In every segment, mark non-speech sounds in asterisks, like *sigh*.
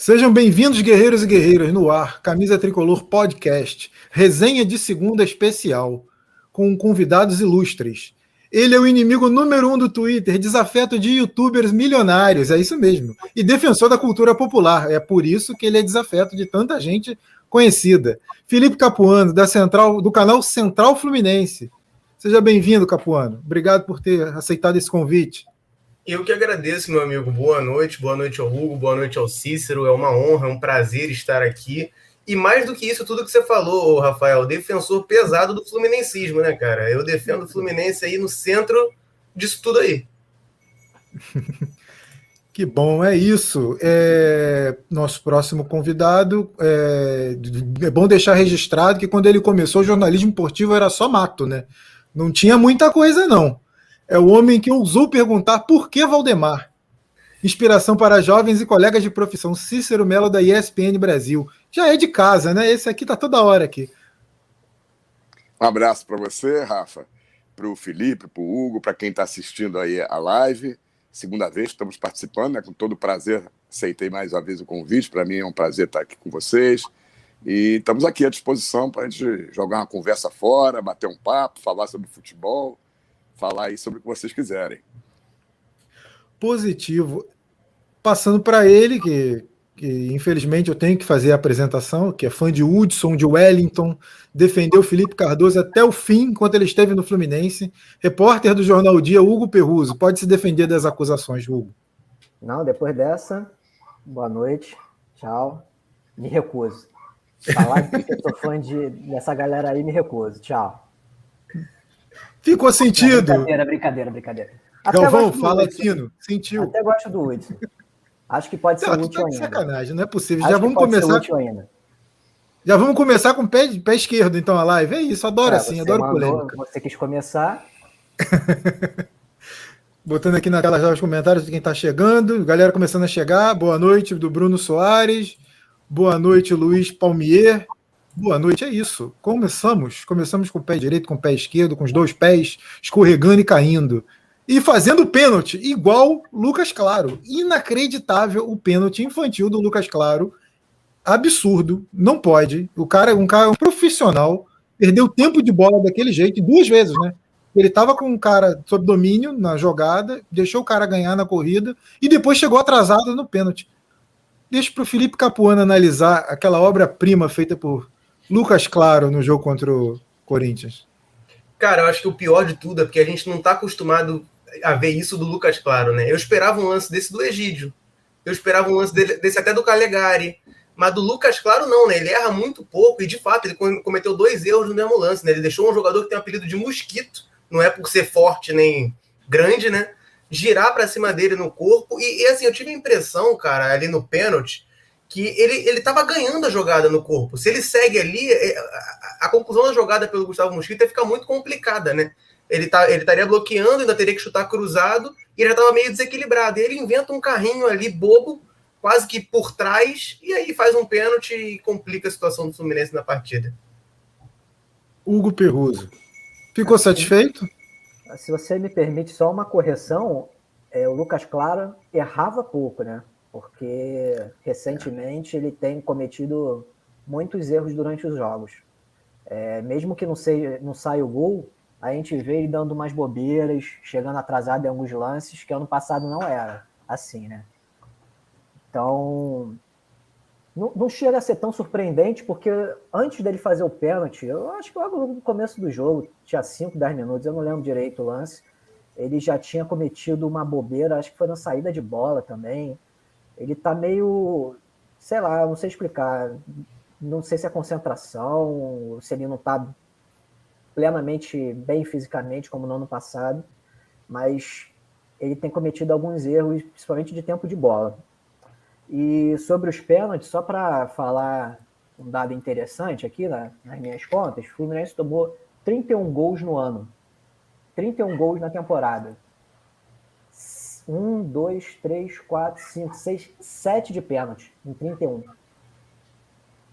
Sejam bem-vindos, guerreiros e guerreiras, no ar, Camisa Tricolor Podcast, resenha de segunda especial, com convidados ilustres. Ele é o inimigo número um do Twitter, desafeto de youtubers milionários, é isso mesmo, e defensor da cultura popular. É por isso que ele é desafeto de tanta gente conhecida. Felipe Capuano, da Central, do canal Central Fluminense. Seja bem-vindo, Capuano. Obrigado por ter aceitado esse convite. Eu que agradeço, meu amigo. Boa noite, boa noite ao Hugo, boa noite ao Cícero. É uma honra, é um prazer estar aqui. E mais do que isso, tudo que você falou, Rafael, defensor pesado do fluminensismo, né, cara? Eu defendo o Fluminense aí no centro disso tudo aí. *laughs* Que bom, é isso. É, nosso próximo convidado. É, é, bom deixar registrado que quando ele começou, o jornalismo esportivo era só mato, né? Não tinha muita coisa, não. É o homem que ousou perguntar por que Valdemar. Inspiração para jovens e colegas de profissão. Cícero Melo da ESPN Brasil. Já é de casa, né? Esse aqui tá toda hora aqui. Um abraço para você, Rafa, para o Felipe, para o Hugo, para quem está assistindo aí a live. Segunda vez que estamos participando, né? Com todo prazer, aceitei mais uma vez o convite. Para mim é um prazer estar aqui com vocês. E estamos aqui à disposição para a gente jogar uma conversa fora, bater um papo, falar sobre futebol falar aí sobre o que vocês quiserem. Positivo. Passando para ele, que, que, infelizmente eu tenho que fazer a apresentação, que é fã de Hudson, de Wellington, defendeu Felipe Cardoso até o fim, enquanto ele esteve no Fluminense. Repórter do Jornal Dia, Hugo Perruso. Pode se defender das acusações, Hugo. Não, depois dessa, boa noite, tchau. Me recuso. Falar que eu sou fã de, dessa galera aí, me recuso. Tchau. Ficou sentido. brincadeira, brincadeira, brincadeira. Até Galvão, fala fino. Sentiu. Até gosto do Hudson. Acho que pode ser não, útil tá ainda. sacanagem, não é possível. Acho Já vamos começar. Já vamos começar com o pé, pé esquerdo, então, a live. É isso, adoro é, assim, adoro mandou, polêmica. Você quis começar. *laughs* Botando aqui na tela já os comentários de quem está chegando. Galera começando a chegar. Boa noite do Bruno Soares. Boa noite, Luiz Palmier. Boa noite, é isso. Começamos. Começamos com o pé direito, com o pé esquerdo, com os dois pés escorregando e caindo. E fazendo pênalti, igual Lucas Claro. Inacreditável o pênalti infantil do Lucas Claro. Absurdo. Não pode. O cara, um cara um profissional, perdeu tempo de bola daquele jeito, duas vezes, né? Ele estava com um cara sob domínio na jogada, deixou o cara ganhar na corrida e depois chegou atrasado no pênalti. Deixa para o Felipe Capuano analisar aquela obra-prima feita por Lucas Claro no jogo contra o Corinthians? Cara, eu acho que o pior de tudo é porque a gente não está acostumado a ver isso do Lucas Claro, né? Eu esperava um lance desse do Egídio. Eu esperava um lance desse até do Calegari. Mas do Lucas Claro, não, né? Ele erra muito pouco e, de fato, ele cometeu dois erros no mesmo lance, né? Ele deixou um jogador que tem o apelido de mosquito, não é por ser forte nem grande, né? Girar para cima dele no corpo. E, e, assim, eu tive a impressão, cara, ali no pênalti, que ele ele estava ganhando a jogada no corpo. Se ele segue ali, é, a, a conclusão da jogada pelo Gustavo Mosquito ia ficar muito complicada, né? Ele, tá, ele estaria bloqueando, ainda teria que chutar cruzado, e ele já estava meio desequilibrado. E ele inventa um carrinho ali bobo, quase que por trás, e aí faz um pênalti e complica a situação do Fluminense na partida. Hugo Perruso. Ficou assim, satisfeito? Se você me permite só uma correção, é, o Lucas Claro errava pouco, né? Porque recentemente ele tem cometido muitos erros durante os jogos. É, mesmo que não, seja, não saia o gol, a gente vê ele dando umas bobeiras, chegando atrasado em alguns lances, que ano passado não era assim, né? Então, não, não chega a ser tão surpreendente, porque antes dele fazer o pênalti, eu acho que logo no começo do jogo, tinha 5, 10 minutos, eu não lembro direito o lance, ele já tinha cometido uma bobeira, acho que foi na saída de bola também, ele tá meio, sei lá, não sei explicar. Não sei se é concentração, se ele não tá plenamente bem fisicamente, como no ano passado, mas ele tem cometido alguns erros, principalmente de tempo de bola. E sobre os pênaltis, só para falar um dado interessante aqui na, nas minhas contas, o Fluminense tomou 31 gols no ano. 31 gols na temporada. Um, dois, três, quatro, cinco, seis, sete de pênalti em 31. O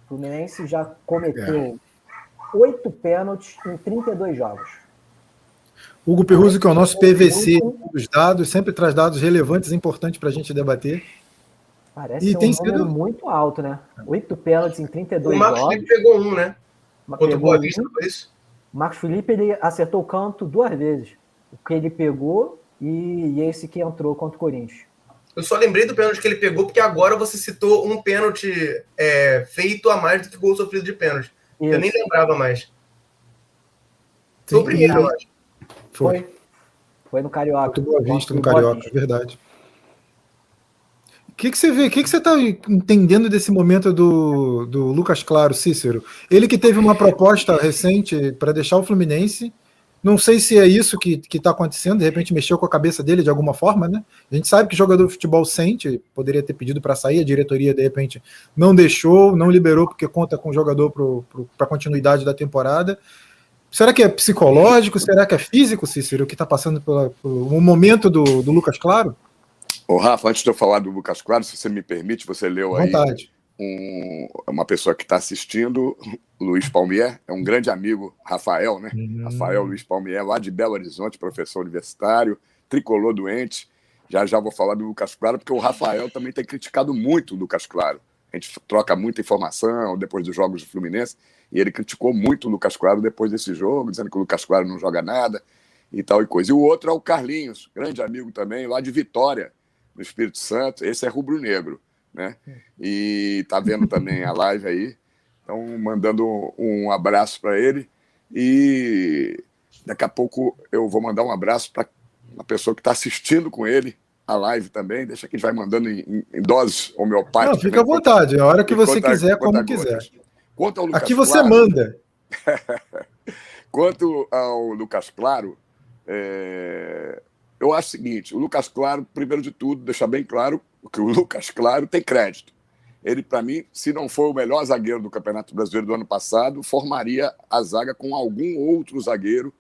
Fluminense já cometeu oito pênaltis em 32 jogos. Hugo Perruso, que é o nosso PVC dos dados, sempre traz dados relevantes e importantes para a gente debater. Parece e um tem número sido... muito alto, né? Oito pênaltis em 32 o Marcos jogos. Felipe pegou um, né? Contra o Boa Vista, foi isso? Marcos Felipe ele acertou o canto duas vezes. O que ele pegou e esse que entrou contra o Corinthians. Eu só lembrei do pênalti que ele pegou, porque agora você citou um pênalti é, feito a mais do que gol sofrido de pênalti. Isso. Eu nem lembrava mais. Foi o primeiro, eu acho. Foi. Foi no Carioca. Muito boa vista no Carioca, verdade. O que, que você vê? O que, que você está entendendo desse momento do, do Lucas Claro, Cícero? Ele que teve uma proposta recente para deixar o Fluminense. Não sei se é isso que está acontecendo, de repente mexeu com a cabeça dele de alguma forma, né? A gente sabe que jogador de futebol sente, poderia ter pedido para sair, a diretoria de repente não deixou, não liberou porque conta com o jogador para a continuidade da temporada. Será que é psicológico? Será que é físico, Cícero, o que está passando pelo, pelo momento do, do Lucas Claro? Ô, Rafa, antes de eu falar do Lucas Claro, se você me permite, você leu aí um, uma pessoa que está assistindo, Luiz Palmier, é um grande amigo, Rafael, né? Uhum. Rafael Luiz Palmier, lá de Belo Horizonte, professor universitário, tricolor doente. Já já vou falar do Lucas Claro, porque o Rafael também tem criticado muito o Lucas Claro. A gente troca muita informação depois dos jogos do Fluminense, e ele criticou muito o Lucas Claro depois desse jogo, dizendo que o Lucas Claro não joga nada e tal e coisa. E o outro é o Carlinhos, grande amigo também, lá de Vitória, no Espírito Santo. Esse é rubro-negro, né? E tá vendo também a live aí. Então, mandando um abraço para ele. E daqui a pouco eu vou mandar um abraço para uma pessoa que está assistindo com ele a live também. Deixa que a gente vai mandando em, em doses homeopáticas. Não, fica à vontade, a hora que você conta, quiser, como quiser. Quanto ao Lucas Aqui você claro, manda. *laughs* Quanto ao Lucas Claro, é, eu acho o seguinte: o Lucas Claro, primeiro de tudo, deixar bem claro que o *laughs* Lucas Claro tem crédito. Ele, para mim, se não for o melhor zagueiro do Campeonato Brasileiro do ano passado, formaria a zaga com algum outro zagueiro,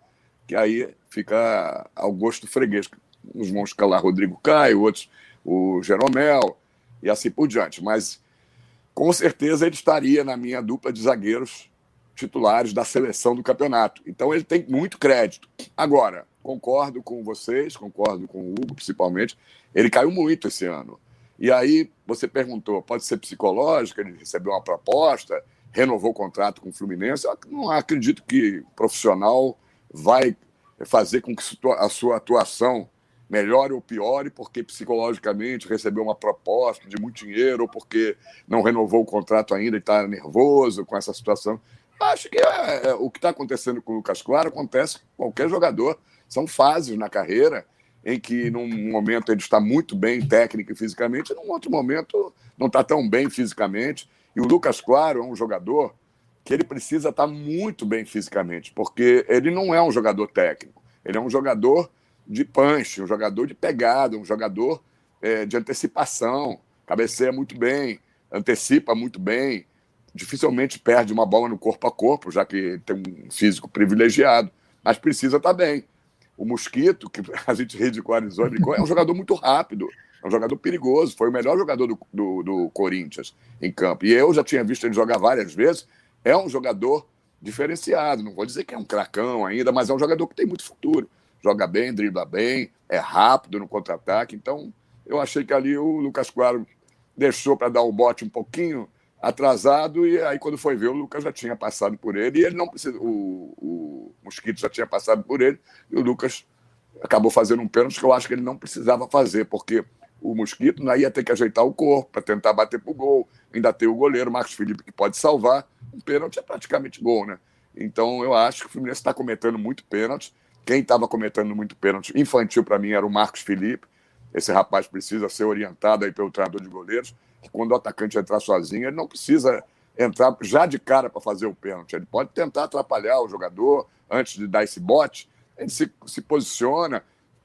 que aí fica ao gosto freguês. Uns vão escalar Rodrigo Caio, outros o Jeromel, e assim por diante. Mas com certeza ele estaria na minha dupla de zagueiros titulares da seleção do campeonato. Então ele tem muito crédito. Agora, concordo com vocês, concordo com o Hugo principalmente, ele caiu muito esse ano. E aí você perguntou, pode ser psicológico, ele recebeu uma proposta, renovou o contrato com o Fluminense. Eu não acredito que profissional vai fazer com que a sua atuação melhore ou piore porque psicologicamente recebeu uma proposta de muito dinheiro ou porque não renovou o contrato ainda e está nervoso com essa situação. Acho que é, é, o que está acontecendo com o Lucas Claro acontece com qualquer jogador. São fases na carreira em que, num momento, ele está muito bem técnico e fisicamente, e num outro momento, não está tão bem fisicamente. E o Lucas Claro é um jogador que ele precisa estar muito bem fisicamente, porque ele não é um jogador técnico, ele é um jogador de punch, um jogador de pegada, um jogador é, de antecipação, cabeceia muito bem, antecipa muito bem, dificilmente perde uma bola no corpo a corpo, já que tem um físico privilegiado, mas precisa estar bem. O Mosquito, que *laughs* a gente ridicularizou, é um jogador muito rápido, é um jogador perigoso, foi o melhor jogador do, do, do, Corinthians em campo. E eu já tinha visto ele jogar várias vezes. É um jogador diferenciado, não vou dizer que é um cracão ainda, mas é um jogador que tem muito futuro. Joga bem, dribla bem, é rápido no contra-ataque. Então, eu achei que ali o Lucas Claro deixou para dar o bote um pouquinho atrasado, e aí quando foi ver, o Lucas já tinha passado por ele, e ele não precisa. O, o Mosquito já tinha passado por ele, e o Lucas acabou fazendo um pênalti que eu acho que ele não precisava fazer, porque o Mosquito não ia ter que ajeitar o corpo para tentar bater pro gol, ainda tem o goleiro, Marcos Felipe, que pode salvar. Um pênalti é praticamente gol, né? Então eu acho que o Fluminense está cometendo muito pênalti. Quem estava cometendo muito pênalti infantil para mim era o Marcos Felipe. Esse rapaz precisa ser orientado aí pelo treinador de goleiros quando o atacante entrar sozinho, ele não precisa entrar já de cara para fazer o pênalti. Ele pode tentar atrapalhar o jogador antes de dar esse bote. Ele se, se posiciona,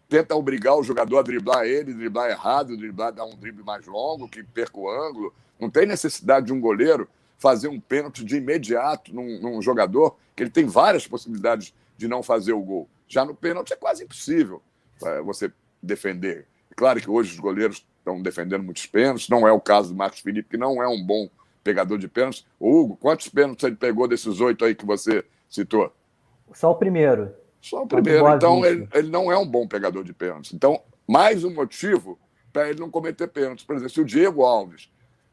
tenta obrigar o jogador a driblar ele, driblar errado, driblar, dar um drible mais longo, que perca o ângulo. Não tem necessidade de um goleiro fazer um pênalti de imediato num, num jogador, que ele tem várias possibilidades de não fazer o gol. Já no pênalti é quase impossível é, você defender. Claro que hoje os goleiros estão defendendo muitos pênaltis. Não é o caso do Marcos Felipe, que não é um bom pegador de pênaltis. Hugo, quantos pênaltis ele pegou desses oito aí que você citou? Só o primeiro. Só o primeiro. Então, ele, ele, não é um bom pegador de pênaltis. Então, mais um motivo para ele não cometer pênalti. Por exemplo, se o Diego Alves,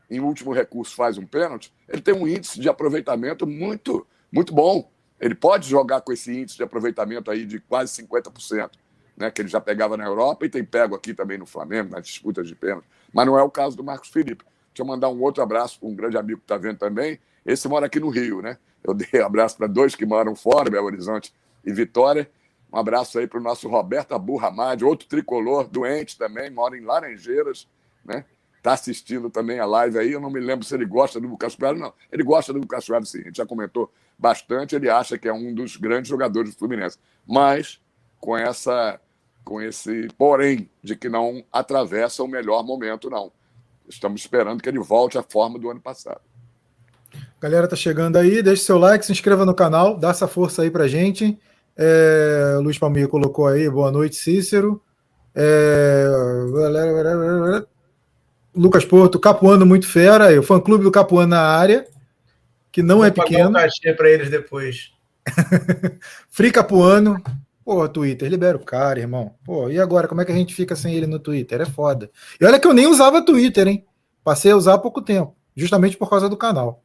em último recurso, faz um pênalti, ele tem um índice de aproveitamento muito, muito bom. Ele pode jogar com esse índice de aproveitamento aí de quase 50%, né, que ele já pegava na Europa e tem pego aqui também no Flamengo, nas disputas de pênalti. Mas não é o caso do Marcos Felipe. Deixa eu mandar um outro abraço para um grande amigo que está vendo também. Esse mora aqui no Rio, né? Eu dei abraço para dois que moram fora, Belo Horizonte e Vitória. Um abraço aí para o nosso Roberto Abu Hamad, outro tricolor, doente também, mora em Laranjeiras, né? Está assistindo também a live aí. Eu não me lembro se ele gosta do Lucas Coelho, não. Ele gosta do Lucas Coelho, sim. A gente já comentou bastante. Ele acha que é um dos grandes jogadores do Fluminense. Mas com essa com esse porém de que não atravessa o melhor momento, não. Estamos esperando que ele volte à forma do ano passado. Galera tá chegando aí, deixe seu like, se inscreva no canal, dá essa força aí pra gente. É, Luiz Palmeira colocou aí, boa noite, Cícero. É, Lucas Porto, Capuano muito fera, o fã clube do Capuano na área, que não Vou é pequeno. Vou um para eles depois. *laughs* Free Capuano, Pô, Twitter, libera o cara, irmão. Pô, e agora, como é que a gente fica sem ele no Twitter? É foda. E olha que eu nem usava Twitter, hein? Passei a usar há pouco tempo, justamente por causa do canal.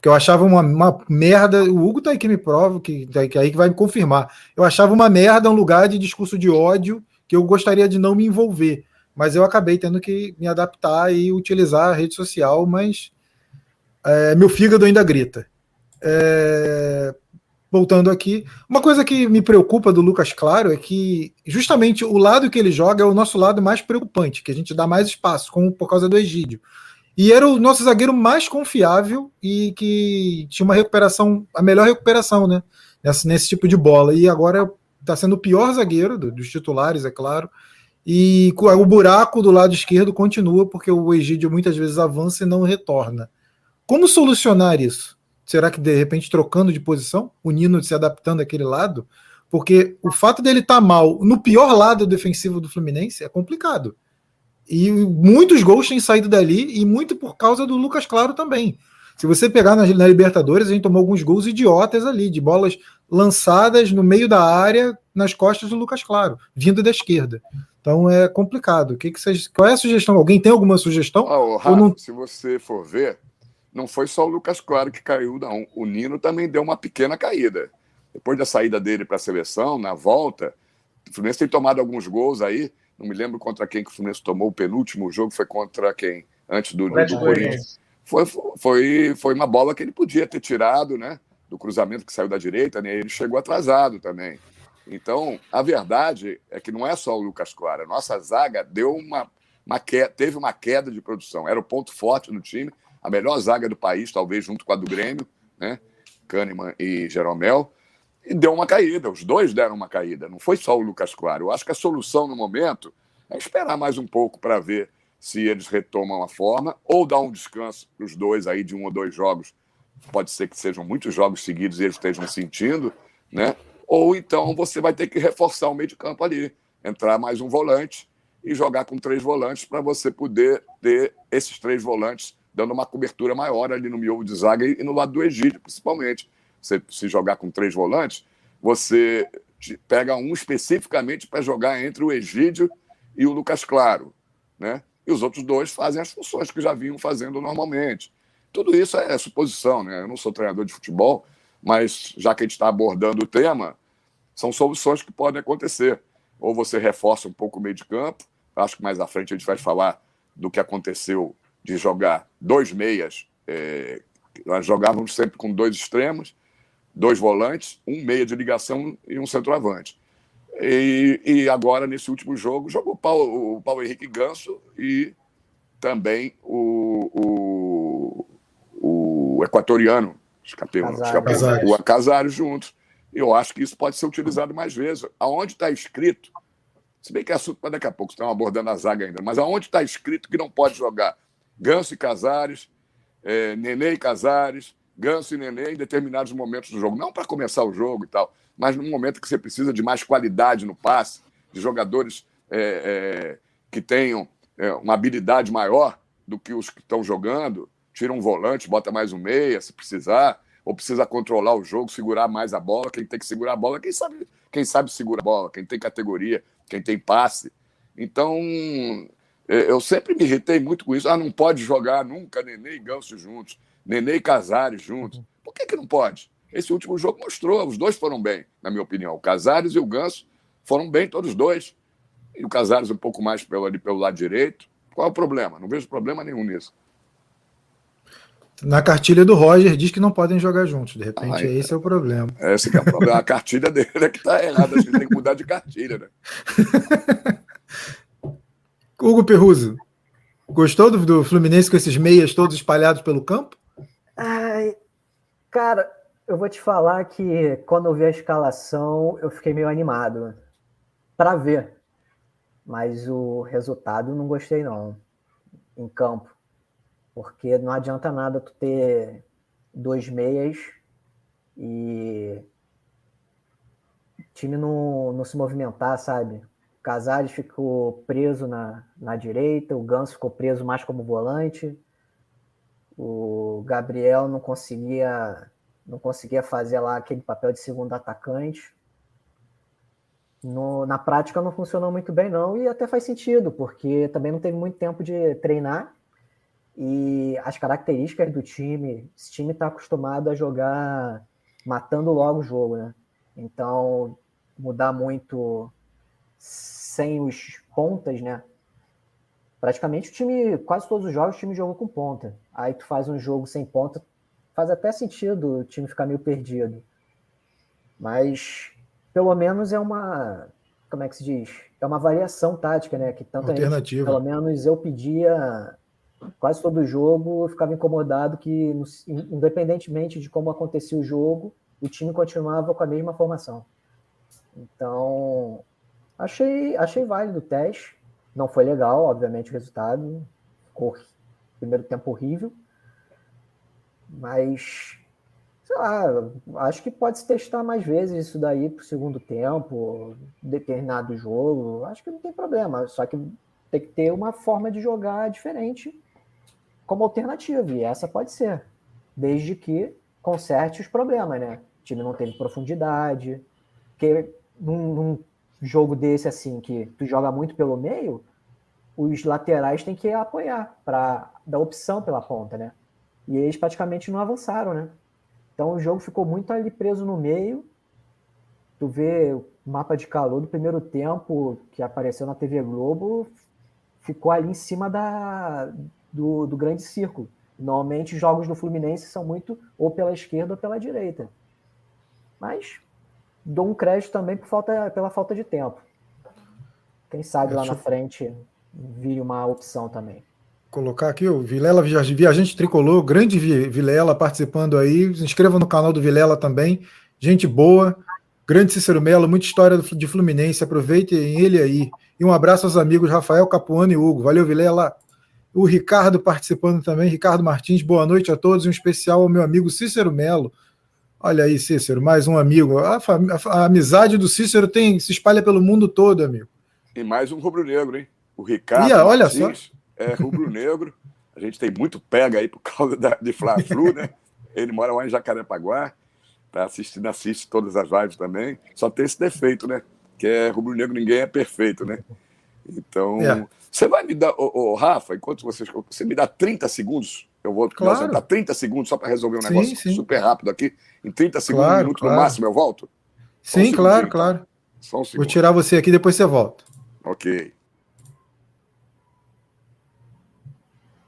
Que eu achava uma, uma merda. O Hugo tá aí que me prova, que, tá que aí que vai me confirmar. Eu achava uma merda um lugar de discurso de ódio que eu gostaria de não me envolver. Mas eu acabei tendo que me adaptar e utilizar a rede social, mas é, meu fígado ainda grita. É, voltando aqui, uma coisa que me preocupa do Lucas Claro é que justamente o lado que ele joga é o nosso lado mais preocupante, que a gente dá mais espaço, por causa do Egídio. E era o nosso zagueiro mais confiável e que tinha uma recuperação, a melhor recuperação, né? Nesse, nesse tipo de bola. E agora está sendo o pior zagueiro dos titulares, é claro. E o buraco do lado esquerdo continua, porque o Egídio muitas vezes avança e não retorna. Como solucionar isso? Será que de repente trocando de posição, o Nino se adaptando àquele lado? Porque o fato dele estar tá mal no pior lado defensivo do Fluminense é complicado. E muitos gols têm saído dali, e muito por causa do Lucas Claro também. Se você pegar na, na, Libertadores, a gente tomou alguns gols idiotas ali, de bolas lançadas no meio da área, nas costas do Lucas Claro, vindo da esquerda. Então é complicado. O que, que vocês, qual é a sugestão? Alguém tem alguma sugestão? Oh, Rafa, não... Se você for ver, não foi só o Lucas Claro que caiu, não. O Nino também deu uma pequena caída. Depois da saída dele para a seleção, na volta, o Fluminense tem tomado alguns gols aí. Não me lembro contra quem que o Fluminense tomou o penúltimo jogo, foi contra quem? Antes do, do, do Corinthians. Foi, foi, foi uma bola que ele podia ter tirado, né? Do cruzamento que saiu da direita, né? Ele chegou atrasado também. Então, a verdade é que não é só o Lucas Claro. A nossa zaga deu uma, uma queda, teve uma queda de produção. Era o ponto forte no time a melhor zaga do país, talvez junto com a do Grêmio, né? Kahneman e Jeromel, e deu uma caída. Os dois deram uma caída, não foi só o Lucas Claro. Eu acho que a solução no momento é esperar mais um pouco para ver se eles retomam a forma ou dar um descanso para os dois aí de um ou dois jogos. Pode ser que sejam muitos jogos seguidos e eles estejam sentindo, né? Ou então você vai ter que reforçar o meio de campo ali, entrar mais um volante e jogar com três volantes para você poder ter esses três volantes dando uma cobertura maior ali no miolo de zaga e no lado do Egídio, principalmente. Você se jogar com três volantes, você pega um especificamente para jogar entre o Egídio e o Lucas Claro, né? E os outros dois fazem as funções que já vinham fazendo normalmente. Tudo isso é suposição, né? Eu não sou treinador de futebol, mas já que a gente está abordando o tema, são soluções que podem acontecer. Ou você reforça um pouco o meio de campo, acho que mais à frente a gente vai falar do que aconteceu de jogar dois meias. É, nós jogávamos sempre com dois extremos, dois volantes, um meia de ligação e um centroavante. E, e agora, nesse último jogo, jogou o Paulo, o Paulo Henrique Ganso e também o, o, o equatoriano, escapei, escapei, o Casares juntos. Eu acho que isso pode ser utilizado mais vezes. Aonde está escrito, se bem que é assunto para daqui a pouco, estão abordando a zaga ainda, mas aonde está escrito que não pode jogar Ganso e Casares, é, Nenê e Casares, Ganso e Nenê em determinados momentos do jogo. Não para começar o jogo e tal, mas num momento que você precisa de mais qualidade no passe, de jogadores é, é, que tenham é, uma habilidade maior do que os que estão jogando. Tira um volante, bota mais um meia, se precisar, ou precisa controlar o jogo, segurar mais a bola. Quem tem que segurar a bola, quem sabe, quem sabe segura a bola, quem tem categoria, quem tem passe. Então, Eu sempre me irritei muito com isso. Ah, não pode jogar nunca Nenê e Ganso juntos, Nenê e Casares juntos. Por que, que não pode? Esse último jogo mostrou, os dois foram bem, na minha opinião. O Casares e o Ganso foram bem, todos dois. E o Casares um pouco mais pelo, ali, pelo lado direito. Qual é o problema? Não vejo problema nenhum nisso. Na cartilha do Roger diz que não podem jogar juntos. De repente, ah, esse é o problema. Esse é o problema. A cartilha dele é que está errada. A gente tem que mudar de cartilha, né? *laughs* Hugo Perruso, gostou do, do, Fluminense com esses meias todos espalhados pelo campo? Ai, cara, eu vou te falar que quando eu vi a escalação, eu fiquei meio animado para ver. Mas o resultado não gostei não em campo. Porque não adianta nada tu ter dois meias e o time não, não se movimentar, sabe? Casares ficou preso na, na direita, o Ganso ficou preso mais como volante, o Gabriel não conseguia não conseguia fazer lá aquele papel de segundo atacante. No, na prática não funcionou muito bem, não, e até faz sentido, porque também não teve muito tempo de treinar. E as características do time, esse time está acostumado a jogar matando logo o jogo, né? Então, mudar muito sem os pontas, né? Praticamente o time, quase todos os jogos, o time jogou com ponta. Aí tu faz um jogo sem ponta, faz até sentido o time ficar meio perdido. Mas pelo menos é uma. Como é que se diz? É uma variação tática, né? Que tanto Alternativa. Gente, pelo menos eu pedia quase todo o jogo, eu ficava incomodado que, independentemente de como acontecia o jogo, o time continuava com a mesma formação. Então, achei, achei válido o teste. Não foi legal, obviamente, o resultado. Ficou primeiro tempo horrível. Mas, sei lá, acho que pode se testar mais vezes isso daí para o segundo tempo, determinado jogo. Acho que não tem problema. Só que tem que ter uma forma de jogar diferente como alternativa. E essa pode ser, desde que conserte os problemas, né? O time não teve profundidade. Porque num jogo desse, assim, que tu joga muito pelo meio, os laterais têm que apoiar para dar opção pela ponta, né? E eles praticamente não avançaram, né? Então o jogo ficou muito ali preso no meio. Tu vê o mapa de calor do primeiro tempo que apareceu na TV Globo, ficou ali em cima da, do, do grande círculo. Normalmente os jogos do Fluminense são muito ou pela esquerda ou pela direita. Mas dou um crédito também por falta, pela falta de tempo. Quem sabe lá na frente vire uma opção também colocar aqui o Vilela Viajante Tricolor, grande Vilela participando aí. Se inscreva no canal do Vilela também. Gente boa. Grande Cícero Melo, muita história de Fluminense. Aproveitem ele aí. E um abraço aos amigos Rafael Capuano e Hugo. Valeu, Vilela. O Ricardo participando também. Ricardo Martins, boa noite a todos. Um especial ao meu amigo Cícero Melo. Olha aí, Cícero, mais um amigo. A, a, a amizade do Cícero tem, se espalha pelo mundo todo, amigo. E mais um rubro-negro, hein? O Ricardo. E, olha Martins. só é rubro-negro. A gente tem muito pega aí por causa da, de Fla-Flu, né? Ele mora lá em Jacarepaguá, tá assistindo, assiste todas as lives também. Só tem esse defeito, né? Que é rubro-negro, ninguém é perfeito, né? Então, é. você vai me dar, ô, ô, Rafa, enquanto vocês. Você me dá 30 segundos, eu vou claro. dar 30 segundos só para resolver um sim, negócio sim. super rápido aqui. Em 30 segundos, claro, um minuto claro. no máximo, eu volto? Sim, um claro, claro. Só um segundo. Vou tirar você aqui, depois você volta. Ok.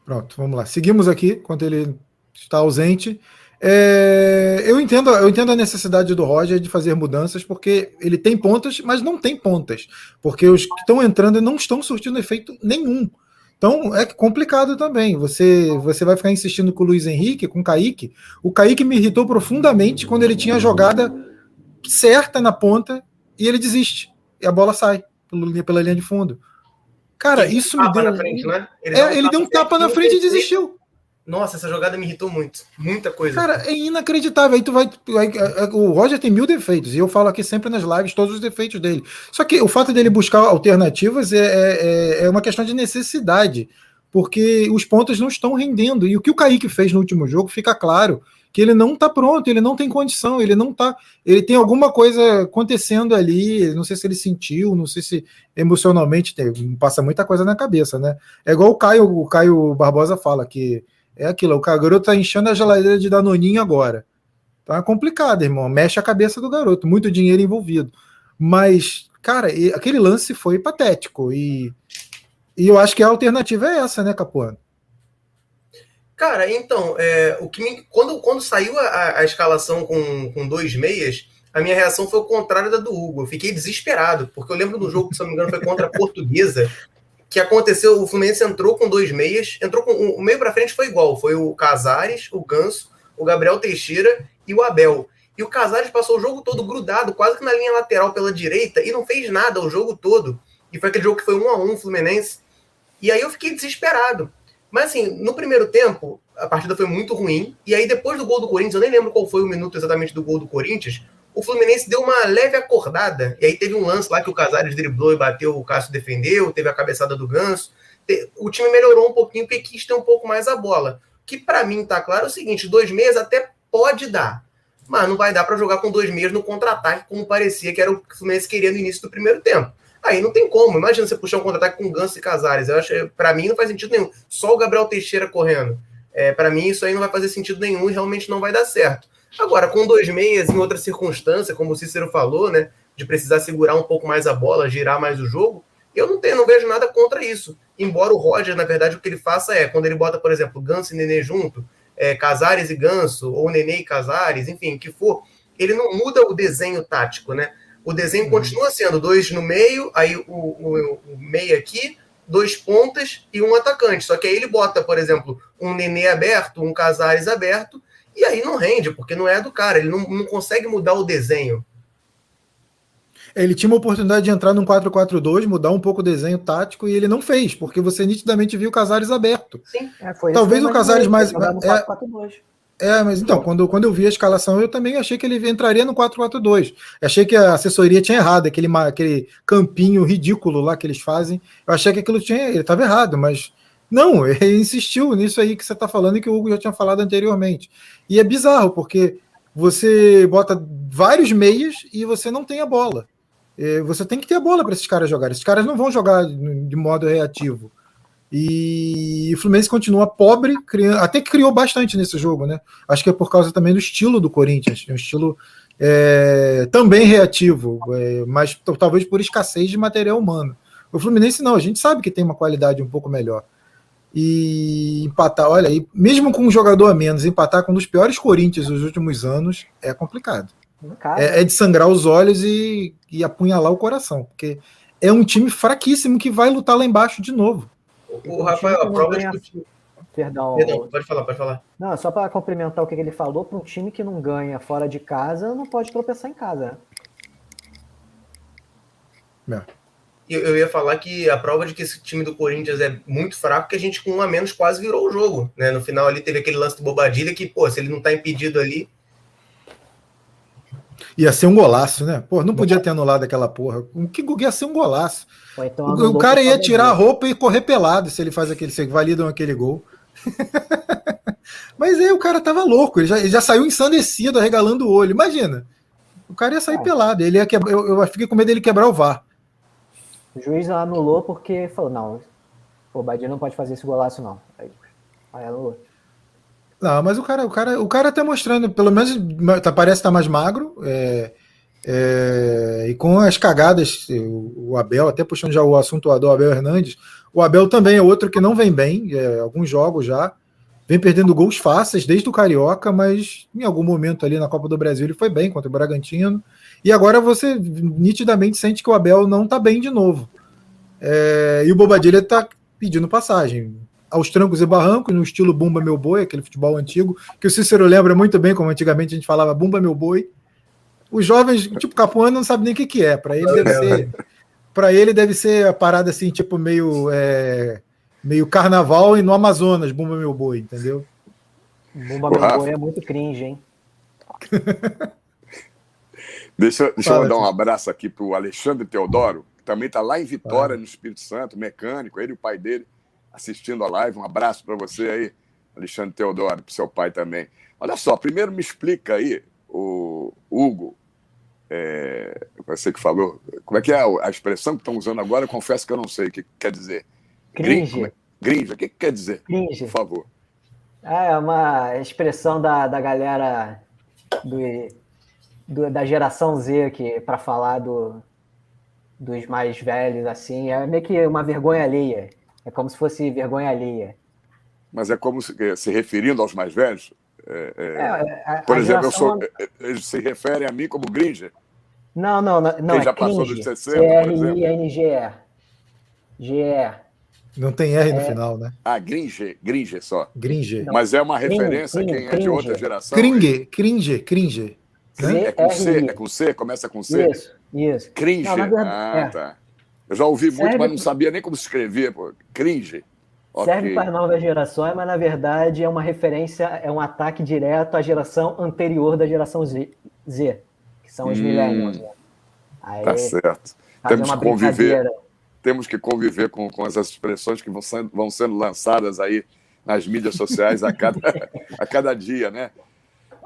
Pronto, vamos lá. Seguimos aqui, enquanto ele está ausente. É, eu, entendo, eu entendo a necessidade do Roger de fazer mudanças, porque ele tem pontas, mas não tem pontas. Porque os que estão entrando não estão surtindo efeito nenhum. Então é complicado também. Você, você vai ficar insistindo com o Luiz Henrique, com o Kaique. O Kaique me irritou profundamente quando ele tinha a jogada certa na ponta e ele desiste. E a bola sai pela linha de fundo. Cara, ele isso me deu. Frente, né? Ele, é, ele deu um tapa na frente e desistiu. Nossa, essa jogada me irritou muito. Muita coisa. Cara, é inacreditável. Aí tu vai, vai, é, é, O Roger tem mil defeitos. E eu falo aqui sempre nas lives todos os defeitos dele. Só que o fato dele buscar alternativas é, é, é uma questão de necessidade. porque os pontos não estão rendendo. E o que o Kaique fez no último jogo fica claro que ele não está pronto, ele não tem condição, ele não tá. Ele tem alguma coisa acontecendo ali, não sei se ele sentiu, não sei se emocionalmente tem, passa muita coisa na cabeça, né? É igual o Caio, o Caio Barbosa fala, que é aquilo, o garoto tá enchendo a geladeira de Danoninho agora. Tá complicado, irmão. Mexe a cabeça do garoto, muito dinheiro envolvido. Mas, cara, aquele lance foi patético. E, e eu acho que a alternativa é essa, né, Capuano? Cara, então, é, o que me, quando, quando saiu a, a, escalação com, com dois meias, a minha reação foi o contrário da do Hugo. Eu fiquei desesperado, porque eu lembro do jogo se não me engano, foi contra a Portuguesa, que aconteceu, o Fluminense entrou com dois meias, entrou com o meio para frente foi igual, foi o Casares, o Ganso, o Gabriel Teixeira e o Abel. E o Casares passou o jogo todo grudado, quase que na linha lateral pela direita, e não fez nada o jogo todo. E foi aquele jogo que foi um a um Fluminense. E aí eu fiquei desesperado. Mas assim, no primeiro tempo, a partida foi muito ruim. E aí, depois do gol do Corinthians, eu nem lembro qual foi o minuto exatamente do gol do Corinthians. O Fluminense deu uma leve acordada. E aí teve um lance lá que o Casares driblou e bateu, o Cássio defendeu, teve a cabeçada do Ganso. O time melhorou um pouquinho porque quis ter um pouco mais a bola. Que para mim tá claro é o seguinte: dois meses até pode dar. Mas não vai dar para jogar com dois meses no contra-ataque, como parecia que era o que o Fluminense queria no início do primeiro tempo. Aí não tem como. Imagina você puxar um contra-ataque com Ganso e Casares. Eu acho, para mim não faz sentido nenhum. Só o Gabriel Teixeira correndo. É, para mim isso aí não vai fazer sentido nenhum e realmente não vai dar certo. Agora, com dois meias em outra circunstância, como o Cícero falou, né, de precisar segurar um pouco mais a bola, girar mais o jogo, eu não tenho, não vejo nada contra isso. Embora o Roger, na verdade, o que ele faça é, quando ele bota, por exemplo, Ganso e Nenê junto, é, Casares e Ganso, ou Nenê e Casares, enfim, o que for, ele não muda o desenho tático, né? o desenho uhum. continua sendo dois no meio, aí o, o, o meio aqui, dois pontas e um atacante. Só que aí ele bota, por exemplo, um Nenê aberto, um Casares aberto, e aí não rende, porque não é do cara, ele não, não consegue mudar o desenho. Ele tinha uma oportunidade de entrar num 4-4-2, mudar um pouco o desenho tático, e ele não fez, porque você nitidamente viu o Casares aberto. Sim, é, Talvez o Casares mais. É, é, mas então, quando, quando eu vi a escalação, eu também achei que ele entraria no 4-4-2. Achei que a assessoria tinha errado, aquele, aquele campinho ridículo lá que eles fazem. Eu achei que aquilo tinha. Ele estava errado, mas. Não, *laughs* ele insistiu nisso aí que você está falando e que o Hugo já tinha falado anteriormente. E é bizarro, porque você bota vários meias e você não tem a bola. É, você tem que ter a bola para esses caras jogarem. Esses caras não vão jogar de modo reativo. E o Fluminense continua pobre, até que criou bastante nesse jogo, né? Acho que é por causa também do estilo do Corinthians, um estilo é, também reativo, é, mas talvez por escassez de material humano. O Fluminense não, a gente sabe que tem uma qualidade um pouco melhor. E empatar, olha, e mesmo com um jogador a menos, empatar com um dos piores Corinthians dos últimos anos é complicado. É, é, de sangrar os olhos e, e apunhalar o coração, porque é um time fraquíssimo que vai lutar lá embaixo de novo. O, Rafael, a prova ganha... de Perdão. Perdão, pode falar, pode falar. Não, só para complementar o que ele falou, para um time que não ganha fora de casa, não pode tropeçar em casa. Não. Eu, eu ia falar que a prova de que esse time do Corinthians é muito fraco, que a gente com um a menos quase virou o jogo. Né? No final ali teve aquele lance do Bobadilha que, pô, se ele não tá impedido ali, Ia ser um golaço, né? Pô, não podia ter anulado aquela porra. O que ia ser um golaço. Então o, o cara ia tirar a roupa e correr pelado se ele faz aquele, se validam aquele gol. *laughs* Mas aí o cara tava louco, ele já, ele já saiu ensandecido, arregalando o olho. Imagina. O cara ia sair é. pelado. Ele ia quebrar, eu, eu fiquei com medo dele quebrar o VAR. O juiz anulou porque falou: não, o Badinho não pode fazer esse golaço, não. Aí, aí anulou. Não, mas o cara, o cara, o cara tá mostrando, pelo menos tá, parece estar tá mais magro. É, é, e com as cagadas, o, o, Abel, até puxando já o assunto do Abel Hernandes, o Abel também é outro que não vem bem, é, alguns jogos já, vem perdendo gols fáceis desde o Carioca, mas em algum momento ali na Copa do Brasil ele foi bem contra o Bragantino. E agora você nitidamente sente que o Abel não tá bem de novo. É, e o Bobadilha tá pedindo passagem aos trancos e barrancos, no estilo Bumba Meu Boi, aquele futebol antigo, que o Cícero lembra muito bem, como antigamente a gente falava Bumba Meu Boi. Os jovens, tipo Capuano, não sabem nem o que, que é. Para ele deve ser. Para ele deve ser a parada assim, tipo, meio, é, meio carnaval e no Amazonas, Bumba Meu Boi, entendeu? Bumba Meu Boi é muito cringe, hein? *laughs* deixa deixa eu dar um abraço aqui pro Alexandre Teodoro, que também está lá em Vitória, no Espírito Santo, mecânico, ele e o pai dele assistindo a live. Um abraço para você aí, Alexandre Teodoro, para seu pai também. Olha só, primeiro me explica aí, o Hugo, é, você que falou, como é que é a expressão que estão usando agora? Eu confesso que eu não sei o que quer dizer. Cringe. Gringe, o que, que quer dizer? Cringe. Por favor. É uma expressão da, da galera do, do da geração Z que para falar do, dos mais velhos, assim, é meio que uma vergonha alheia. É como se fosse vergonha alheia. Mas é como se, se referindo aos mais velhos? É, é... É, a- por a exemplo, eu geração- sou, eles se referem a mim como Gringer. Não, não, não. não Quem é já passou cringe. dos 60, por exemplo. C-R-I-N-G-E. G-E. Não tem R no final, né? Ah, Gringer, Gringer só. Gringe. Mas é uma referência a quem é de outra geração. Cringe, cringe, cringe. Né? É com C, é com C, começa com C. Isso, isso. Cringe. Não, verdade, ah, é. tá. Eu já ouvi muito, Serve- mas não sabia nem como se escrever. Pô. Cringe. Serve Ok. para novas gerações, mas na verdade é uma referência, é um ataque direto à geração anterior da geração Z, Z, que são os Hum, millennials. Né? Aí, Tá certo. fazer Temos que conviver, temos que conviver com, com essas expressões que vão sendo, vão sendo lançadas aí nas mídias sociais a cada, *laughs* a cada dia, né?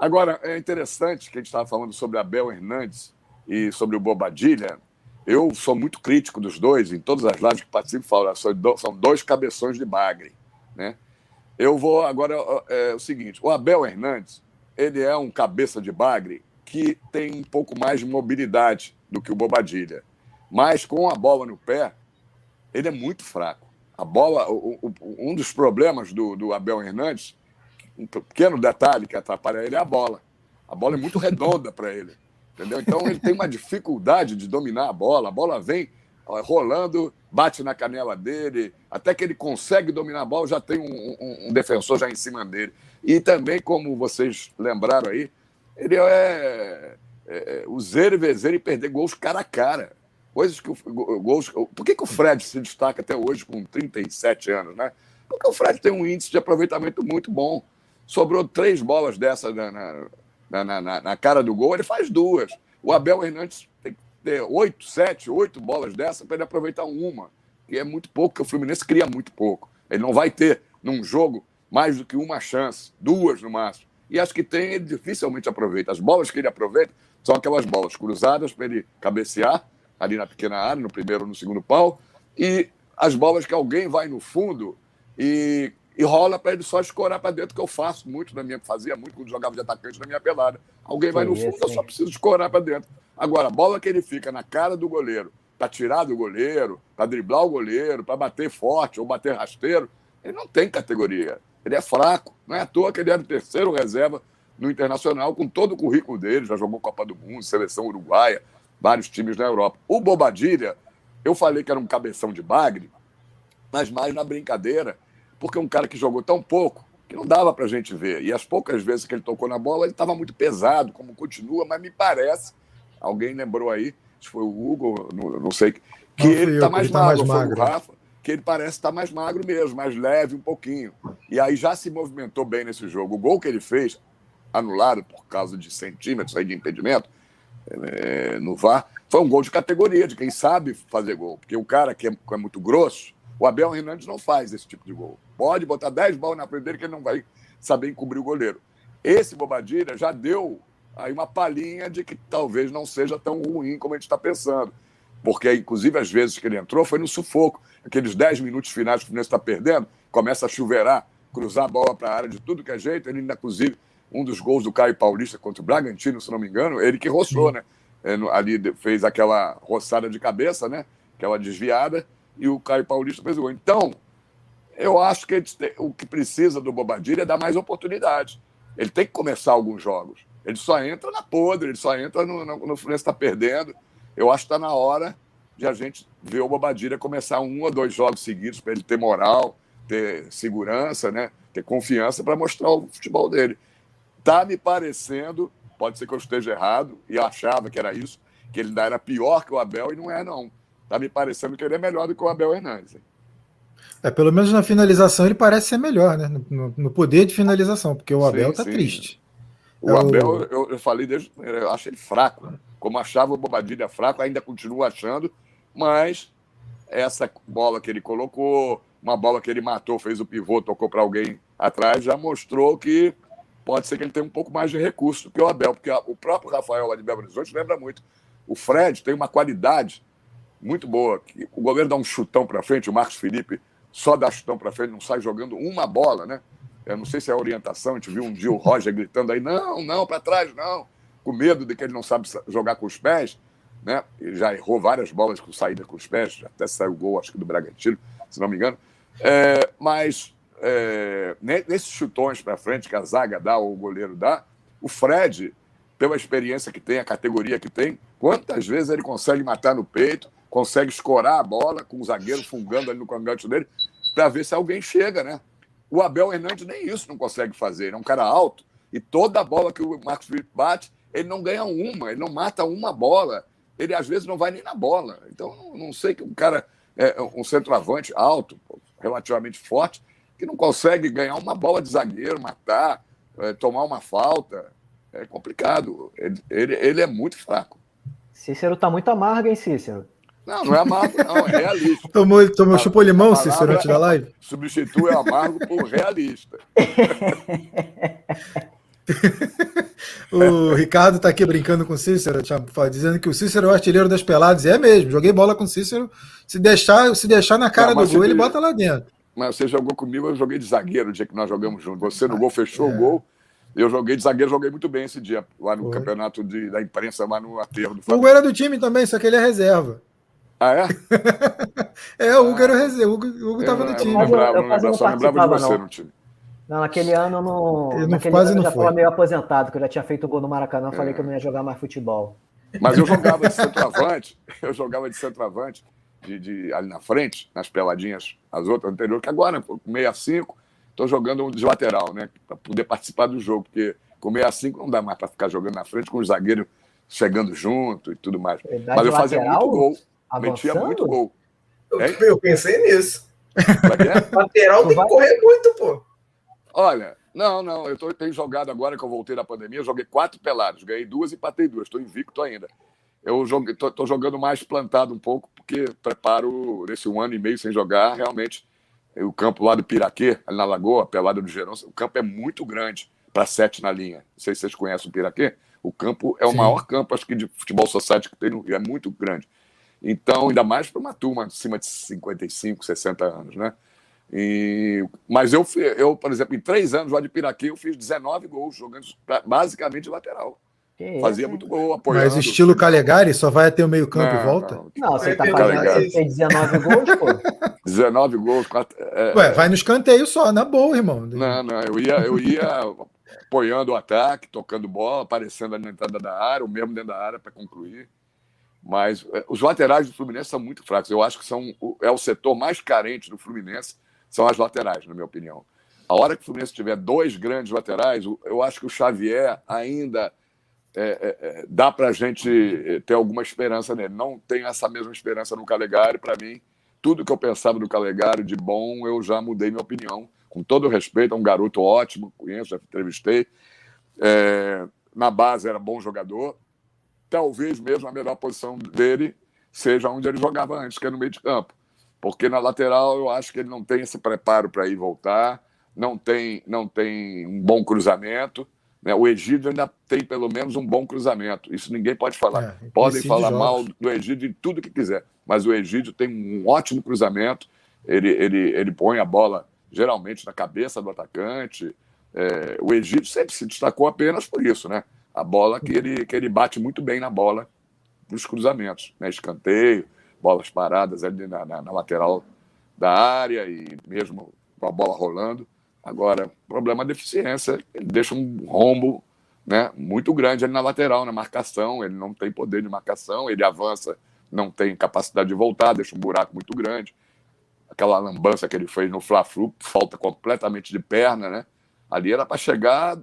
Agora, é interessante que a gente estava falando sobre Abel Hernandes e sobre o Bobadilha. Eu sou muito crítico dos dois, em todas as lives que participo, falo, do- são dois cabeções de bagre, né? Eu vou agora, é o seguinte, o Abel Hernandes, ele é um cabeça de bagre que tem um pouco mais de mobilidade do que o Bobadilha. Mas com a bola no pé, ele é muito fraco. A bola, um dos problemas do, do Abel Hernandes, um pequeno detalhe que atrapalha ele é a bola. A bola é muito redonda para ele, entendeu? Então ele tem uma dificuldade de dominar a bola. A bola vem rolando, bate na canela dele, até que ele consegue dominar a bola, já tem um, um- um defensor já em cima dele. E também, como vocês lembraram aí, ele é, é o zero e vezer e perder gols cara a cara. Coisas que o go- gols. Por que, que o Fred se destaca até hoje com 37 anos, né? Porque o Fred tem um índice de aproveitamento muito bom. Sobrou três bolas dessas na, na, na, na- na cara do gol, ele faz duas. O Abel Hernandes tem que ter oito, sete, oito bolas dessas para ele aproveitar uma, que é muito pouco, porque o Fluminense cria muito pouco. Ele não vai ter, num jogo, mais do que uma chance, duas no máximo. E as que tem, ele dificilmente aproveita. As bolas que ele aproveita são aquelas bolas cruzadas para ele cabecear ali na pequena área, no primeiro ou no segundo pau, e as bolas que alguém vai no fundo e, e rola para ele só escorar para dentro, que eu faço muito na minha, fazia muito quando jogava de atacante na minha pelada. Alguém vai no fundo, eu só preciso escorar para dentro. Agora, a bola que ele fica na cara do goleiro, para tirar do goleiro, para driblar o goleiro, para bater forte ou bater rasteiro, ele não tem categoria. Ele é fraco. Não é à toa que ele era o terceiro reserva no Internacional, com todo o currículo dele, já jogou Copa do Mundo, seleção uruguaia, vários times na Europa. O Bobadilha, eu falei que era um cabeção de bagre, mas mais na brincadeira, porque um cara que jogou tão pouco que não dava para a gente ver. E as poucas vezes que ele tocou na bola, ele estava muito pesado, como continua, mas me parece, alguém lembrou aí, se foi o Hugo, não, não sei, que Não ele está mais tá mais magro, foi o Rafa, que ele parece estar mais magro mesmo, mais leve um pouquinho. E aí já se movimentou bem nesse jogo. O gol que ele fez, anulado por causa de centímetros aí de impedimento, é, no VAR, foi um gol de categoria, de quem sabe fazer gol. Porque o cara que é, que é muito grosso, o Abel Hernandes não faz esse tipo de gol. Pode botar 10 bolas na frente dele que ele não vai saber encobrir o goleiro. Esse Bobadilha já deu aí uma palhinha de que talvez não seja tão ruim como a gente está pensando. Porque, inclusive, as vezes que ele entrou foi no sufoco. Aqueles 10 minutos finais que o Fluminense está perdendo, começa a chuveirar, cruzar a bola para a área de tudo que é jeito. Ele, ainda, inclusive, um dos gols do Caio Paulista contra o Bragantino, se não me engano, ele que roçou, né? É, ali fez aquela roçada de cabeça, né? Aquela desviada, e o Caio Paulista fez o gol. Então, eu acho que o que precisa do Bobadilha é dar mais oportunidade. Ele tem que começar alguns jogos. Ele só entra na podre, ele só entra no, no, no Fluminense está perdendo. Eu acho que está na hora de a gente ver o Bobadilha começar um ou dois jogos seguidos para ele ter moral, ter segurança, né? ter confiança para mostrar o futebol dele. Tá me parecendo, pode ser que eu esteja errado, e eu achava que era isso, que ele ainda era pior que o Abel, e não é, não. Tá me parecendo que ele é melhor do que o Abel Hernandes. É, pelo menos na finalização ele parece ser melhor, né? No, no- poder de finalização, porque o Sim, Abel tá sim. triste. O É o- Abel, eu, eu falei desde. Eu acho ele fraco. Como achava o Bobadilha fraco, ainda continuo achando, mas essa bola que ele colocou, uma bola que ele matou, fez o pivô, tocou para alguém atrás, já mostrou que pode ser que ele tenha um pouco mais de recurso do que o Abel, porque o próprio Rafael lá de Belo Horizonte lembra muito. O Fred tem uma qualidade muito boa, que o goleiro dá um chutão para frente, o Marcos Felipe só dá chutão para frente, não sai jogando uma bola, né? Eu não sei se é orientação, a gente viu um dia o Roger gritando aí, não, não, para trás, não, com medo de que ele não sabe jogar com os pés, né? Ele já errou várias bolas com saída com os pés, até saiu o gol, acho que do Bragantino, se não me engano. É, mas é, nesses chutões para frente que a zaga dá ou o goleiro dá, o Fred, pela experiência que tem, a categoria que tem, quantas vezes ele consegue matar no peito, consegue escorar a bola com o zagueiro fungando ali no cangote dele, para ver se alguém chega, né? O Abel Hernandes nem isso não consegue fazer. Ele é um cara alto e toda bola que o Marcos Felipe bate, ele não ganha uma, ele não mata uma bola. Ele às vezes não vai nem na bola. Então, não sei que um cara, é, um centroavante alto, relativamente forte, que não consegue ganhar uma bola de zagueiro, matar, é, tomar uma falta. É complicado. Ele, ele, ele é muito fraco. Cícero tá muito amargo, hein, Cícero? Não, não é amargo, não, é realista. *laughs* Tomou, tomou chupou limão, Cícero, antes da live? Substitui amargo por realista. *laughs* o Ricardo tá aqui brincando com o Cícero, dizendo que o Cícero é o artilheiro das peladas. E é mesmo, joguei bola com o Cícero. Se deixar, se deixar na cara não, do gol, ele bota lá dentro. Mas você jogou comigo, eu joguei de zagueiro o dia que nós jogamos juntos. Você no gol fechou é. o gol. Eu joguei de zagueiro, joguei muito bem esse dia, lá no Foi. campeonato de, da imprensa, lá no aterro do Flamengo. O era do time também, só que ele é reserva. Ah, é? *laughs* é, o Hugo era o reserva. O Hugo, Hugo tava no time. Eu, lembrava, eu, eu, eu só lembrava de você não. no time. Não, naquele ano eu não. Eu não quase ano eu já estava meio aposentado, que eu já tinha feito gol no Maracanã. É. Falei que eu não ia jogar mais futebol. Mas eu jogava de centroavante, *laughs* eu jogava de centroavante, de, de, ali na frente, nas peladinhas, as outras anteriores, que agora, com 65, estou jogando de lateral, né? Para poder participar do jogo, porque com 65 não dá mais para ficar jogando na frente com os zagueiros chegando junto e tudo mais. Verdade, Mas eu fazia lateral, muito gol, avançando? metia muito gol. Eu, eu pensei nisso. É? *laughs* Lateral tem que correr muito, pô. Olha, não, não, eu tô, tenho jogado agora que eu voltei da pandemia, eu joguei quatro pelados, ganhei duas e empatei duas, estou invicto ainda. Eu estou jogando mais plantado um pouco, porque preparo nesse um ano e meio sem jogar, realmente, o campo lá do Piraquê, ali na Lagoa, pelada do Gerão, o campo é muito grande para sete na linha. Não sei se vocês conhecem o Piraquê. O campo é o Sim. maior campo, acho que, de futebol society que tem no Rio, é muito grande. Então, ainda mais para uma turma acima de 55, 60 anos, né? E, mas eu, eu, por exemplo, em três anos lá de Piraquê, eu fiz 19 gols, jogando basicamente lateral. Que Fazia muito gol, apoiando. Mas estilo Calegari, só vai até o meio campo e volta? Não, não você tá fazendo você tem 19 gols, pô. *laughs* 19 gols. Quatro, é, Ué, vai no escanteio só, na boa, irmão. Não, não, eu ia, eu ia apoiando o ataque, tocando bola, aparecendo na entrada da área, ou mesmo dentro da área para concluir. Mas é, os laterais do Fluminense são muito fracos. Eu acho que são, é o setor mais carente do Fluminense são as laterais, na minha opinião. A hora que o Fluminense tiver dois grandes laterais, eu acho que o Xavier ainda é, é, é dá para a gente é, ter alguma esperança nele. Não tenho essa mesma esperança no Calegari. Para mim, tudo que eu pensava do Calegari de bom, eu já mudei minha opinião. Com todo respeito, é um garoto ótimo, conheço, já entrevistei. É, na base era bom jogador. Talvez mesmo a melhor posição dele seja onde ele jogava antes, que é no meio de campo porque na lateral eu acho que ele não tem esse preparo para ir voltar, não tem, não tem um bom cruzamento. Né? O Egídio ainda tem pelo menos um bom cruzamento. Isso ninguém pode falar. É, Podem falar mal do Egídio em tudo que quiser, mas o Egídio tem um ótimo cruzamento. Ele, ele, ele põe a bola geralmente na cabeça do atacante. É, o Egídio sempre se destacou apenas por isso, né? A bola que ele, que ele bate muito bem na bola nos cruzamentos, né? Escanteio, bolas paradas ali na, na, na lateral da área e mesmo com a bola rolando. Agora, problema de deficiência, ele deixa um rombo né, muito grande ali na lateral, na marcação, ele não tem poder de marcação, ele avança, não tem capacidade de voltar, deixa um buraco muito grande. Aquela lambança que ele fez no Fla-Flu, falta completamente de perna, né? Ali era para chegar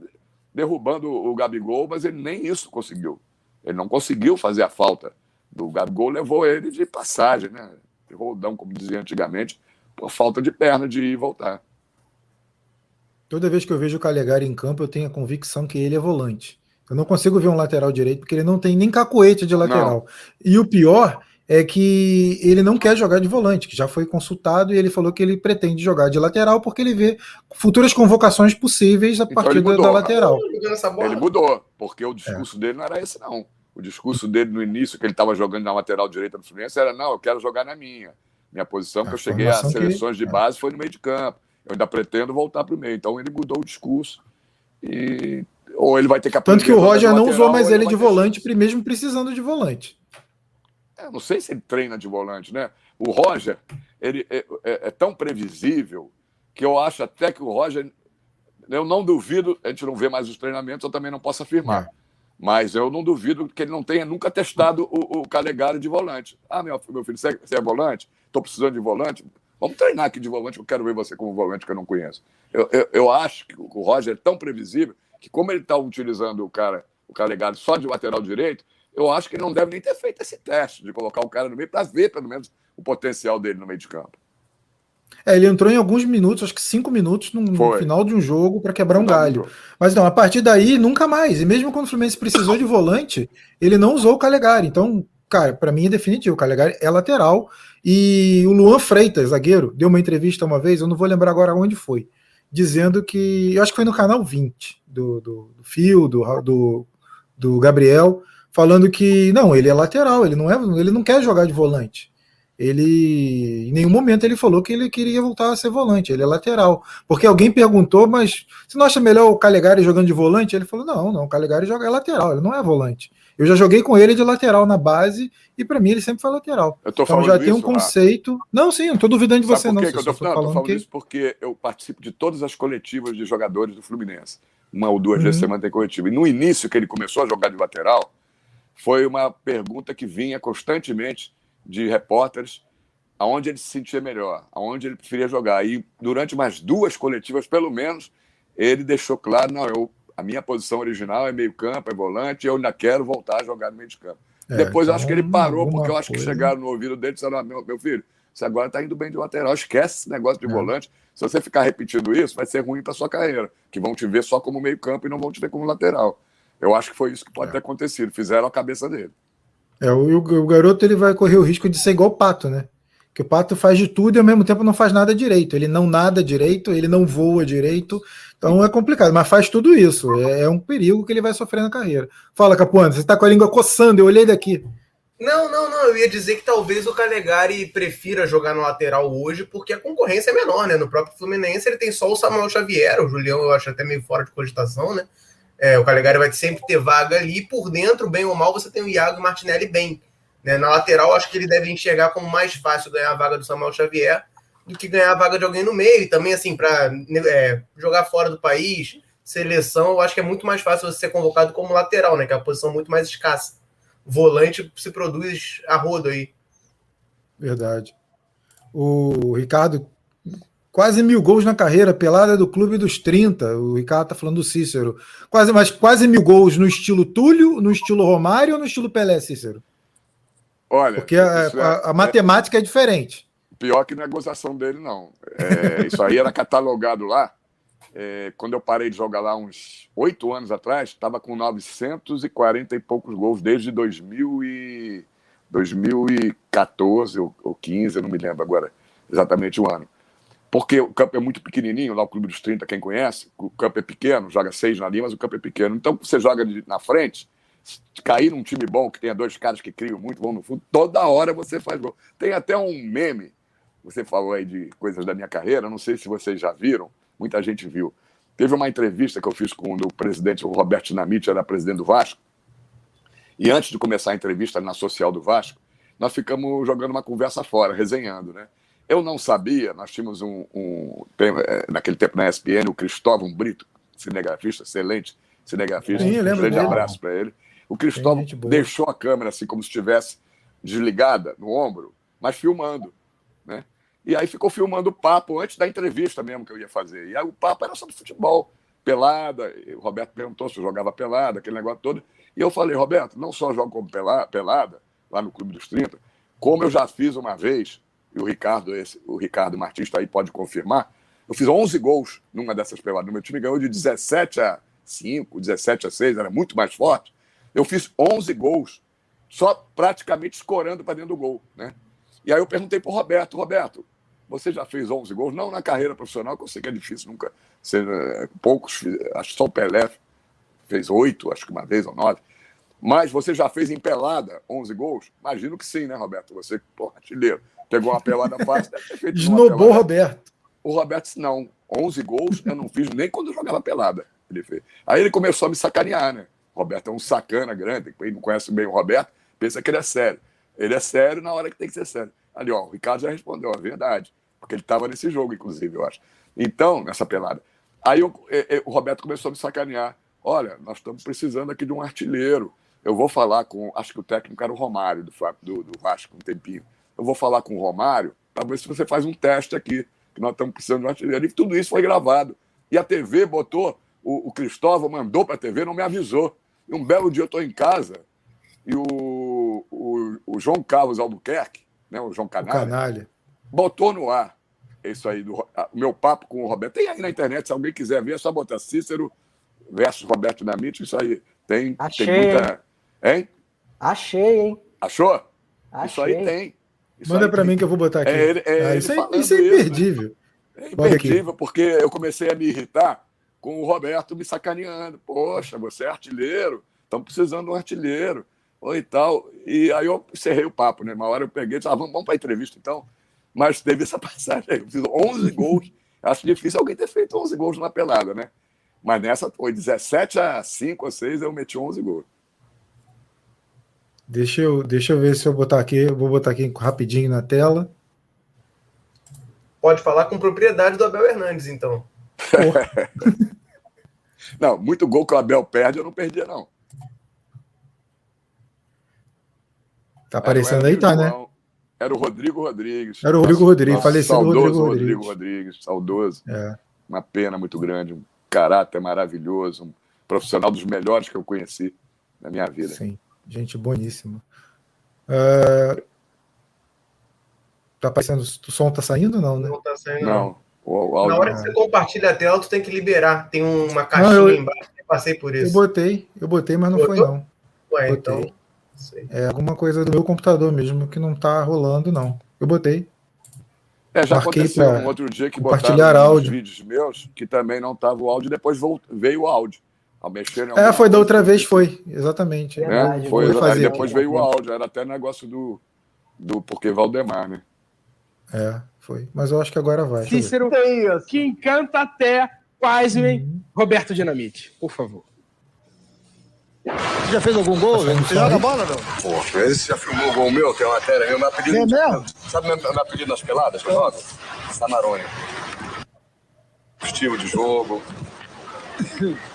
derrubando o Gabigol, mas ele nem isso conseguiu. Ele não conseguiu fazer a falta do Gabigol levou ele de passagem, né? De rodão, como dizia antigamente, por falta de perna de ir e voltar. Toda vez que eu vejo o Calegari em campo, eu tenho a convicção que ele é volante. Eu não consigo ver um lateral direito, porque ele não tem nem cacoete de lateral. Não. E o pior é que ele não quer jogar de volante, que já foi consultado e ele falou que ele pretende jogar de lateral porque ele vê futuras convocações possíveis a então partir da lateral. Ele mudou, porque o discurso é. dele não era esse, não. O discurso dele no início, que ele estava jogando na lateral direita do Fluminense, era: não, eu quero jogar na minha. Minha posição, que eu cheguei às seleções que... de é. base, foi no meio de campo. Eu ainda pretendo voltar para o meio. Então ele mudou o discurso. E... Ou ele vai ter que aprender. Tanto que o Roger não usou mais ele de volante, mesmo precisando de volante. Eu não sei se ele treina de volante, né? O Roger, ele é, é, é, tão previsível que eu acho até que o Roger. Eu não duvido, a gente não vê mais os treinamentos, eu também não posso afirmar. É. Mas eu não duvido que ele não tenha nunca testado o, o Calegari de volante. Ah, meu, meu filho, você é, você é volante? Estou precisando de volante? Vamos treinar aqui de volante, eu quero ver você como volante que eu não conheço. Eu, eu, eu acho que o Roger é tão previsível que, como ele está utilizando o cara, o Calegari só de lateral direito, eu acho que ele não deve nem ter feito esse teste de colocar o cara no meio para ver, pelo menos, o potencial dele no meio de campo. É, ele entrou em alguns minutos, acho que cinco minutos no, no final de um jogo para quebrar um galho. Mas não, a partir daí nunca mais. E mesmo quando o Fluminense precisou de volante, ele não usou o Calegari. Então, cara, para mim é definitivo. O Calegari é lateral. E o Luan Freitas, zagueiro, deu uma entrevista uma vez, eu não vou lembrar agora onde foi, dizendo que. Eu acho que foi no canal 20 do, do, do Fio, do, do, do Gabriel falando que não, ele é lateral, ele não é, ele não quer jogar de volante. Ele em nenhum momento ele falou que ele queria voltar a ser volante, ele é lateral. Porque alguém perguntou, mas você não acha melhor o Calegari jogando de volante? Ele falou: "Não, não, o Calegari joga é lateral, ele não é volante". Eu já joguei com ele de lateral na base e para mim ele sempre foi lateral. então já tem um conceito. Ah. Não, sim, não estou duvidando de Sabe você não. Que eu tô, não, falando, tô que... isso porque eu participo de todas as coletivas de jogadores do Fluminense. Uma ou duas uhum. vezes semana tem coletiva. E no início que ele começou a jogar de lateral, foi uma pergunta que vinha constantemente de repórteres aonde ele se sentia melhor, aonde ele preferia jogar. E durante umas duas coletivas, pelo menos, ele deixou claro, não, eu, a minha posição original é meio campo, é volante, eu ainda quero voltar a jogar no meio de campo. É, Depois então, eu acho que ele parou, porque eu acho coisa... que chegaram no ouvido dele e disseram, meu, meu filho, você agora está indo bem de lateral, esquece esse negócio de é. volante. Se você ficar repetindo isso, vai ser ruim para sua carreira, que vão te ver só como meio campo e não vão te ver como lateral. Eu acho que foi isso que pode é. ter acontecido. Fizeram a cabeça dele. É, o, o, garoto ele vai correr o risco de ser igual o Pato, né? Que o Pato faz de tudo e ao mesmo tempo não faz nada direito. Ele não nada direito, ele não voa direito. Então é complicado, mas faz tudo isso. É, é um perigo que ele vai sofrer na carreira. Fala, Capuano, você está com a língua coçando, eu olhei daqui. Não, não, não. Eu ia dizer que talvez o Calegari prefira jogar no lateral hoje, porque a concorrência é menor, né? No próprio Fluminense ele tem só o Samuel Xavier, o Julião eu acho até meio fora de cogitação, né? É, o Calegari vai sempre ter vaga ali. Por dentro, bem ou mal, você tem o Iago Martinelli bem. Né? Na lateral, acho que ele deve enxergar como mais fácil ganhar a vaga do Samuel Xavier do que ganhar a vaga de alguém no meio. E também, assim, para é, jogar fora do país, seleção, eu acho que é muito mais fácil você ser convocado como lateral, né? Que é a posição muito mais escassa. Volante se produz a rodo aí. Verdade. O Ricardo Quase mil gols na carreira, pelada do clube dos 30. O Ricardo tá falando do Cícero. Quase, mas quase mil gols no estilo Túlio, no estilo Romário ou no estilo Pelé, Cícero? Olha. Porque a, é, a, a matemática é, é, diferente. Pior que na gozação dele, não. É, isso aí era catalogado lá. É, quando eu parei de jogar lá uns oito anos atrás, estava com 940 e poucos gols desde 2000 e 2014 ou, ou 15, eu não me lembro agora exatamente o ano porque o campo é muito pequenininho, lá o Clube dos 30, quem conhece, o campo é pequeno, joga seis na linha, mas o campo é pequeno. Então, você joga na frente, cair num time bom, que tenha dois caras que criam muito, vão no fundo, toda hora você faz gol. Tem até um meme, você falou aí de coisas da minha carreira, não sei se vocês já viram, muita gente viu. Teve uma entrevista que eu fiz com o presidente, o Roberto Dinamite, era presidente do Vasco, e antes de começar a entrevista na social do Vasco, nós ficamos jogando uma conversa fora, resenhando, né? Eu não sabia, nós tínhamos um, um é, naquele tempo na ESPN, o Cristóvão Brito, cinegrafista, excelente cinegrafista, Sim, um grande abraço para ele. O Cristóvão deixou a câmera assim como se estivesse desligada no ombro, mas filmando, né? E aí ficou filmando o papo antes da entrevista mesmo que eu ia fazer. E aí o papo era sobre futebol, pelada. o Roberto perguntou se eu jogava pelada, aquele negócio todo. E eu falei, Roberto, não só jogo como pelada, lá no Clube dos 30, como eu já fiz uma vez e o Ricardo, esse, o Ricardo Martins está aí, pode confirmar. Eu fiz 11 gols numa dessas peladas. Meu time ganhou de 17 a 5, 17 a 6, era muito mais forte. Eu fiz 11 gols só praticamente escorando para dentro do gol, né? E aí eu perguntei para o Roberto, Roberto, você já fez 11 gols? Não na carreira profissional, que eu sei que é difícil, nunca. Ser, é, poucos, acho que só o Pelé fez oito, acho que uma vez ou nove. Mas você já fez em pelada 11 gols? Imagino que sim, né, Roberto? Você, porra, artilheiro, pegou uma pelada fácil, Esnobou o Roberto. O Roberto disse, não, 11 gols eu não fiz nem quando eu jogava pelada. Ele fez. Aí ele começou a me sacanear, né? O Roberto é um sacana grande, quem não conhece bem o Roberto, pensa que ele é sério. Ele é sério na hora que tem que ser sério. Ali, ó, o Ricardo já respondeu, a é verdade. Porque ele estava nesse jogo, inclusive, eu acho. Então, nessa pelada. Aí eu, eu, eu, o Roberto começou a me sacanear. Olha, nós estamos precisando aqui de um artilheiro. Eu vou falar com. Acho que o técnico era o Romário, do, do, do Vasco, um tempinho. Eu vou falar com o Romário para ver se você faz um teste aqui, que nós estamos precisando de um artilheiro. E tudo isso foi gravado. E a TV botou, o, o Cristóvão mandou para a TV, não me avisou. E um belo dia eu estou em casa e o, o, o, João Carlos Albuquerque, né, o João Canalha, o Canalha, botou no ar isso aí, do, o meu papo com o Roberto. Tem aí na internet, se alguém quiser ver, é só botar Cícero versus Roberto Dinamite, isso aí. Tem, Achei. tem muita. Hein? Achei, hein? Achou? Achei. Isso aí tem. Isso Manda para mim que eu vou botar aqui. É, é, ah, isso, é, isso é imperdível. Né? É imperdível, porque eu comecei a me irritar com o Roberto me sacaneando. Poxa, você é artilheiro, estamos precisando de um artilheiro. Ou e tal. E aí eu encerrei o papo, né? Uma hora eu peguei e disse, ah, vamos, vamos para a entrevista então. Mas teve essa *laughs* passagem aí. Eu fiz 11 gols. Acho difícil alguém ter feito 11 gols numa pelada, né? Mas nessa foi 17 a 5 ou 6, eu meti 11 gols. Deixa eu, deixa eu ver se eu botar aqui. Eu vou botar aqui rapidinho na tela. Pode falar com propriedade do Abel Hernandes, então. *laughs* não, muito gol que o Abel perde, eu não perdia, não. Tá aparecendo aí, tá, né? Era o Rodrigo Rodrigues. Era o Rodrigo Rodrigues, falecido saudoso Rodrigo Rodrigues. Rodrigues. Rodrigues, saudoso. É. Uma pena muito grande, um caráter maravilhoso, um profissional dos melhores que eu conheci na minha vida. Sim, gente boníssima. Uh... Tá aparecendo, o som tá saindo não, né? Não tá saindo. Não. O, o. Na hora que você compartilha a tela, tu tem que liberar. Tem uma caixinha não, eu... embaixo, eu passei por isso. Eu botei, eu botei, mas não Botou? foi não. Ué, botei. então é alguma coisa do meu computador mesmo que não tá rolando, não. Eu botei. É, já Marquei aconteceu um outro dia que compartilhar botaram áudio. vídeos meus que também não tava o áudio, depois veio o áudio. Ao mexer é, foi da outra vez, foi, exatamente. É, foi, fazer depois veio o áudio, era até negócio do, do porque Valdemar, né? É, foi. Mas eu acho que agora vai. Cícero, que encanta até quase uhum. Roberto Dinamite, por favor. Você já fez algum gol? Você joga bola não? Pô, esse já filmou o gol meu, tem uma matéria meu, meu apelido. É mesmo? Sabe meu, meu apelido nas peladas que eu jogo? Samarone. Estilo de jogo. *laughs*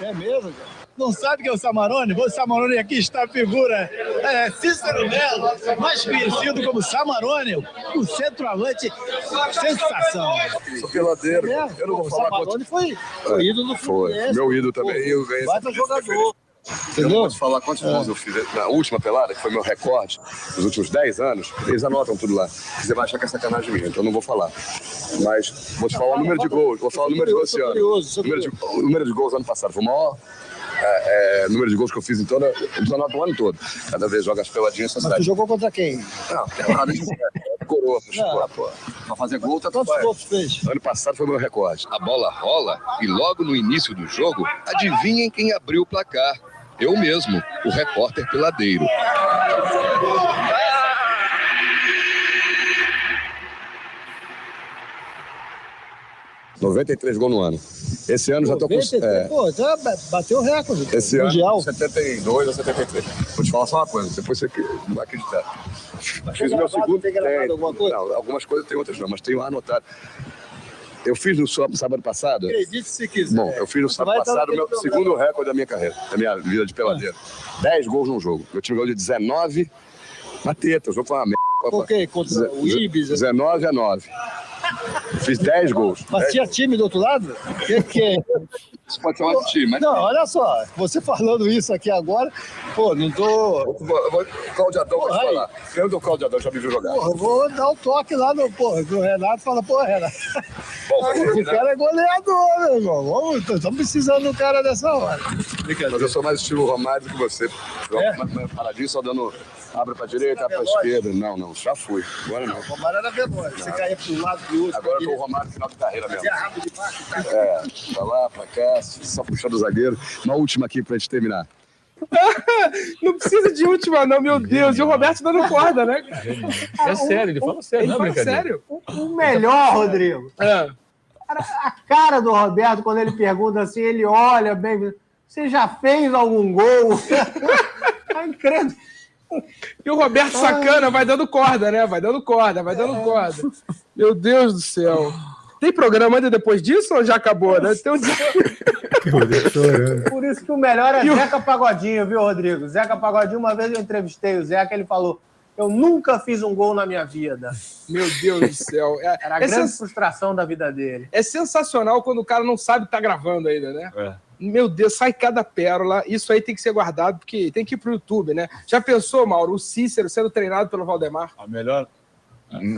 É mesmo, cara? Não sabe que é o Samarone? O Samarone aqui está a figura é, Cícero Melo, mais conhecido como Samarone, o centroavante sensação. Sou peladeiro. É, eu não vou o falar Samarone foi, foi ídolo do Foi, meu ídolo também. Eu ganhei Baita jogador. Entendeu? Eu não posso falar quantos gols é. eu fiz na última pelada, que foi meu recorde, nos últimos 10 anos. Eles anotam tudo lá. Você vai achar que é sacanagem minha, então eu não vou falar. Mas vou te falar o número de gols. Vou falar o número de gols esse ano. O número de, o número de gols ano passado foi o maior é, é, número de gols que eu fiz em toda. Eu anoto o ano todo. Cada vez joga as peladinhas Mas tu jogou contra quem? Não, tem nada de *laughs* coroa, não. pô. Pra fazer gol, tá Quantos gols fez? Ano passado foi meu recorde. A bola rola e logo no início do jogo, adivinhem quem abriu o placar. Eu mesmo, o repórter peladeiro. 93 gols no ano. Esse ano 93, já tô com. É... Pô, já bateu o recorde. Esse mundial. ano, 72 ou 73. Vou te falar só uma coisa, depois você não vai acreditar. Mas fiz o meu segundo. Tem, tem alguma coisa? Não, algumas coisas tem, outras não, mas tenho anotado. Eu fiz no sábado passado. Acredite se quiser. Bom, eu fiz no sábado passado o meu segundo recorde da minha carreira, da minha vida de peladeiro. 10 gols num jogo. Meu time ganhou de 19 na teta. O jogo foi uma merda. Por quê? Contra o Ibis? 19 a 9. Fiz 10 gols. Mas tinha time do outro lado? Que, que... Você pode chamar de time, mas. Não, olha só, você falando isso aqui agora, pô, não tô. Vou- vou- Claudio Adão vai falar. Eu do Claudio Adão já me viu jogar. Porra, eu vou dar um toque lá no, porra, pro Renato e falar, pô, Renato, Bom, *laughs* o cara é goleador, meu irmão. Vamos, estamos precisando do cara dessa hora. mas eu sou mais estilo Romário do que você. É? Paradinho só dando. Abre pra direita, abre pra esquerda. Não, não, já fui. Agora não. O Romário era veloz. Você caía para um lado pro outro. Agora eu tô o Romário no final de carreira mesmo. Fazia rabo de baixo, cara. É, pra lá, pra cá, só puxando o zagueiro. Uma última aqui pra gente terminar. *laughs* Não precisa de última, não, meu Deus. E o Roberto dando corda, né? É sério, ele fala sério, Ele não é fala sério. O melhor, Rodrigo, É. a cara do Roberto, quando ele pergunta assim, ele olha bem. Você já fez algum gol? *laughs* É incrível. E o Roberto Sacana vai dando corda, né? Vai dando corda, vai dando corda. Meu Deus do céu. Tem programa ainda depois disso ou já acabou, né? Tem um. *laughs* Por isso que o melhor é o- Zeca Pagodinho, viu, Rodrigo? Zeca Pagodinho, uma vez eu entrevistei o Zeca, ele falou: Eu nunca fiz um gol na minha vida. Meu Deus do céu. É, Era a é grande sens- frustração da vida dele. é sensacional quando o cara não sabe que tá gravando ainda, né? É. Meu Deus, sai cada pérola. Isso aí tem que ser guardado, porque tem que ir pro YouTube, né? Já pensou, Mauro, o Cícero sendo treinado pelo Valdemar? A melhor.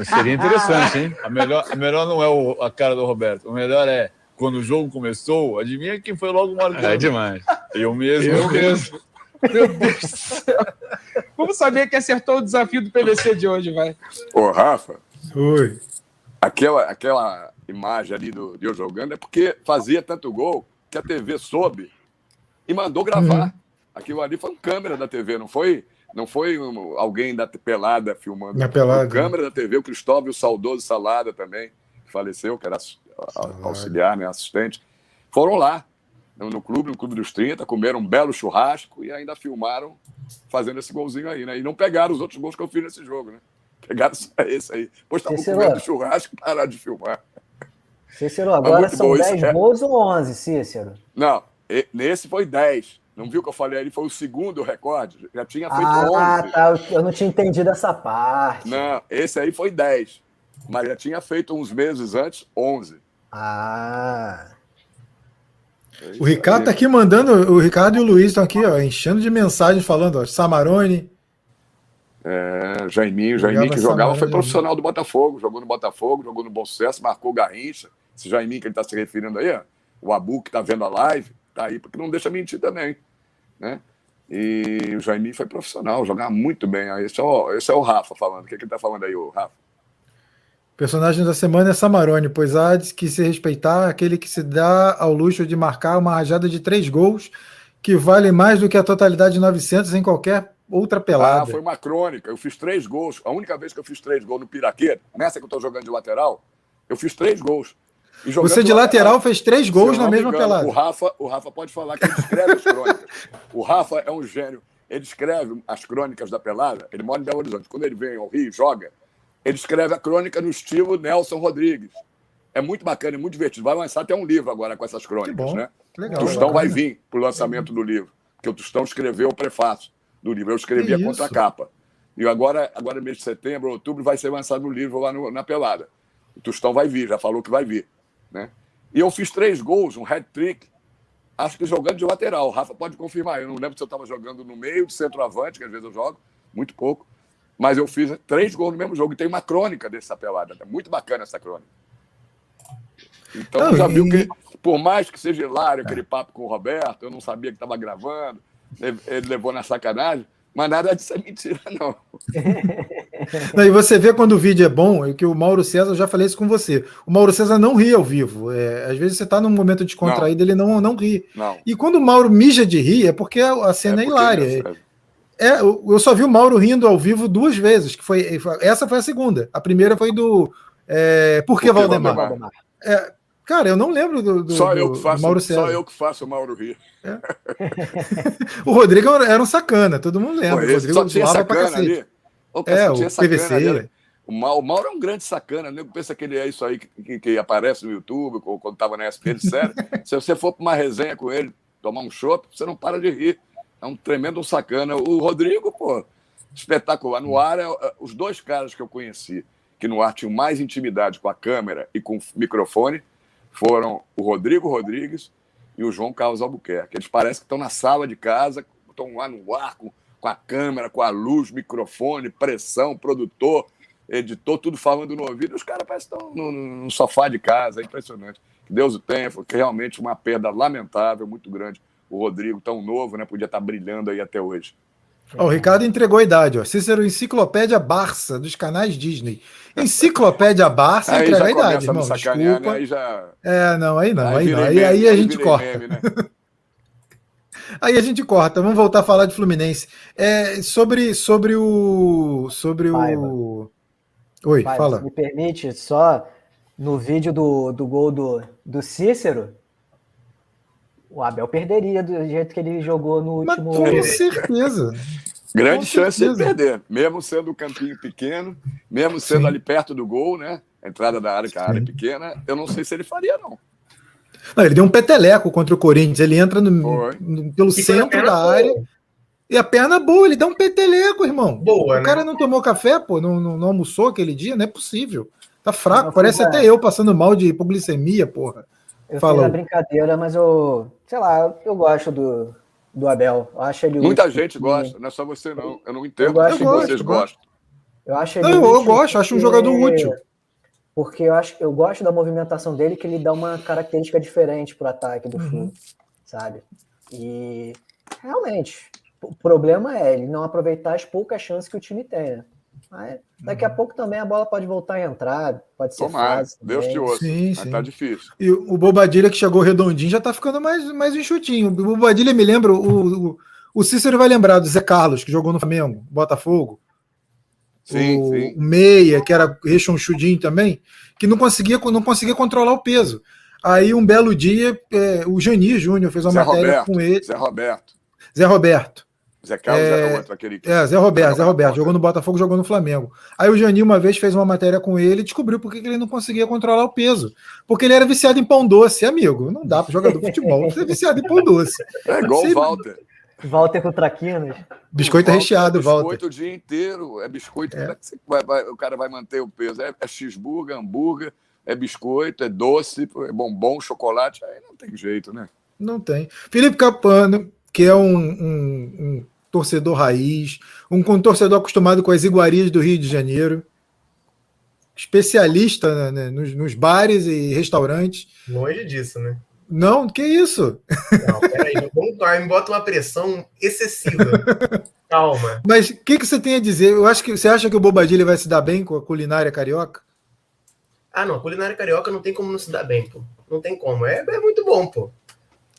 Seria interessante, hein? A melhor, a melhor não é o- a cara do Roberto. O melhor é quando o jogo começou, adivinha quem foi logo marcando? É demais. Eu mesmo. Eu mesmo. Meu Deus do céu. Vamos saber quem acertou o desafio do PVC de hoje, vai. Ô, Rafa, Oi. aquela, aquela imagem ali do, de eu jogando é porque fazia tanto gol que a TV soube e mandou gravar. Uhum. Aquilo ali foi um câmera da TV, não foi, não foi um- alguém da pelada filmando. Na pelada, Foi câmera da TV, o Cristóvão, o saudoso Salada também, que faleceu, que era auxiliar, né, assistente. Foram lá, no, clube, no Clube dos 30, comeram um belo churrasco e ainda filmaram fazendo esse golzinho aí, né? E não pegaram os outros gols que eu fiz nesse jogo, né? Pegaram só esse aí. Depois estavam Cícero. comendo churrasco e pararam de filmar. Cícero, agora muito são bom isso, 10 é. gols ou 11, Cícero? Não, nesse foi 10. Não viu que eu falei ali? Foi o segundo recorde. Já tinha feito Ah, 11. tá. Eu não tinha entendido essa parte. Não, esse aí foi 10. Mas já tinha feito uns meses antes 11. Ah. É O Ricardo tá aqui mandando, o Ricardo e o Luiz estão aqui, ó, enchendo de mensagens falando, ó, Samarone. É, Jaiminho, Jogava Jaiminho que jogava Samara, foi Jaiminho. profissional do Botafogo. Jogou no Botafogo, jogou no Bom Sucesso, marcou Garrincha. Esse Jaiminho que ele está se referindo aí, ó, o Abu que está vendo a live, tá aí porque não deixa mentir também. Né? E o Jaiminho foi profissional, jogava muito bem. Esse é o, esse é o Rafa falando. O que, que ele está falando aí, o Rafa? Personagem da semana é Samarone, pois há de que se respeitar aquele que se dá ao luxo de marcar uma rajada de três gols que vale mais do que a totalidade de 900 em qualquer outra Ah, pelada. foi uma crônica. Eu fiz três gols. A única vez que eu fiz três gols no Piraquê, nessa que eu estou jogando de lateral, eu fiz três gols. Você de lateral fez três gols na me mesma engano, pelada. O Rafa, o Rafa pode falar que ele escreve as crônicas. *laughs* O Rafa é um gênio. Ele escreve as crônicas da pelada. Ele mora em Belo Horizonte. Quando ele vem ao Rio e joga, ele escreve a crônica no estilo Nelson Rodrigues. É muito bacana, é muito divertido. Vai lançar até um livro agora com essas crônicas, bom. né? Legal. o Tostão vai bacana. vir para o lançamento do livro, porque o Tostão escreveu o prefácio do livro. Eu escrevi Que a contracapa. E agora, agora, mês de setembro, outubro, vai ser lançado o livro lá no- na pelada. O Tostão vai vir, já falou que vai vir. Né? E eu fiz três gols, um hat-trick, acho que jogando de lateral. O Rafa pode confirmar. Eu não lembro se eu estava jogando no meio, de centroavante, que às vezes eu jogo, muito pouco. Mas eu fiz três gols no mesmo jogo. E tem uma crônica dessa pelada. É muito bacana essa crônica. Então, Não, já viu que, por mais que seja hilário aquele papo com o Roberto, eu não sabia que estava gravando, ele ele levou na sacanagem, mas nada disso é mentira, não. *laughs* *laughs* Não, e você vê quando o vídeo é bom, é que o Mauro César, eu já falei isso com você. O Mauro César não ri ao vivo. É, às vezes você está num momento descontraído, ele não, não ri. Não. E quando o Mauro mija de rir, é porque a a cena é, porque hilária. ele- É, eu só vi o Mauro rindo ao vivo duas vezes. Que foi, essa foi a segunda. A primeira foi do. É, Por que Valdemar? Valdemar? É, cara, eu não lembro do, do- Só, eu que faço, Mauro só César. eu que faço o Mauro rir. *laughs* O Rodrigo era um sacana, todo mundo lembra. Pô, o Rodrigo só tinha sacana ali. Ô, É, o sacana PVC. O Mauro, é um grande sacana, né? Pensa que ele é isso aí que, que- que aparece no YouTube, ou quando estava na ESPN, sério. *laughs* Se você for para uma resenha com ele, tomar um chopp, você não para de rir. É um tremendo sacana. O Rodrigo, pô, espetacular. No ar, é, é, os dois caras que eu conheci, que no ar tinham mais intimidade com a câmera e com o microfone foram o Rodrigo Rodrigues e o João Carlos Albuquerque. Eles parecem que estão na sala de casa, estão lá no ar com, com a câmera, com a luz, microfone, pressão, produtor, editor, tudo falando no ouvido. Os caras parecem que estão no, no, sofá de casa, é impressionante. Que Deus o tenha, foi realmente uma perda lamentável, muito grande. O Rodrigo, tão novo, né? Podia estar brilhando aí até hoje. o Ricardo entregou a idade, ó. Cícero Enciclopédia Barça, dos canais Disney. Enciclopédia Barça aí entrega a idade, irmão. Desculpa. Né? Aí já... É, não, aí não, aí, aí não. Aí, meme, aí, a gente corta. Meme, né? *laughs* aí a gente corta. Vamos voltar a falar de Fluminense. É, sobre, sobre o. Sobre o. Oi, Pai, fala. me permite, só no vídeo do, do gol do, do Cícero, o Abel perderia do jeito que ele jogou no último. Mas, com certeza. *laughs* Grande com chance certeza. de perder, mesmo sendo o campinho pequeno, mesmo sendo Sim. ali perto do gol, né? A entrada da área, que a área é pequena, eu não sei se ele faria, não. Não, ele deu um peteleco contra o Corinthians. Ele entra no, no, pelo e centro da área. Boa. E a perna boa, ele dá um peteleco, irmão. Boa, o né? cara não tomou café, pô, não, não, não, almoçou aquele dia, não é possível. Tá fraco, não, parece até eu passando mal de hipoglicemia, porra. Eu Falou. fiz a brincadeira, mas eu, sei lá, eu gosto do, do Abel. Eu acho ele Muita gente gosta, não é só você não. Eu não entendo eu que vocês gostam. Eu acho ele não, eu gosto, acho um jogador útil. Porque eu acho, eu gosto da movimentação dele, que ele dá uma característica diferente pro ataque do uhum. sabe? E realmente, o problema é ele não aproveitar as poucas chances que o time tem, né? Mas daqui a uhum. pouco também a bola pode voltar a entrar, pode ser Tomara, fácil. Deus te ouça. Sim, sim. Tá difícil. E o Bobadilha que chegou redondinho já tá ficando mais, mais enxutinho. O Bobadilha me lembra, o, o, o Cícero vai lembrar do Zé Carlos, que jogou no Flamengo, Botafogo. Sim, o, sim. o Meia, que era rechonchudinho também, que não conseguia, não conseguia controlar o peso. Aí um belo dia, é, o Jani Júnior fez uma Zé matéria Roberto, com ele. Zé Roberto. Zé Roberto. Zé Carlos é, era outro, aquele. É, Zé Roberto, Zé Roberto, jogou no Botafogo, jogou no Flamengo. Aí o Jani uma vez fez uma matéria com ele e descobriu por que ele não conseguia controlar o peso. Porque ele era viciado em pão doce, amigo. Não dá para jogador de futebol ser viciado em pão doce. *laughs* É igual o Walter. Walter com traquinas. Biscoito o recheado, é Walter. Biscoito o dia inteiro. É biscoito. É. Vai, vai, o cara vai manter o peso. É, é cheeseburger, hambúrguer, é biscoito, é doce, é bombom, chocolate. Aí não tem jeito, né? Não tem. Felipe Capano, que é um, um, um torcedor raiz, um, um torcedor acostumado com as iguarias do Rio de Janeiro, especialista né, nos, nos, bares e restaurantes. Longe disso, né? Não, que isso? Não, peraí, me bota uma pressão excessiva. *laughs* Calma. Mas o que, que você tem a dizer? Eu acho que você acha que o Bobadilha vai se dar bem com a culinária carioca? Ah, não, a culinária carioca não tem como não se dar bem, pô. Não tem como. É, é muito bom, pô.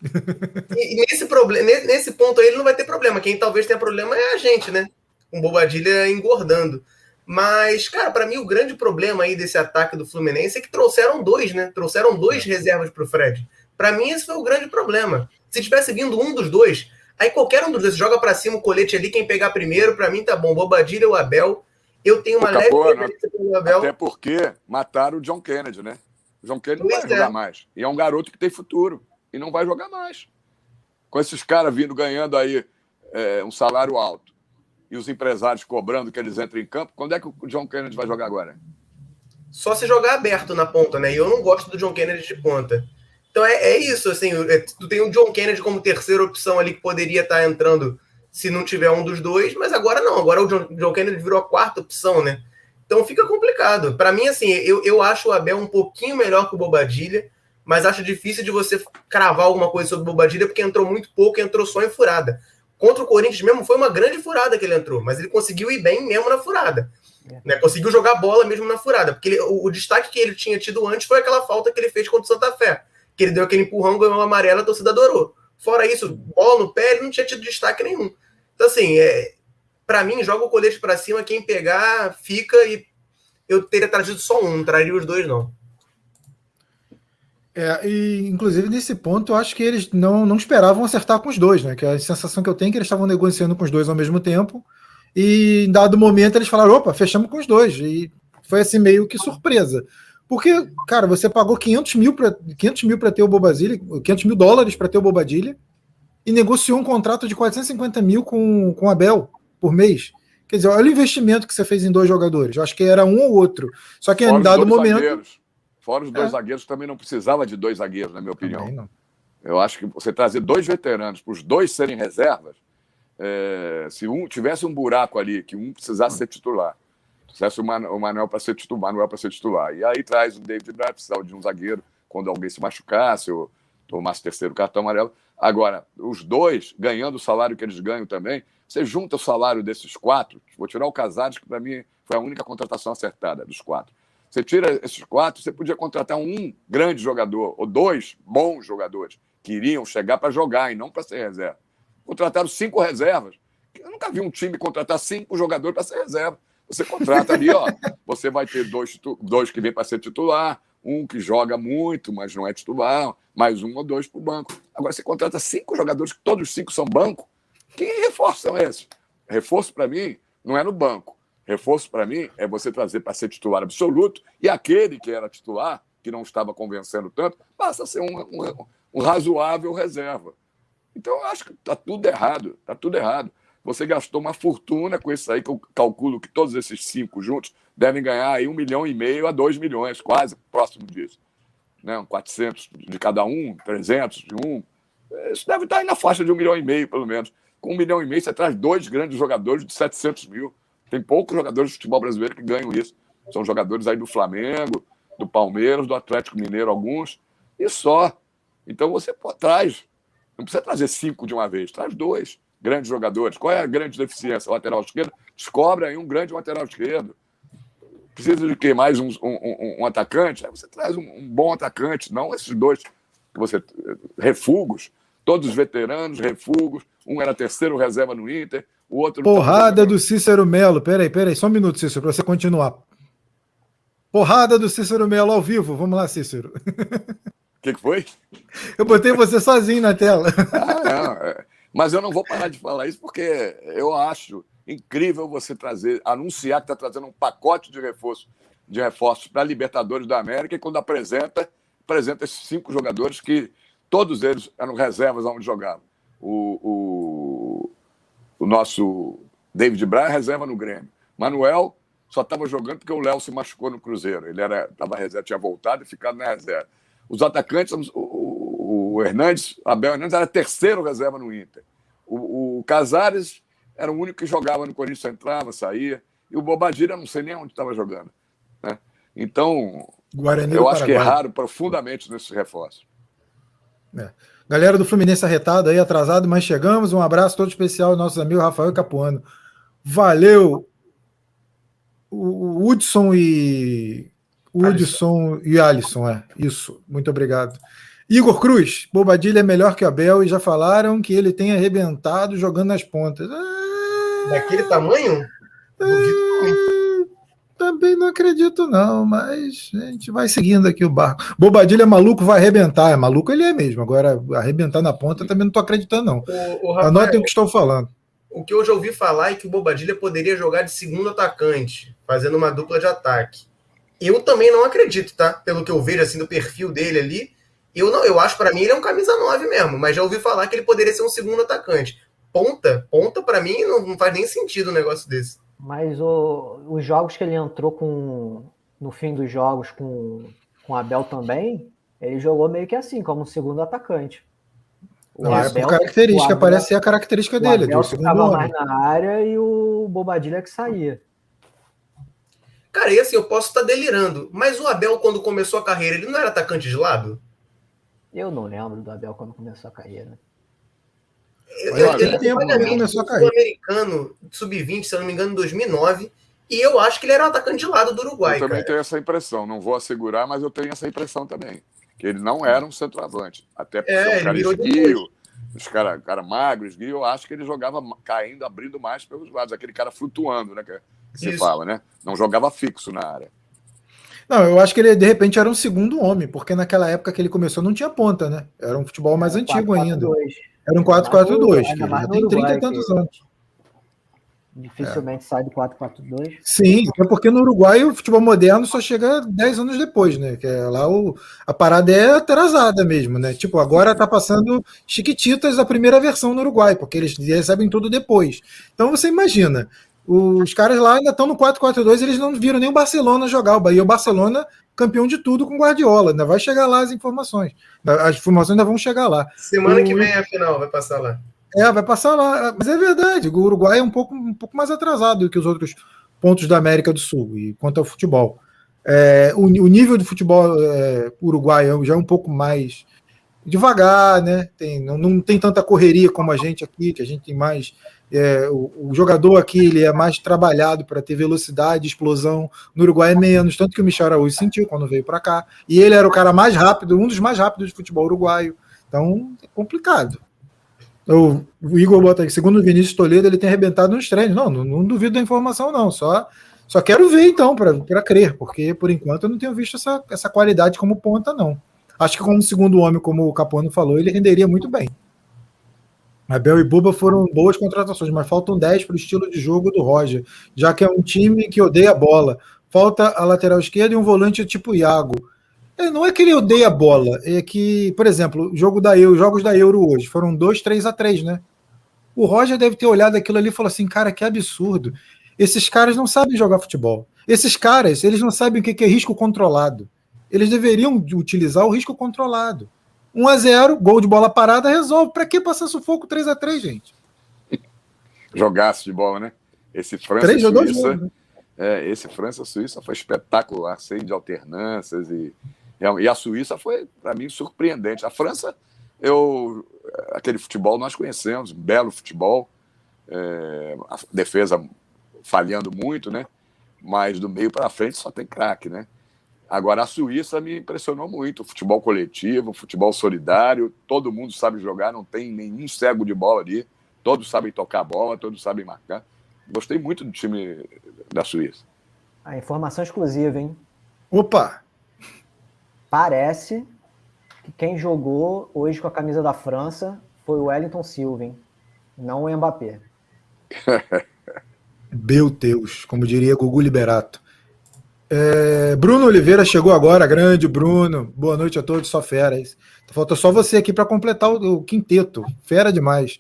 *laughs* E, nesse, problema, nesse ponto aí ele não vai ter problema. Quem talvez tenha problema é a gente, né? Com Bobadilha engordando. Mas, cara, para mim o grande problema aí desse ataque do Fluminense é que trouxeram dois, né? Trouxeram dois reservas para o Fred. Para mim esse foi o grande problema. Se tivesse vindo um dos dois, aí qualquer um dos dois joga para cima o colete ali, quem pegar primeiro, para mim tá bom. Bobadilha ou Abel. Eu tenho uma Acabou, leve né? Abel. Até porque mataram o John Kennedy, né? O John Kennedy pois não vai é. jogar mais. E é um garoto que tem futuro e não vai jogar mais. Com esses caras vindo ganhando aí é, um salário alto e os empresários cobrando que eles entrem em campo, quando é que o John Kennedy vai jogar agora? Só se jogar aberto na ponta, né? E eu não gosto do John Kennedy de ponta. Então é, é isso, assim, é, tu tem o John Kennedy como terceira opção ali que poderia estar tá entrando se não tiver um dos dois, mas agora não, agora o John, John Kennedy virou a quarta opção, né? Então fica complicado. Para mim, assim, eu, eu acho o Abel um pouquinho melhor que o Bobadilha mas acho difícil de você cravar alguma coisa sobre Bobadilha, porque entrou muito pouco e entrou só em furada. Contra o Corinthians mesmo, foi uma grande furada que ele entrou, mas ele conseguiu ir bem mesmo na furada. É. Né? Conseguiu jogar bola mesmo na furada, porque ele, o, o, destaque que ele tinha tido antes foi aquela falta que ele fez contra o Santa Fé, que ele deu aquele empurrão, ganhou uma amarela, a torcida adorou. Fora isso, bola no pé, ele não tinha tido destaque nenhum. Então, assim, é, para mim, joga o colete para cima, quem pegar, fica e eu teria trazido só um, não traria os dois, não. É, e inclusive nesse ponto eu acho que eles não, não esperavam acertar com os dois, né? Que a sensação que eu tenho é que eles estavam negociando com os dois ao mesmo tempo, e em dado momento eles falaram: opa, fechamos com os dois. E foi assim meio que surpresa. Porque, cara, você pagou 500 mil para 500 mil para ter o Bobadilha, 500 mil dólares para ter o Bobadilha, e negociou um contrato de 450 mil com, com o Abel por mês. Quer dizer, olha o investimento que você fez em dois jogadores. Eu acho que era um ou outro. Só que Fora em dado momento. zagueiros. Fora os dois É. zagueiros, também não precisava de dois zagueiros, na minha opinião. Eu acho que você trazer dois veteranos para os dois serem reservas, é, se um tivesse um buraco ali, que um precisasse ser titular, tivesse o, Man, o Manuel para ser titular, Manuel para ser titular, e aí traz o David Braz, precisava de um zagueiro quando alguém se machucasse ou tomasse terceiro cartão amarelo. Agora, os dois ganhando o salário que eles ganham também, você junta o salário desses quatro, vou tirar o Casares, que para mim foi a única contratação acertada dos quatro. Você tira esses quatro, você podia contratar um grande jogador, ou dois bons jogadores, que iriam chegar para jogar e não para ser reserva. Contrataram cinco reservas. Eu nunca vi um time contratar cinco jogadores para ser reserva. Você contrata ali, ó. Você vai ter dois, dois que vêm para ser titular, um que joga muito, mas não é titular, mais um ou dois para o banco. Agora você contrata cinco jogadores, que todos os cinco são banco. Que reforço são esses? Reforço para mim não é no banco. Reforço para mim é você trazer para ser titular absoluto e aquele que era titular, que não estava convencendo tanto, passa a ser um, um- um razoável reserva. Então eu acho que está tudo errado, está tudo errado. Você gastou uma fortuna com isso aí, que eu calculo que todos esses cinco juntos devem ganhar aí um milhão e meio a dois milhões, quase próximo disso. Né? Um 400 de cada um, 300 de um. Isso deve estar aí na faixa de um milhão e meio, pelo menos. Com um milhão e meio, você traz dois grandes jogadores de 700 mil. Tem poucos jogadores de futebol brasileiro que ganham isso. São jogadores aí do Flamengo, do Palmeiras, do Atlético Mineiro, alguns, e só. Então você pô, traz. Não precisa trazer cinco de uma vez, traz dois grandes jogadores. Qual é a grande deficiência? Lateral esquerdo? Descobre aí um grande lateral esquerdo. Precisa de quê? Mais um, um- um- atacante? Aí você traz um, um bom atacante, não esses dois que você. refugos, todos veteranos, refugos. Um era terceiro reserva no Inter, o outro. Porrada do Cícero Melo. Peraí, peraí, só um minuto, Cícero, para você continuar. Porrada do Cícero Melo ao vivo. Vamos lá, Cícero. O *laughs* que, que foi? Eu botei você sozinho na tela. Ah, não, é. Mas eu não vou parar de falar isso porque eu acho incrível você trazer, anunciar que está trazendo um pacote de reforço, de reforços para Libertadores da América e quando apresenta, apresenta esses cinco jogadores que todos eles eram reservas onde jogavam. O, o, o nosso David Braz reserva no Grêmio. Manuel só estava jogando porque o Léo se machucou no Cruzeiro. Ele era, tava reserva, tinha voltado e ficado na reserva. Os atacantes, o, o, o Hernandes, Abel Hernandes era terceiro reserva no Inter. O, o Casares era o único que jogava no Corinthians, entrava, saía. E o Bobadilha, não sei nem onde estava jogando. Né? Então, Guarani eu acho que erraram profundamente nesses reforços. Galera do Fluminense arretado aí, atrasado, mas chegamos. Um abraço todo especial ao nosso amigo Rafael Capuano. Valeu! O Hudson e. Hudson e Alisson, é. Isso. Muito obrigado. Igor Cruz, Bobadilha é melhor que o Abel e já falaram que ele tem arrebentado jogando nas pontas. Ah, Daquele tamanho? Ah, Também não acredito, não, mas a gente vai seguindo aqui o barco. Bobadilha é maluco, vai arrebentar. É maluco ele é mesmo. Agora, arrebentar na ponta também não tô acreditando, não. O, o Rafael, Anotem o que estou falando. o que eu já ouvi falar é que o Bobadilha poderia jogar de segundo atacante, fazendo uma dupla de ataque. Eu também não acredito, tá? Pelo que eu vejo assim do perfil dele ali, eu não, eu acho para mim ele é um camisa 9 mesmo, mas já ouvi falar que ele poderia ser um segundo atacante. Ponta, ponta para mim não, não faz nem sentido um negócio desse. Mas o- os jogos que ele entrou com. No fim dos jogos com, com o Abel também, ele jogou meio que assim, como segundo atacante. O Não, é Abel- por característica, o Abel- parece ser a característica o dele, Abel do segundo ficava mais na área e o Bobadilha que saía. Cara, e assim, eu posso estar delirando, mas o Abel, quando começou a carreira, ele não era atacante de lado? Eu não lembro do Abel quando começou a carreira. Eu, eu, tem eu, tempo que vagamente começou a carreira. Sul-Americano, sub-20, se eu não me engano, em 2009, e eu acho que ele era um atacante de lado do Uruguai, eu também cara. tenho essa impressão. Não vou assegurar, mas eu tenho essa impressão também. Que ele não era um centroavante. Até porque É, um ele cara esguio, os caras cara magros, esguio, eu acho que ele jogava caindo, abrindo mais pelos lados. Aquele cara flutuando, né? Que, que se Isso. fala, né? Não jogava fixo na área. Não, eu acho que ele de repente era um segundo homem, porque naquela época que ele começou não tinha ponta, né? Era um futebol mais antigo ainda. 4-4-2. Era um 4-4-2, que Ainda ele mais já tem 30 Uruguai, e tantos que- anos. Dificilmente sai do 4-4-2. Sim, até porque no Uruguai o futebol moderno só chega 10 anos depois, né? Que é lá o, a parada é atrasada mesmo, né? Tipo, agora tá passando Chiquititas a primeira versão no Uruguai, porque eles recebem tudo depois. Então você imagina, Os caras lá ainda estão no 4-4-2, eles não viram nem o Barcelona jogar. O Bahia, o Barcelona, campeão de tudo com Guardiola. Ainda vai chegar lá as informações. As informações ainda vão chegar lá. Semana o... que vem a final, vai passar lá. É, vai passar lá. Mas é verdade, o Uruguai é um pouco, um pouco mais atrasado do que os outros pontos da América do Sul, e quanto ao futebol. É, o, o, nível de futebol é, uruguaio já é um pouco mais devagar, né? Tem, não, não tem tanta correria como a gente aqui, que a gente tem mais é, o, o, jogador aqui ele é mais trabalhado para ter velocidade, explosão. No Uruguai é menos, tanto que o Michel Araújo sentiu quando veio para cá. E ele era o cara mais rápido, um dos mais rápidos de futebol uruguaio. Então é complicado. O, o Igor bota aqui, segundo o Vinícius Toledo, ele tem arrebentado nos treinos. Não, não, não duvido da informação, não. Só, só quero ver então, para crer, porque por enquanto eu não tenho visto essa, essa qualidade como ponta, não. Acho que como segundo homem, como o Capone falou, ele renderia muito bem. Abel e Buba foram boas contratações, mas faltam 10 para o estilo de jogo do Roger, já que é um time que odeia a bola. Falta a lateral esquerda e um volante tipo Iago. É, não é que ele odeia a bola, é que, por exemplo, jogo da Euro, jogos da Euro hoje foram 2, 3 a 3, né? O Roger deve ter olhado aquilo ali e falou assim: cara, que absurdo. Esses caras não sabem jogar futebol. Esses caras, eles não sabem o que é risco controlado. Eles deveriam utilizar o risco controlado. 1 a 0 gol de bola parada, resolve. Para que passar sufoco 3 a 3 gente? *laughs* Jogaço de bola, né? Esse França 3 Suíça, né? é, esse França Suíça foi espetacular, cheio de alternâncias e e a Suíça foi para mim surpreendente. A França, eu aquele futebol nós conhecemos, belo futebol, é, a defesa falhando muito, né? Mas do meio para frente só tem craque, né? Agora, a Suíça me impressionou muito. Futebol coletivo, futebol solidário, todo mundo sabe jogar, não tem nenhum cego de bola ali. Todos sabem tocar a bola, todos sabem marcar. Gostei muito do time da Suíça. A informação exclusiva, hein? Opa! Parece que quem jogou hoje com a camisa da França foi o Wellington Silva, hein? Não o Mbappé. *laughs* Meu Deus, como diria Gugu Liberato. É, Bruno Oliveira chegou agora, grande Bruno. Boa noite a todos, só feras. Falta só você aqui para completar o, o, quinteto. Fera demais.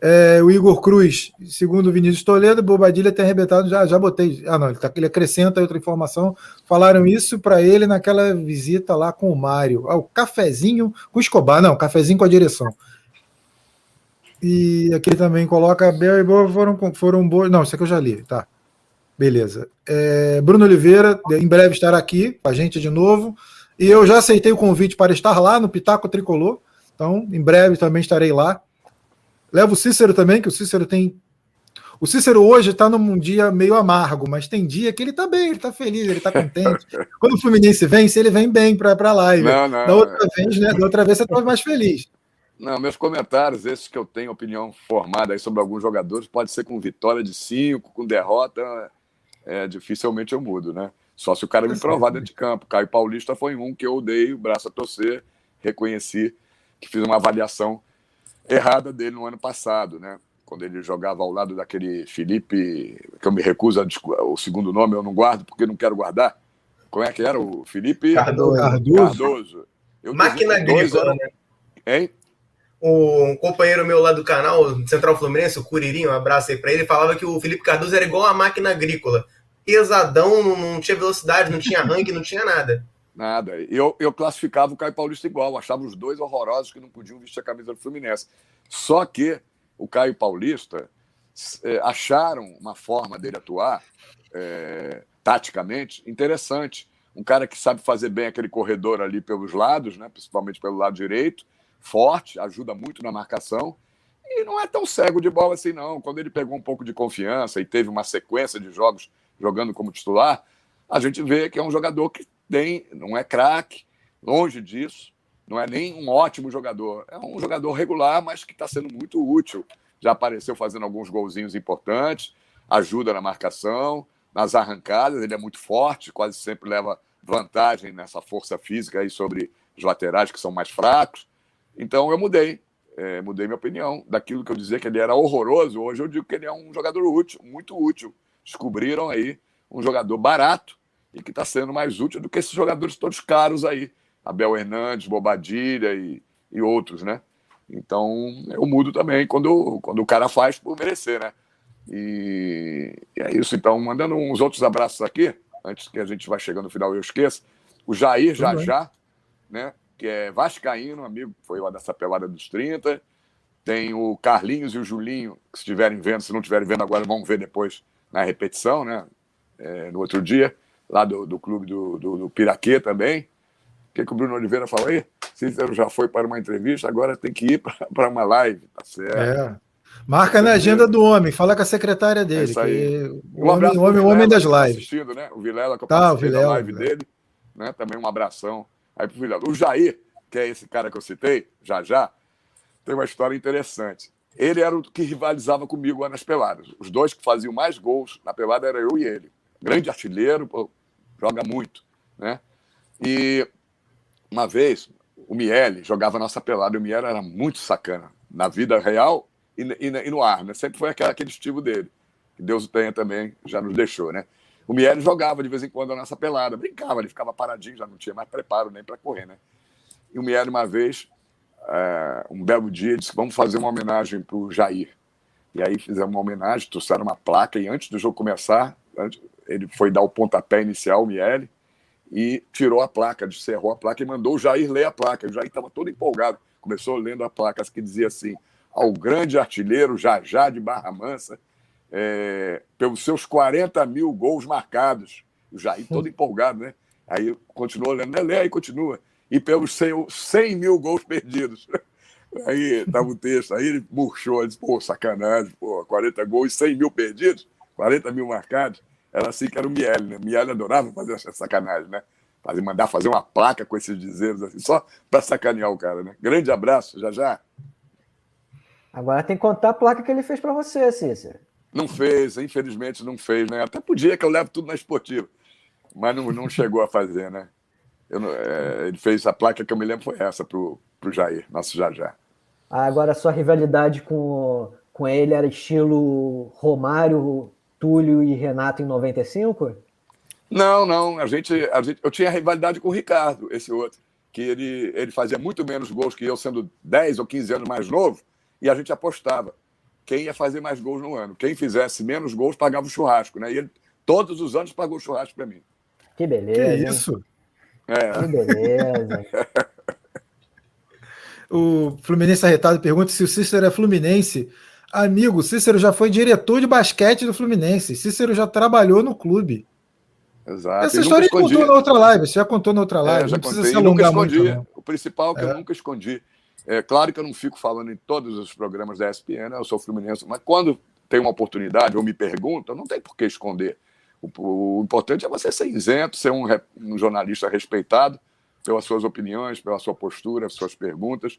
É, o Igor Cruz, segundo o Vinícius Toledo, Bobadilha tem arrebentado, já, já botei. Ah, não, ele, tá, ele acrescenta outra informação. Falaram isso para ele naquela visita lá com o Mário. Ah, o cafezinho com o Escobar, não, cafezinho com a direção. E aqui também coloca e Boa foram, foram boas. Não, isso aqui eu já li, tá. Beleza. É, Bruno Oliveira, em breve estará aqui com a gente de novo. E eu já aceitei o convite para estar lá no Pitaco Tricolor. Então, em breve também estarei lá. Levo o Cícero também, que o Cícero tem. O Cícero hoje está num dia meio amargo, mas tem dia que ele está bem, ele está feliz, ele está contente. *laughs* Quando o Fluminense vence, ele vem bem para a live. Não, não, da outra vez, né? Da outra vez você estava mais feliz. Não, meus comentários, esses que eu tenho opinião formada aí sobre alguns jogadores, pode ser com vitória de cinco, com derrota é, dificilmente eu mudo, né? Só se o cara me provar dentro de campo. Caio Paulista foi um que eu dei o braço a torcer, reconheci que fiz uma avaliação errada dele no ano passado, né? Quando ele jogava ao lado daquele Felipe, que eu me recuso a o segundo nome eu não guardo porque não quero guardar. Como é que era o Felipe Cardoso? Cardoso. Cardoso. Eu Máquina agrícola, né? Hein? um companheiro meu lá do canal, Central Fluminense, o Curirinho, um abraço aí pra ele, falava que o Felipe Cardoso era igual a máquina agrícola. Pesadão, não, não tinha velocidade, não tinha ranking, não tinha nada. Nada. Eu, eu classificava o Caio Paulista igual, achava os dois horrorosos que não podiam vestir a camisa do Fluminense. Só que o Caio Paulista é, acharam uma forma dele atuar é, taticamente interessante. Um cara que sabe fazer bem aquele corredor ali pelos lados, né, principalmente pelo lado direito, forte, ajuda muito na marcação. E não é tão cego de bola assim, não. Quando ele pegou um pouco de confiança e teve uma sequência de jogos jogando como titular, a gente vê que é um jogador que tem, não é craque, longe disso, não é nem um ótimo jogador. É um jogador regular, mas que está sendo muito útil. Já apareceu fazendo alguns golzinhos importantes, ajuda na marcação, nas arrancadas, ele é muito forte, quase sempre leva vantagem nessa força física aí sobre os laterais que são mais fracos. Então eu mudei, é, mudei minha opinião. Daquilo que eu dizia que ele era horroroso, hoje eu digo que ele é um jogador útil, muito útil. Descobriram aí um jogador barato e que está sendo mais útil do que esses jogadores todos caros aí. Abel Hernandes, Bobadilha e, e outros, né? Então eu mudo também quando, quando o cara faz por merecer, né? E, e é isso, então, mandando uns outros abraços aqui, antes que a gente vá chegando no final e eu esqueça. O Jair Jajá, né? Que é Vascaíno, amigo, foi lá dessa pelada dos 30. Tem o Carlinhos e o Julinho, que se estiverem vendo, se não estiverem vendo agora, vão ver depois na repetição, né? É, no outro dia, lá do, do clube do, do, do Piraquê também. O que, que o Bruno Oliveira falou aí? Cícero já foi para uma entrevista, agora tem que ir *laughs* para uma live, tá certo? É. Marca na agenda do homem, fala com a secretária dele. É o homem, o homem, homem das tá lives. Assistindo, né? O Vilela, que eu tá, o Vilela, live dele. Né? Também um abração aí pro Vilela. O Jair, que é esse cara que eu citei, já já, tem uma história interessante. Ele era o que rivalizava comigo nas peladas. Os dois que faziam mais gols na pelada era eu e ele. Grande artilheiro, pô, joga muito, né? E uma vez o Miele jogava nossa pelada. O Miele era muito sacana na vida real e, e, e no ar, né? Sempre foi aquele, aquele estilo dele. Que Deus o tenha também, já nos deixou, né? O Miele jogava de vez em quando a nossa pelada, brincava, ele ficava paradinho, já não tinha mais preparo nem para correr, né? E o Miele, uma vez, é, um belo dia, disse: Vamos fazer uma homenagem para o Jair. E aí fizemos uma homenagem, trouxeram uma placa, e antes do jogo começar, ele foi dar o pontapé inicial, o Miele, e tirou a placa, descerrou a placa e mandou o Jair ler a placa. O Jair estava todo empolgado, começou lendo a placa que dizia assim: ao grande artilheiro Jajá de Barra Mansa, é, pelos seus 40 mil gols marcados. O Jair todo *laughs* empolgado, né? Aí continuou lendo, lê, aí continua. E pelos 100, 100 mil gols perdidos. *laughs* Aí estava o texto, aí ele murchou, ele disse, pô, sacanagem, pô, 40 gols e 100 mil perdidos, 40 mil marcados. Era assim que era o Miele, né? O Miele adorava fazer essa sacanagem, né? Fazer, mandar fazer uma placa com esses dizeres, assim, só para sacanear o cara, né? Grande abraço, já já. Agora tem que contar a placa que ele fez para você, Cícero. Não fez, infelizmente não fez, né? Até podia que eu levo tudo na esportiva, mas não, não chegou a fazer, né? Não, é, ele fez a placa que eu me lembro foi essa pro, pro Jair, nosso Jajá. Ah, agora a sua rivalidade com, com ele era estilo Romário, Túlio e Renato em 95? Não, não. A gente, a gente, eu tinha rivalidade com o Ricardo, esse outro, que ele, ele fazia muito menos gols que eu, sendo 10 ou 15 anos mais novo, e a gente apostava quem ia fazer mais gols no ano. Quem fizesse menos gols pagava o churrasco, né? E ele todos os anos pagou o churrasco para mim. Que beleza. Que isso? É. Que beleza. o Fluminense Arretado pergunta se o Cícero é fluminense. Amigo, Cícero já foi diretor de basquete do Fluminense. Cícero já trabalhou no clube. Exato. Essa história ele contou na outra live. Você já contou na outra live. É, já não precisa contei. se alongar muito. Não. O principal é que é. eu nunca escondi. É claro que eu não fico falando em todos os programas da ESPN, né? eu sou fluminense, mas quando tem uma oportunidade ou me perguntam, não tem por que esconder. O, o importante é você ser isento, ser um, um, jornalista respeitado pelas suas opiniões, pela sua postura, suas perguntas.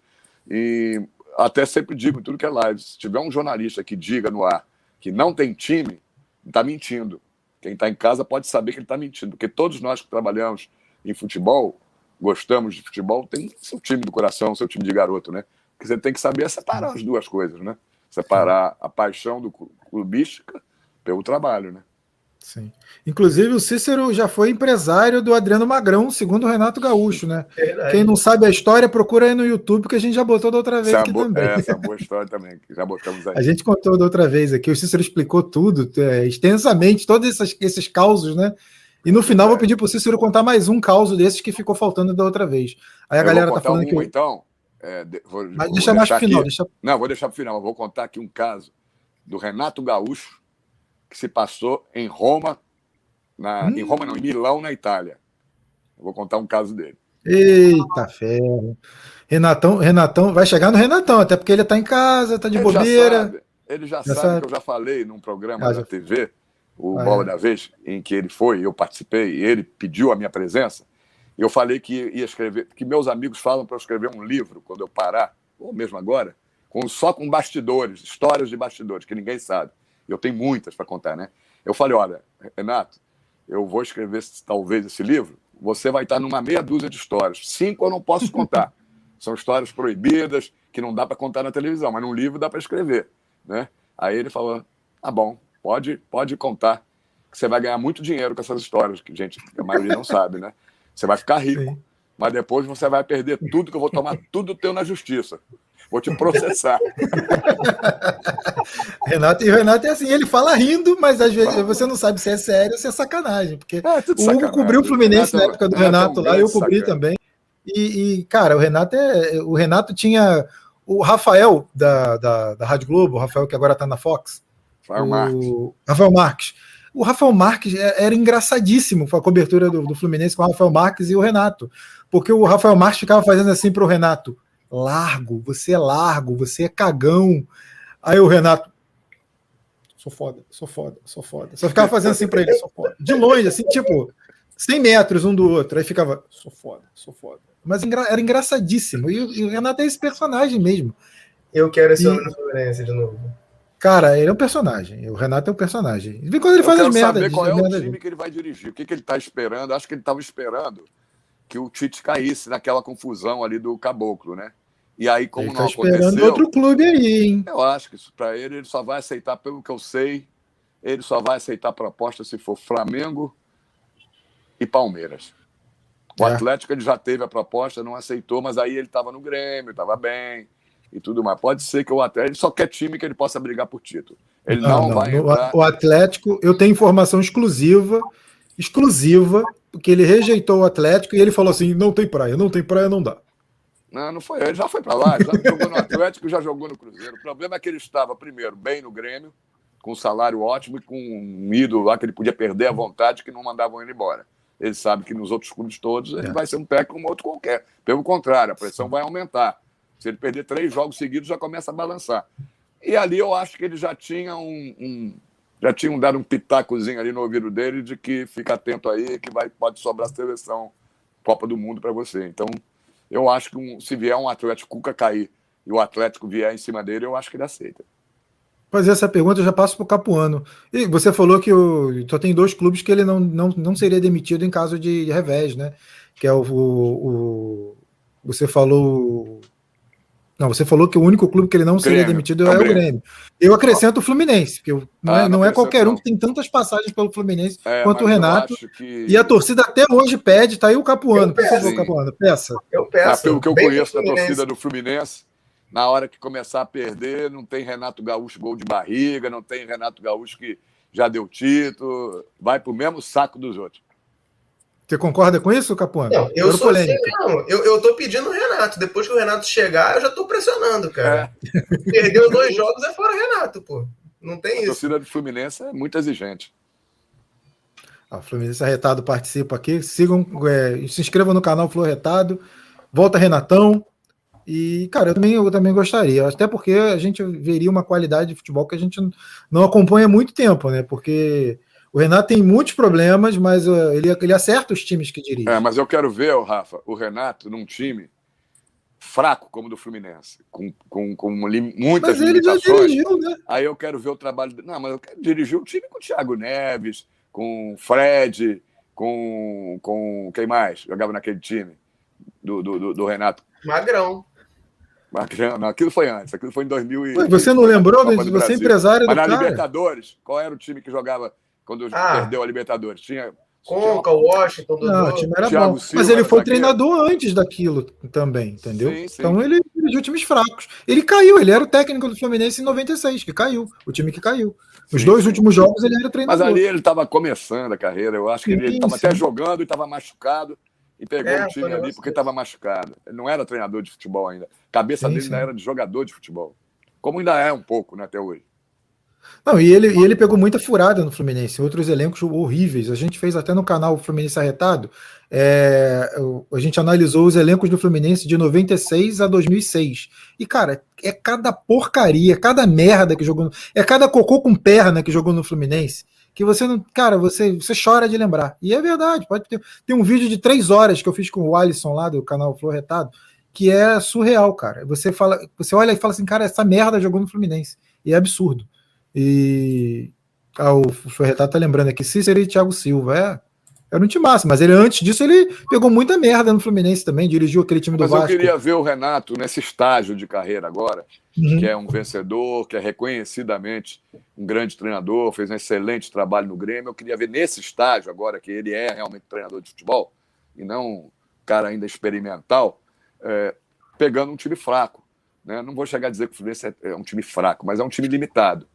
E até sempre digo tudo que é live: se tiver um jornalista que diga no ar que não tem time, está mentindo. Quem está em casa pode saber que ele está mentindo, porque todos nós que trabalhamos em futebol, gostamos de futebol, tem seu time do coração, seu time de garoto, né? Porque você tem que saber separar as duas coisas, né? Separar a paixão do clubística pelo trabalho, né? Sim. Inclusive, o Cícero já foi empresário do Adriano Magrão, segundo o Renato Gaúcho, né? Verdade. Quem não sabe a história, procura aí no YouTube, que a gente já botou da outra vez essa aqui boa, também. É, essa é boa história também, que já botamos aí. A gente contou da outra vez aqui, o Cícero explicou tudo, é, extensamente, todos esses, esses causos, né? E no final, é. vou pedir para o Cícero contar mais um caso desses que ficou faltando da outra vez. Aí a eu galera tá falando um, que. Então, é, vou, Mas deixa mais para o final. Deixa... Não, vou deixar para o final. Eu vou contar aqui um caso do Renato Gaúcho, que se passou em Roma na, hum. Em Roma, não, em Milão, na Itália. Eu vou contar um caso dele. Eita ferro. Renatão, Renatão, vai chegar no Renatão, até porque ele está em casa, está de ele bobeira. Já sabe, ele já, já sabe, sabe, que eu já falei num programa ah, da TV, o ah, Bola é. da Vez, em que ele foi, eu participei, e ele pediu a minha presença. Eu falei que ia escrever, que meus amigos falam para eu escrever um livro quando eu parar, ou mesmo agora, com, só com bastidores, histórias de bastidores, que ninguém sabe. Eu tenho muitas para contar, né? Eu falei, olha, Renato, eu vou escrever talvez esse livro, você vai estar numa meia dúzia de histórias. Cinco eu não posso contar. *laughs* São histórias proibidas, que não dá para contar na televisão, mas num livro dá para escrever. Né? Aí ele falou: tá bom, pode, pode contar, que você vai ganhar muito dinheiro com essas histórias, que gente, a maioria não sabe, né? Você vai ficar rico, Sim. mas depois você vai perder tudo, que eu vou tomar tudo teu na justiça. Vou te processar. *laughs* Renato e o Renato é assim, ele fala rindo, mas às vezes você não sabe se é sério ou se é sacanagem. Porque é, o Hugo cobriu o Fluminense Renato, na época do Renato, Renato é um lá, eu cobri sacana. também. E, e, cara, o Renato é. O Renato tinha. O Rafael da, da, da Rádio Globo, o Rafael que agora está na Fox. Rafael Marques. Rafael Marques. O Rafael Marques é, era engraçadíssimo a cobertura do, do, Fluminense com o Rafael Marques e o Renato. Porque o Rafael Marques ficava fazendo assim para o Renato: largo, você é largo, você é cagão. Aí o Renato, sou foda, sou foda, sou foda. Só ficava fazendo assim para ele, sou foda. De longe, assim, tipo, 100 metros um do outro. Aí ficava, sou foda, sou foda. Mas era engraçadíssimo. E, e o Renato é esse personagem mesmo. Eu quero esse e... homem no Fluminense de novo. Cara, ele é um personagem. O Renato é um personagem. Vê quando ele eu faz as merdas. saber qual é o time que ele vai dirigir. O que, que ele está esperando? Acho que ele estava esperando que o Tite caísse naquela confusão ali do caboclo, né? E aí, como ele não tá esperando outro clube aí, hein? Eu acho que isso para ele, ele só vai aceitar, pelo que eu sei, ele só vai aceitar a proposta se for Flamengo e Palmeiras. O é. Atlético ele já teve a proposta, não aceitou, mas aí ele estava no Grêmio, estava bem e tudo mais. Pode ser que o Atlético ele só quer time que ele possa brigar por título. Ele não, não, não. vai entrar... O Atlético, eu tenho informação exclusiva, exclusiva, porque ele rejeitou o Atlético e ele falou assim: não tem praia, não tem praia, não dá. Não, não foi. Ele já foi para lá, já jogou no Atlético, já jogou no Cruzeiro. O problema é que ele estava, primeiro, bem no Grêmio, com um salário ótimo e com um ídolo lá que ele podia perder à vontade, que não mandavam ele embora. Ele sabe que nos outros clubes todos ele é. vai ser um técnico como outro qualquer. Pelo contrário, a pressão vai aumentar. Se ele perder três jogos seguidos, já começa a balançar. E ali eu acho que ele já tinha um, um já tinham dado um pitacozinho ali no ouvido dele de que fica atento aí, que vai, pode sobrar seleção Copa do Mundo para você. Então, eu acho que um, se vier um Atlético Cuca cair e o Atlético vier em cima dele, eu acho que ele aceita. Fazer essa pergunta, eu já passo para o Capuano. E você falou que o, só tem dois clubes que ele não, não, não seria demitido em caso de revés, né? Que é o, o, o você falou não, você falou que o único clube que ele não seria demitido é, o Grêmio. Eu acrescento o Fluminense, porque não, é, ah, não é qualquer um que tem tantas passagens pelo Fluminense é, quanto o Renato. Que... E a torcida até hoje pede, tá aí o Capuano. Por favor, Capuano, peça. Eu peço. Ah, pelo que eu conheço da torcida do Fluminense, na hora que começar a perder, não tem Renato Gaúcho gol de barriga, não tem Renato Gaúcho que já deu título, vai pro mesmo saco dos outros. Você concorda com isso, Capuano? Não, eu sou assim mesmo. Eu, eu tô pedindo o Renato. Depois que o Renato chegar, eu já tô pressionando, cara. É. *laughs* Perdeu dois jogos é fora Renato, pô. Não tem a isso. A torcida do Fluminense é muito exigente. Ah, Fluminense Arretado participa aqui. Sigam, é, se inscrevam no canal Flu Arretado. Volta Renatão. E, cara, eu também, eu também gostaria. Até porque a gente veria uma qualidade de futebol que a gente não acompanha há muito tempo, né? Porque o Renato tem muitos problemas, mas uh, ele, ele acerta os times que dirige. É, mas eu quero ver, Rafa, o Renato num time fraco como o do Fluminense, com, com, com muitas mas limitações. Ele já dirigiu, né? Aí eu quero ver o trabalho. Não, mas eu quero dirigir o time com o Thiago Neves, com o Fred, com, com quem mais jogava naquele time do, do, do, do Renato? Magrão. Magrão, não, aquilo foi antes, aquilo foi em 2000. E... Você não lembrou? Você é empresário Mas do na cara. Libertadores, qual era o time que jogava quando ah, perdeu a Libertadores. Tinha. Conca, Washington, Não, o time era Thiago bom. Silva, mas ele foi treinador antes daquilo também, entendeu? Sim, sim. Então ele dirigiu times fracos. Ele caiu, ele era o técnico do Fluminense em 96, que caiu, o time que caiu. Os sim, dois últimos jogos ele era treinador. Mas ali ele estava começando a carreira, eu acho que ele estava até jogando e estava machucado e pegou é, o time ali porque estava machucado. Ele não era treinador de futebol ainda. A cabeça dele ainda era de jogador de futebol. Como ainda é um pouco, né, até hoje. Não, e ele, e ele pegou muita furada no Fluminense, outros elencos horríveis. A gente fez até no canal Fluminense Arretado, é, a gente analisou os elencos do Fluminense de 96 a 2006. E, cara, é cada porcaria, cada merda que jogou, é cada cocô com perna que jogou no Fluminense, que você não, cara, você, você chora de lembrar. E é verdade, pode ter, tem um vídeo de três horas que eu fiz com o Alisson lá do canal Flow Retado, que é surreal, cara. Você fala, você olha e fala assim, cara, essa merda jogou no Fluminense. E é absurdo. E ah, o Ferretá tá lembrando aqui, Cícero e Thiago Silva. É, era um time massa, mas ele antes disso ele pegou muita merda no Fluminense também, dirigiu aquele time do mas Vasco. Mas eu queria ver o Renato nesse estágio de carreira agora, uhum. que é um vencedor, que é reconhecidamente um grande treinador, fez um excelente trabalho no Grêmio. Eu queria ver nesse estágio agora, que ele é realmente treinador de futebol, e não um cara ainda experimental, é, pegando um time fraco Né? Não vou chegar a dizer que o Fluminense é, é um time fraco, mas é um time limitado.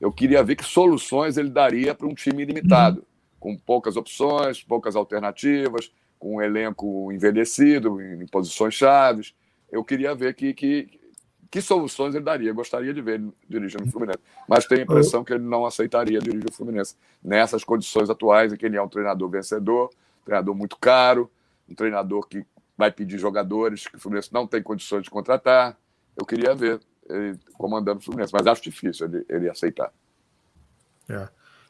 Eu queria ver que soluções ele daria para um time limitado, uhum. com poucas opções, poucas alternativas, com um elenco envelhecido, em posições chaves. Eu queria ver que, que, que soluções ele daria. Eu gostaria de ver ele dirigindo o Fluminense. Mas tenho a impressão que ele não aceitaria dirigir o Fluminense nessas condições atuais, em que ele é um treinador vencedor, um treinador muito caro, um treinador que vai pedir jogadores que o Fluminense não tem condições de contratar. Eu queria ver ele comandando o Fluminense, mas acho difícil ele, ele aceitar. É.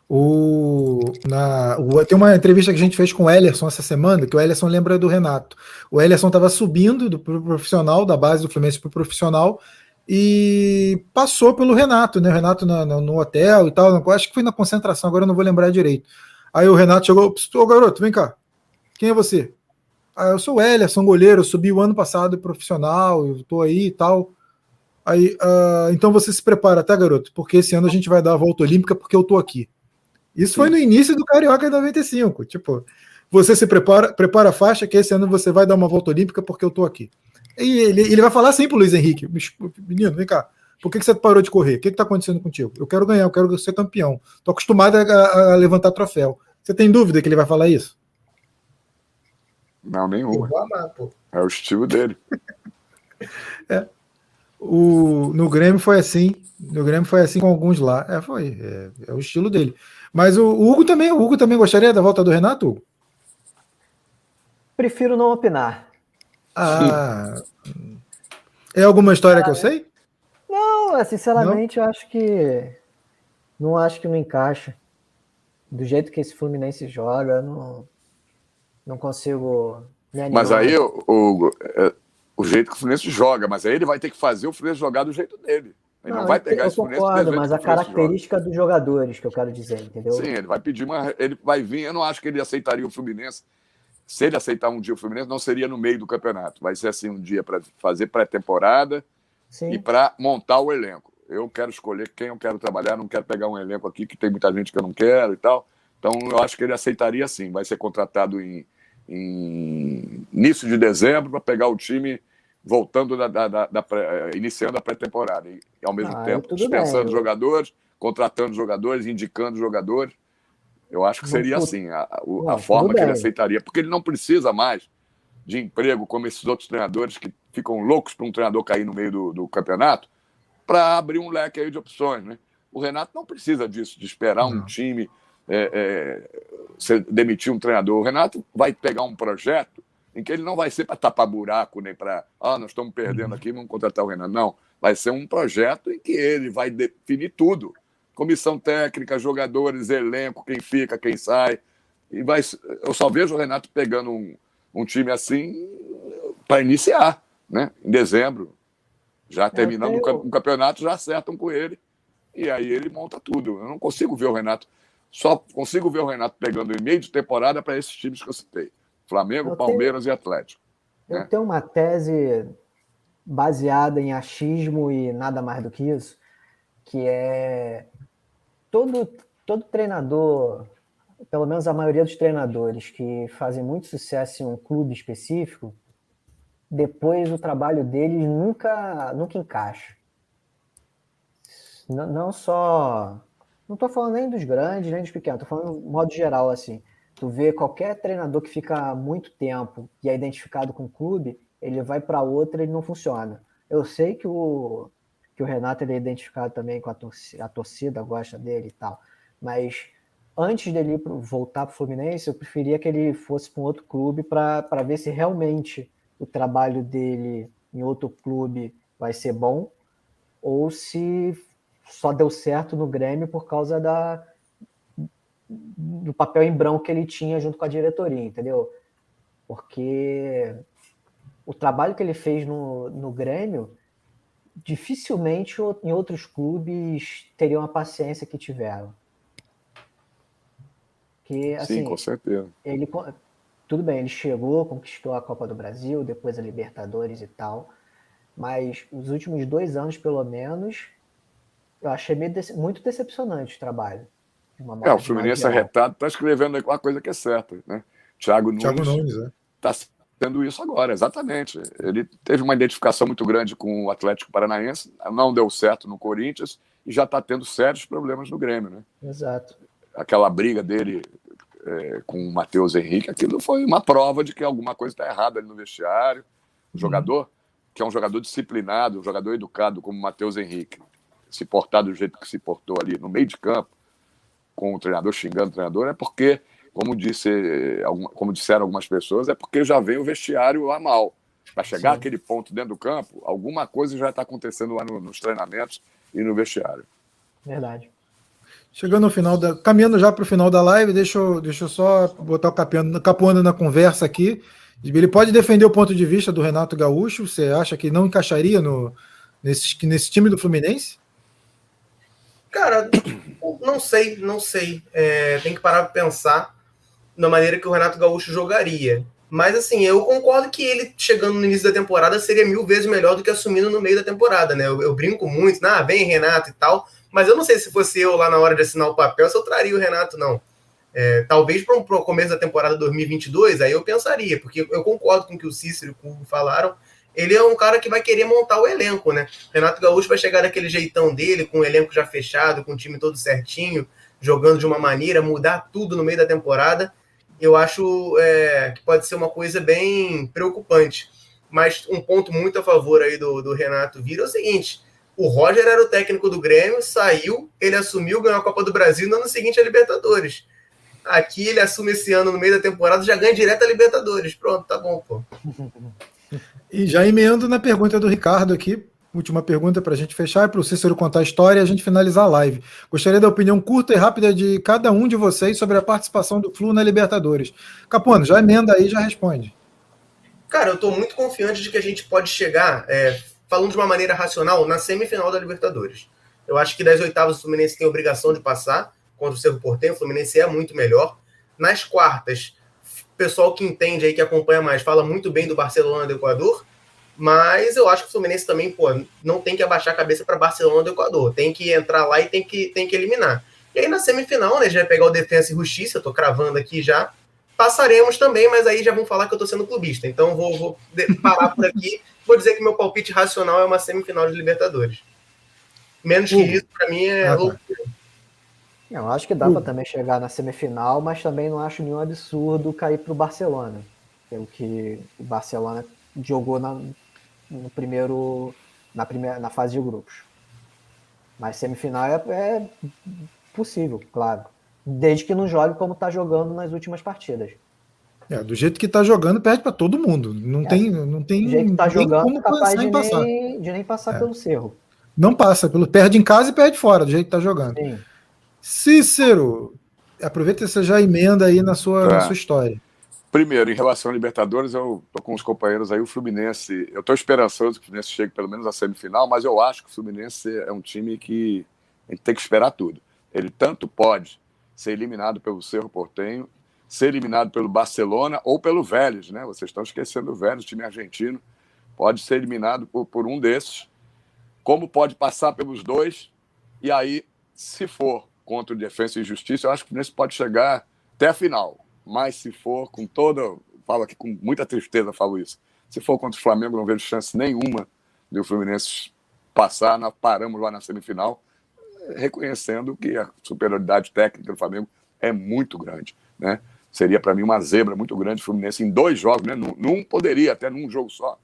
O, na, o, tem uma entrevista que a gente fez com o Ellerson essa semana, que o Ellerson lembra do Renato. O Ellerson estava subindo do pro profissional, da base do Fluminense para o profissional, e passou pelo Renato, né? O Renato na, na, no hotel e tal. Acho que foi na concentração, agora eu não vou lembrar direito. Aí o Renato chegou, ô garoto, vem cá. Quem é você? Ah, eu sou o Ellerson, goleiro, eu subi o ano passado profissional, eu tô aí e tal. Aí, uh, então você se prepara, tá, garoto? Porque esse ano a gente vai dar a volta olímpica porque eu tô aqui. Isso Sim. foi no início do Carioca 95. Tipo, você se prepara, prepara a faixa que esse ano você vai dar uma volta olímpica porque eu tô aqui. E ele, ele vai falar assim pro Luiz Henrique: menino, vem cá. Por que, que você parou de correr? O que está acontecendo contigo? Eu quero ganhar, eu quero ser campeão. Estou acostumado a, a, levantar troféu. Você tem dúvida que ele vai falar isso? Não, nenhuma. É o estilo dele. *laughs* é. O, no Grêmio foi assim. No Grêmio foi assim com alguns lá. É, foi. É, é o estilo dele. Mas o, o, Hugo também, o Hugo também gostaria da volta do Renato? Hugo? Prefiro não opinar. Ah. É alguma história ah, que eu sei? Não, é, sinceramente, não? eu acho que. Não acho que não encaixa. Do jeito que esse Fluminense joga, não, não consigo. Mas aí, Hugo, é, o jeito que o Fluminense joga, mas aí ele vai ter que fazer o Fluminense jogar do jeito dele. Ele não, não vai pegar esse Fluminense concordo, mas a característica joga. dos jogadores que eu quero dizer, entendeu? Sim, ele vai pedir uma. Ele vai vir. Eu não acho que ele aceitaria o Fluminense. Se ele aceitar um dia o Fluminense, não seria no meio do campeonato. Vai ser assim um dia para fazer pré-temporada e para montar o elenco. Eu quero escolher quem eu quero trabalhar, não quero pegar um elenco aqui que tem muita gente que eu não quero e tal. Então, eu acho que ele aceitaria sim. Vai ser contratado em, em início de dezembro para pegar o time voltando da, da, da, da pré, iniciando a pré-temporada e ao mesmo ah, tempo dispensando bem. jogadores, contratando jogadores, indicando jogadores. Eu acho que seria assim a, a, a forma que ele aceitaria, porque ele não precisa mais de emprego como esses outros treinadores que ficam loucos para um treinador cair no meio do, do campeonato para abrir um leque aí de opções, né? O Renato não precisa disso, de esperar não. um time é, é, demitir um treinador. O Renato vai pegar um projeto em que ele não vai ser para tapar buraco, nem para, ah, nós estamos perdendo uhum. aqui, vamos contratar o Renan. Não, vai ser um projeto em que ele vai definir tudo. Comissão técnica, jogadores, elenco, quem fica, quem sai. E vai, eu só vejo o Renato pegando um, um time assim para iniciar, né? Em dezembro. Já terminando tenho... um campeonato, já acertam com ele. E aí ele monta tudo. Eu não consigo ver o Renato. Só consigo ver o Renato pegando em meio de temporada para esses times que eu citei. Flamengo, eu Palmeiras tenho, e Atlético. Eu né? tenho uma tese baseada em achismo e nada mais do que isso, que é todo, todo treinador, pelo menos a maioria dos treinadores que fazem muito sucesso em um clube específico, depois o trabalho deles nunca, nunca encaixa. Não, não só. Não estou falando nem dos grandes, nem dos pequenos, estou falando de modo geral assim. Tu vê qualquer treinador que fica muito tempo e é identificado com o clube, ele vai para outra e não funciona. Eu sei que o, que o Renato ele é identificado também com a torcida, a torcida gosta dele e tal, mas antes dele pro, voltar para o Fluminense, eu preferia que ele fosse para um outro clube para ver se realmente o trabalho dele em outro clube vai ser bom ou se só deu certo no Grêmio por causa da, do papel em branco que ele tinha junto com a diretoria, entendeu? Porque o trabalho que ele fez no, no Grêmio, dificilmente em outros clubes teriam a paciência que tiveram. Que, assim, Sim, com certeza. Ele, tudo bem, ele chegou, conquistou a Copa do Brasil, depois a Libertadores e tal, mas os últimos dois anos, pelo menos, eu achei muito decepcionante o trabalho é, o Fluminense arretado está escrevendo uma coisa que é certa, né? Thiago Nunes, Thiago Nunes é. tá, tendo isso agora, exatamente. Ele teve uma identificação muito grande com o Atlético Paranaense, não deu certo no Corinthians e já está tendo sérios problemas no Grêmio, né? Exato. Aquela briga dele é, com o Matheus Henrique, aquilo foi uma prova de que alguma coisa está errada ali no vestiário. O jogador, que é um jogador disciplinado, um jogador educado como o Matheus Henrique, se portar do jeito que se portou ali no meio de campo, com o treinador xingando o treinador, é porque, como, disse, como disseram algumas pessoas, é porque já vem o vestiário lá mal. Para chegar Sim. àquele ponto dentro do campo, alguma coisa já está acontecendo lá no, nos treinamentos e no vestiário. Verdade. Chegando no final da. Caminhando já para o final da live, deixa eu, deixa eu só botar o Capuano, Capuano na conversa aqui. Ele pode defender o ponto de vista do Renato Gaúcho. Você acha que não encaixaria no, nesse, nesse time do Fluminense? Cara, não sei, não sei. É, tem que parar para pensar na maneira que o Renato Gaúcho jogaria. Mas assim, eu concordo que ele chegando no início da temporada seria mil vezes melhor do que assumindo no meio da temporada, né? Eu, eu brinco muito, né? ah, vem Renato e tal, mas eu não sei se fosse eu lá na hora de assinar o papel se eu traria o Renato, não. É, talvez para o começo da temporada 2022, aí eu pensaria, porque eu concordo com o que o Cícero e o Hugo falaram. Ele é um cara que vai querer montar o elenco, né? Renato Gaúcho vai chegar daquele jeitão dele, com o elenco já fechado, com o time todo certinho, jogando de uma maneira, mudar tudo no meio da temporada eu acho é, que pode ser uma coisa bem preocupante. Mas um ponto muito a favor aí do, do Renato Vira é o seguinte: o Roger era o técnico do Grêmio, saiu, ele assumiu, ganhou a Copa do Brasil, no ano seguinte a Libertadores. Aqui ele assume esse ano no meio da temporada, já ganha direto a Libertadores. Pronto, tá bom, pô. *laughs* E já emendo na pergunta do Ricardo aqui, última pergunta para a gente fechar, para o Cícero contar a história e a gente finalizar a live. Gostaria da opinião curta e rápida de cada um de vocês sobre a participação do Flu na Libertadores. Capuano, já emenda aí já responde. Cara, eu estou muito confiante de que a gente pode chegar, é, falando de uma maneira racional, na semifinal da Libertadores. Eu acho que das oitavas o Fluminense tem obrigação de passar contra o Cerro Porteño, o Fluminense é muito melhor. Nas quartas, pessoal que entende aí, que acompanha mais, fala muito bem do Barcelona do Equador, mas eu acho que o Fluminense também, pô, não tem que abaixar a cabeça para Barcelona do Equador. Tem que entrar lá e tem que, tem que eliminar. E aí na semifinal, né, já vai pegar o Defensa e Justiça, tô cravando aqui já. Passaremos também, mas aí já vão falar que eu tô sendo clubista. Então vou, vou parar por aqui. *laughs* Vou dizer que meu palpite racional é uma semifinal de Libertadores. Menos que isso, para mim, é ah, tá. Eu acho que dá para também chegar na semifinal, mas também não acho nenhum absurdo cair para o Barcelona. Pelo que o Barcelona jogou na, no primeiro na primeira na fase de grupos. Mas semifinal é, é possível, claro, desde que não jogue como está jogando nas últimas partidas. É, do jeito que está jogando, perde para todo mundo. Não é, tem, não tem. Do jeito que está jogando, capaz de nem, de nem passar é. pelo cerro. Não passa, pelo perde em casa e perde fora, do jeito que está jogando. Sim. Cícero, aproveita você já emenda aí na sua, na tá. sua história. Primeiro, em relação à Libertadores, eu tô com os companheiros aí, o Fluminense. Eu tô esperançoso que o Fluminense chegue pelo menos à semifinal, mas eu acho que o Fluminense é um time que a gente tem que esperar tudo. Ele tanto pode ser eliminado pelo Cerro Portenho, ser eliminado pelo Barcelona ou pelo Vélez, né? Vocês estão esquecendo o Vélez, time argentino. Pode ser eliminado por, por um desses. Como pode passar pelos dois. E aí, se for contra o Defensa e Justiça, eu acho que o Fluminense pode chegar até a final mas se for com toda. Falo aqui com muita tristeza, falo isso. Se for contra o Flamengo, não vejo chance nenhuma de o Fluminense passar. Nós paramos lá na semifinal, reconhecendo que a superioridade técnica do Flamengo é muito grande. Né? Seria para mim uma zebra muito grande o Fluminense em dois jogos, né? Num poderia, até num jogo só.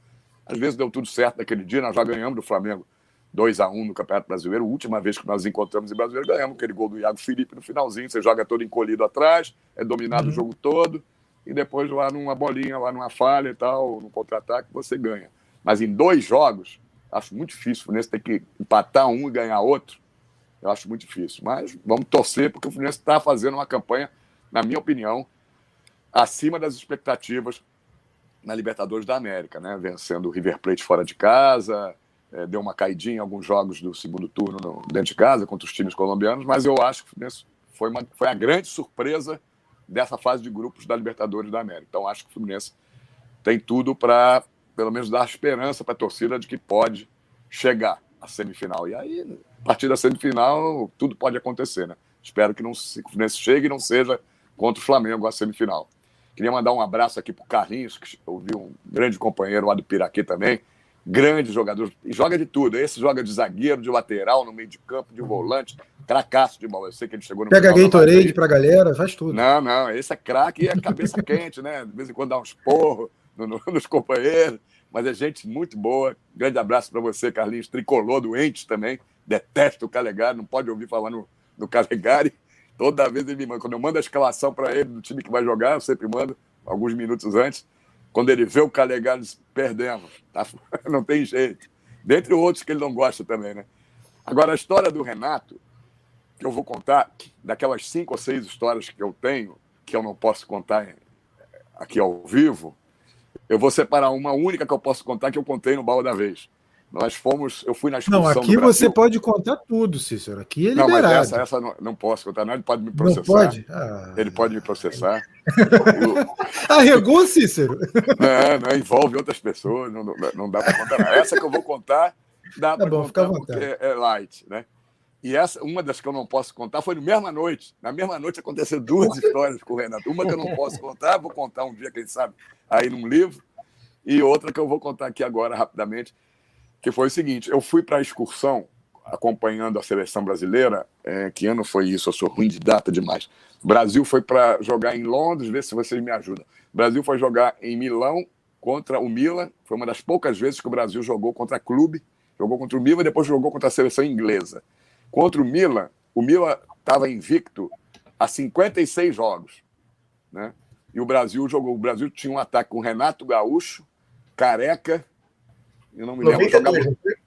Às vezes deu tudo certo naquele dia, nós já ganhamos do Flamengo 2 a 1 no Campeonato Brasileiro. A última vez que nós encontramos em Brasileiro, ganhamos aquele gol do Iago Felipe no finalzinho. Você joga todo encolhido atrás, é dominado uhum. o jogo todo, e depois lá numa bolinha, lá numa falha e tal, no contra-ataque, você ganha. Mas em dois jogos, acho muito difícil. O Fluminense tem que empatar um e ganhar outro. Eu acho muito difícil. Mas vamos torcer, porque o Fluminense está fazendo uma campanha, na minha opinião, acima das expectativas na Libertadores da América, né? Vencendo o River Plate fora de casa, é, deu uma caidinha em alguns jogos do segundo turno no, dentro de casa contra os times colombianos, mas eu acho que foi, uma, foi a grande surpresa dessa fase de grupos da Libertadores da América. Então acho que o Fluminense tem tudo para, pelo menos, dar esperança para a torcida de que pode chegar à semifinal. E aí, a partir da semifinal, tudo pode acontecer, né? Espero que não, o Fluminense chegue e não seja contra o Flamengo a semifinal. Queria mandar um abraço aqui para o Carlinhos, que eu vi um grande companheiro lá do Piraquê também. Grande jogador. E joga de tudo. Esse joga de zagueiro, de lateral, no meio de campo, de volante. Cracaço de bola. Eu sei que ele chegou no Pega Gatorade para a galera, faz tudo. Não, não. Esse é craque e é cabeça *laughs* quente, né? De vez em quando dá uns porros no, no, nos companheiros. Mas é gente muito boa. Grande abraço para você, Carlinhos. Tricolor doente também. Detesto o Calegari. Não pode ouvir falar no, no Calegari. Toda vez ele me manda. Quando eu mando a escalação para ele do time que vai jogar, eu sempre mando, alguns minutos antes. Quando ele vê o Calegari, diz, perdemos. Tá? *laughs* Não tem jeito. Dentre outros que ele não gosta também, né? Agora, a história do Renato, que eu vou contar, daquelas cinco ou seis histórias que eu tenho, que eu não posso contar aqui ao vivo, eu vou separar uma única que eu posso contar, que eu contei no Baú da Vez. Nós fomos, eu fui na excursão Não, aqui você pode contar tudo, Cícero. Aqui é liberado. Não, mas essa, essa não, não posso contar, não. Ele pode me processar. Não pode? Ah. Ele pode me processar. *laughs* Arregou, Cícero? Não, não, envolve outras pessoas, não, não, não dá para contar. Não. Essa que eu vou contar, dá tá para contar porque é light, né? E essa, uma das que eu não posso contar foi na mesma noite. Na mesma noite aconteceram duas histórias com o Renato. Uma que eu não posso contar, vou contar um dia, quem sabe, aí num livro. E outra que eu vou contar aqui agora, rapidamente, que foi o seguinte: eu fui para a excursão acompanhando a seleção brasileira. É, que ano foi isso? Eu sou ruim de data demais. Brasil foi para jogar em Londres, ver se vocês me ajudam. Brasil foi jogar em Milão contra o Milan. Foi uma das poucas vezes que o Brasil jogou contra clube. Jogou contra o Milan depois jogou contra a seleção inglesa. Contra o Milan, o Milan estava invicto a 56 jogos. Né? E o Brasil jogou. O Brasil tinha um ataque com Renato Gaúcho, Careca eu não me 92, lembro. Jogava...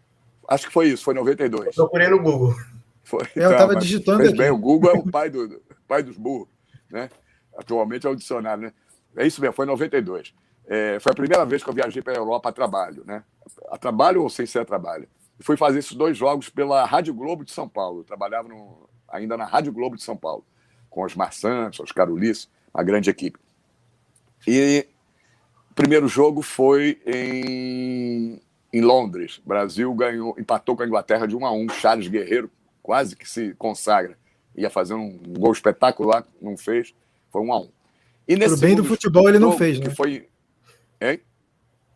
Acho que foi isso, foi 92. Eu procurei no Google. Foi, eu estava digitando aqui. Bem, o Google é o pai, do, pai dos burros. Né? Atualmente é o dicionário. Né? É isso mesmo, foi 92. É, foi a primeira vez que eu viajei para a Europa a trabalho. Né? A trabalho ou sem ser a trabalho. E fui fazer esses dois jogos pela Rádio Globo de São Paulo. Eu trabalhava no, ainda na Rádio Globo de São Paulo, com os Santos, os Carulice, uma grande equipe. E o primeiro jogo foi em em Londres. O Brasil ganhou, empatou com a Inglaterra de 1 a 1. Charles Guerreiro quase que se consagra. Ia fazer um gol espetacular, não fez. Foi 1 a 1. E nesse Pro bem do futebol ele não fez, né? Que foi... Hein?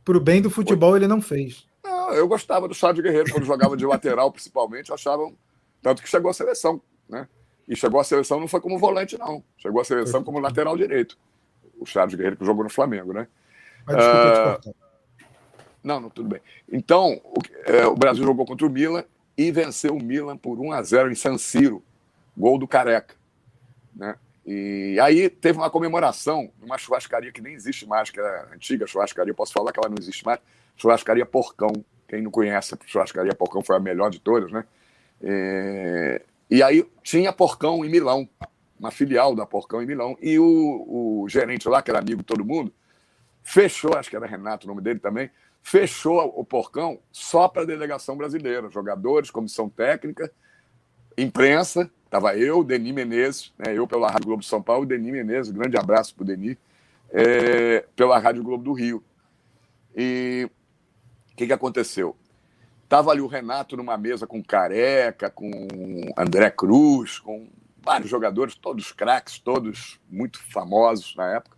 Pro bem do futebol foi... ele não fez. Não, eu gostava do Charles Guerreiro quando jogava de lateral, *laughs* principalmente. Achavam tanto que chegou à seleção, né? E chegou à seleção não foi como volante, não. Chegou à seleção como lateral direito. O Charles Guerreiro que jogou no Flamengo, né? Mas desculpa, uh... Não, não, tudo bem. Então, o, é, o, Brasil jogou contra o Milan e venceu o Milan por 1 a 0 em San Siro, gol do Careca. Né? E aí teve uma comemoração numa churrascaria que nem existe mais, que era a antiga churrascaria, posso falar que ela não existe mais, churrascaria Porcão. Quem não conhece a churrascaria Porcão foi a melhor de todas, né? É... E aí tinha Porcão em Milão, uma filial da Porcão em Milão, e o, o gerente lá, que era amigo de todo mundo, fechou, acho que era Renato o nome dele também, fechou o porcão só para a delegação brasileira, jogadores, comissão técnica, imprensa. Estava eu, Denis Menezes, né, eu pela Rádio Globo de São Paulo, Denis Menezes, grande abraço para o Denis, é, pela Rádio Globo do Rio. E o que, que aconteceu? Estava ali o Renato numa mesa com Careca, com André Cruz, com vários jogadores, todos craques, todos muito famosos na época.